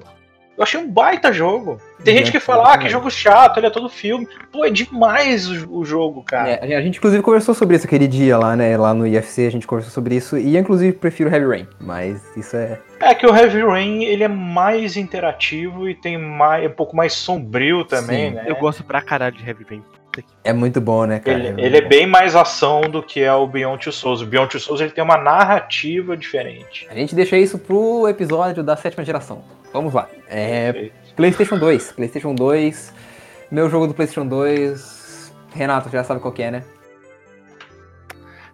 Eu achei um baita jogo. Tem gente que fala, ah, que jogo chato, ele é todo filme. Pô, é demais o, o jogo, cara. É, a gente inclusive conversou sobre isso aquele dia lá, né, lá no IFC, a gente conversou sobre isso, e eu inclusive prefiro Heavy Rain, mas isso é... É que o Heavy Rain, ele é mais interativo e tem mais, é um pouco mais sombrio também, Sim. né? Eu gosto pra caralho de Heavy Rain. É muito bom, né, cara? Ele, muito ele é bem mais ação do que é o Beyond Two Souls. O Beyond Two Souls ele tem uma narrativa diferente. A gente deixa isso pro episódio da sétima geração. Vamos lá. É, PlayStation 2. PlayStation 2. Meu jogo do PlayStation 2. Renato, já sabe qual que é, né?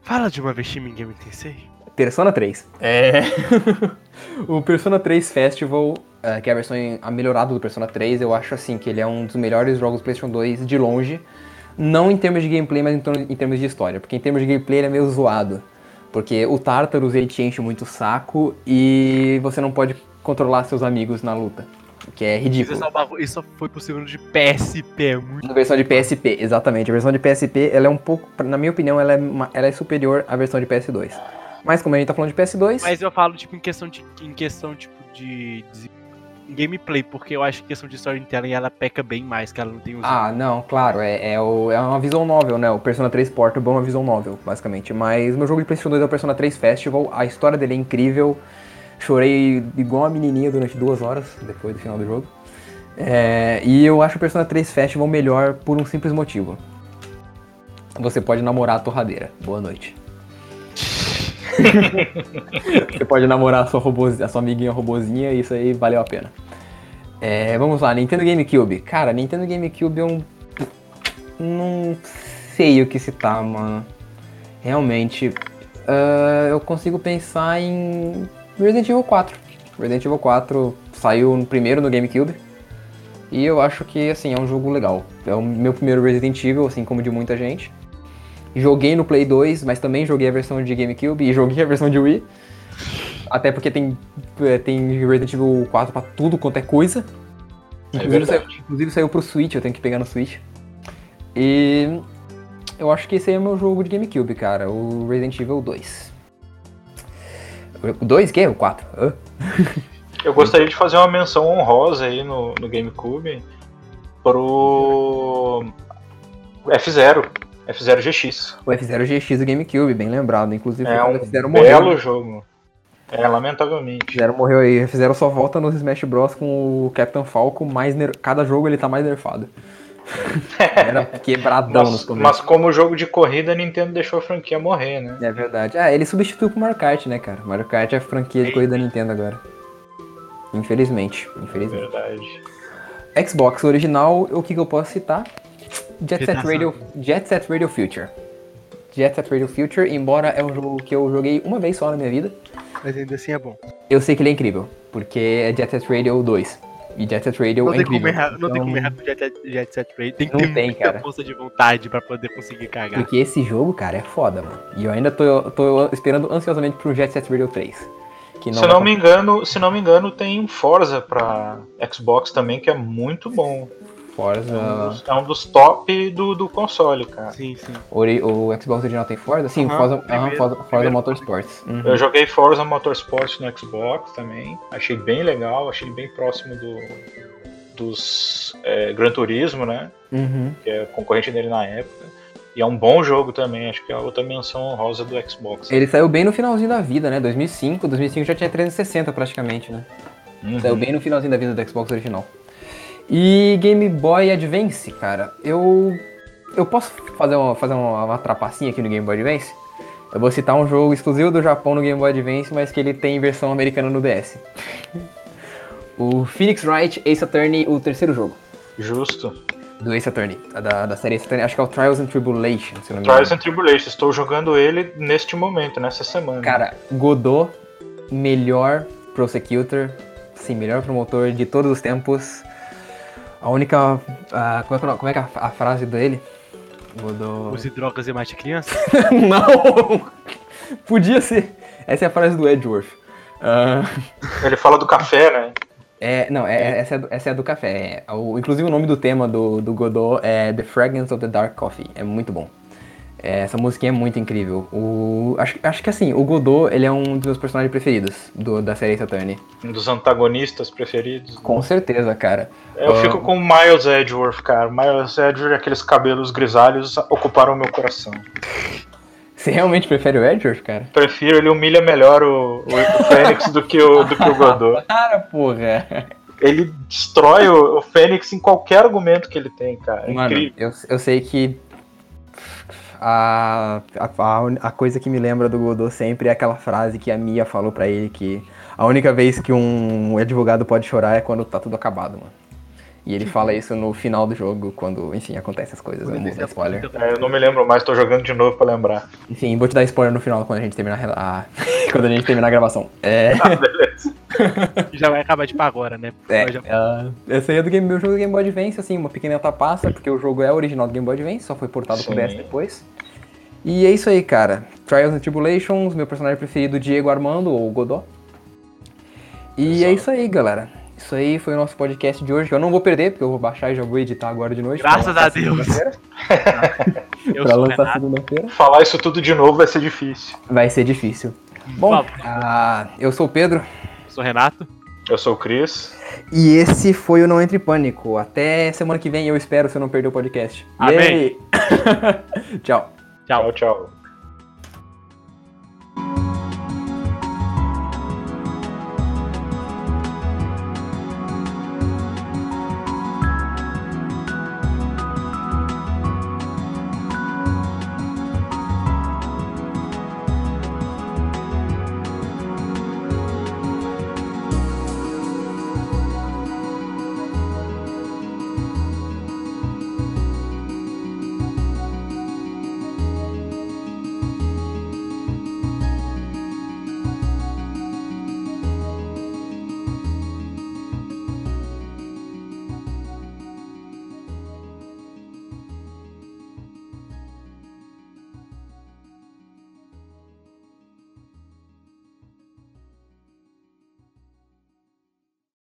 Fala de uma vez Shin Game Tensei. Persona 3. É. o Persona 3 Festival, é, que é a versão melhorada do Persona 3, eu acho assim que ele é um dos melhores jogos do PlayStation 2 de longe. Não em termos de gameplay, mas em termos de história. Porque em termos de gameplay ele é meio zoado. Porque o Tartarus ele te enche muito o saco e você não pode controlar seus amigos na luta. O que é Isso, ridículo. é só um bagulho- isso só foi possível de PSP, é muito. A versão de PSP, exatamente. A versão de PSP, ela é um pouco, na minha opinião, ela é, uma- ela é superior à versão de PS2. Mas como a gente tá falando de PS2, Mas eu falo, tipo, em questão de. Em questão, tipo, de. de gameplay, porque eu acho que questão de storytelling ela peca bem mais, que ela não tem os. Ah, não, claro, é, é, o- é uma visual novel, né? O Persona 3 Portable é uma visual novel, basicamente. Mas meu jogo de PlayStation 2 é o Persona 3 Festival, a história dele é incrível. Chorei igual uma menininha durante duas horas depois do final do jogo. É, e eu acho o Persona 3 Festival melhor por um simples motivo. Você pode namorar a torradeira. Boa noite. Você pode namorar a sua, robozinha, a sua amiguinha robozinha e isso aí valeu a pena. É, vamos lá, Nintendo GameCube. Cara, Nintendo GameCube é um. Não sei o que citar, mano. Realmente. ah, eu consigo pensar em Resident Evil 4. Resident Evil 4 saiu no- primeiro no GameCube. E eu acho que, assim, é um jogo legal. É o meu primeiro Resident Evil, assim como de muita gente. Joguei no Play 2, mas também joguei a versão de GameCube e joguei a versão de Wii. Até porque tem, é, tem Resident Evil 4 pra tudo quanto é coisa. É Inclusive, saiu, inclusive saiu pro Switch, eu tenho que pegar no Switch. E eu acho que esse aí é o meu jogo de GameCube, cara, o Resident Evil 2. O 2 que? O 4? Hã? Eu gostaria de fazer uma menção honrosa aí no, no GameCube pro F0, F0 GX. O F0 GX do GameCube, bem lembrado. Inclusive, É um o F0 belo morreu. jogo. É, lamentavelmente. F0 morreu aí. O F0 só volta nos Smash Bros com o Captain Falcon, mais ner... cada jogo ele tá mais nerfado. Era quebradão nos Mas, começos. mas como jogo de corrida, a Nintendo deixou a franquia morrer, né? É verdade. Ah, ele substituiu com o Mario Kart, né, cara? Mario Kart é a franquia de corrida da Nintendo agora. Infelizmente. Infelizmente. Verdade. Xbox original, o que, que eu posso citar? Jet Set. Radio, Jet Set Radio Future. Jet Set Radio Future, embora é um jogo que eu joguei uma vez só na minha vida, Mas ainda assim é bom. eu sei que ele é incrível, porque é Jet Set Radio 2. E Jet Set Radio Não é tem, como incrível. errar, não tem como Então, errar com Jet, Jet Set Radio. Tem que Não ter tem, muita cara. força de vontade pra poder conseguir cagar. Porque esse jogo, cara, é foda, mano. E eu ainda tô, tô esperando ansiosamente pro Jet Set Radio 3. Que Se não me engano, se não me engano, tem um Forza pra Xbox também que é muito bom. É um Forza. dos, é um dos top do, do console, cara. Sim, sim. Ori- O Xbox original tem Forza? Sim, Aham, Forza, primeiro- aham, Forza, Forza. Motorsports. Uhum. Eu joguei Forza Motorsport no Xbox também. Achei bem legal, achei bem próximo do, dos é, Gran Turismo, né? Uhum. Que é concorrente dele na época. E é um bom jogo também, acho que é outra menção honrosa do Xbox. Ele saiu bem no finalzinho da vida, né? 2005. 2005 já tinha 360 praticamente, né? Uhum. Saiu bem no finalzinho da vida do Xbox original. E Game Boy Advance, cara, eu. Eu posso fazer uma, fazer uma, uma trapacinha aqui no Game Boy Advance? Eu vou citar um jogo exclusivo do Japão no Game Boy Advance, mas que ele tem versão americana no DS. o Phoenix Wright Ace Attorney, o terceiro jogo Justo. do Ace Attorney, da, da série Ace Attorney, acho que é o Trials and Tribulations, se não me Trials engano. and Tribulations, estou jogando ele neste momento, nessa semana. Cara, Godot, melhor prosecutor, sim, melhor promotor de todos os tempos. A única. ah, como, é, que é como é que é a, a frase dele? Godot. Use drogas e mate criança? Não! Podia ser. Essa é a frase do Edgeworth. Ah, Ele fala do café, né? é, não, é, é- essa, é do, essa é a do café. É, o, inclusive o nome do tema do, do Godot é The Fragrance of the Dark Coffee. É muito bom. É, essa musiquinha é muito incrível. O, acho, acho que assim, o Godot ele é um dos meus personagens preferidos do, da série Attorney. Um dos antagonistas preferidos. Com certeza, cara. Eu Ah, fico com o Miles Edgeworth, cara. Miles Edgeworth, aqueles cabelos grisalhos ocuparam o meu coração. Você realmente prefere o Edgeworth, cara? Prefiro, ele humilha melhor o, o Fênix do que o, do que o Godot. Cara, porra. Ele destrói o, o Fênix em qualquer argumento que ele tem, cara. É Mano, incrível. eu, eu sei que a, a, a, coisa que me lembra do Godot sempre é aquela frase que a Mia falou pra ele que a única vez que um advogado pode chorar é quando tá tudo acabado, mano. E ele fala isso no final do jogo, quando, enfim, acontecem as coisas. Eu não vou dar spoiler. É, eu não me lembro mais, tô jogando de novo pra lembrar. Enfim, vou te dar spoiler no final quando a gente terminar a, quando a gente terminar a gravação. É. Ah, beleza. Já vai acabar de pá agora, né? É, já- ah, esse aí é do game, meu jogo do Game Boy Advance, assim, uma pequena tapaça, porque o jogo é original do Game Boy Advance, só foi portado pro Sim. DS depois. E é isso aí, cara. Trials and Tribulations, meu personagem preferido, Diego Armando, ou Godot. E Exato. é isso aí, galera. Isso aí foi o nosso podcast de hoje, que eu não vou perder, porque eu vou baixar e já vou editar agora de noite. Graças a Deus. Eu Pra lançar segunda-feira. Falar isso tudo de novo vai ser difícil. Vai ser difícil. Bom, ah, eu sou o Pedro. Sou o Renato. Eu sou o Cris. E esse foi o Não Entre Pânico. Até semana que vem, eu espero, se eu não perder o podcast. Amém. Tchau. Tchau, tchau.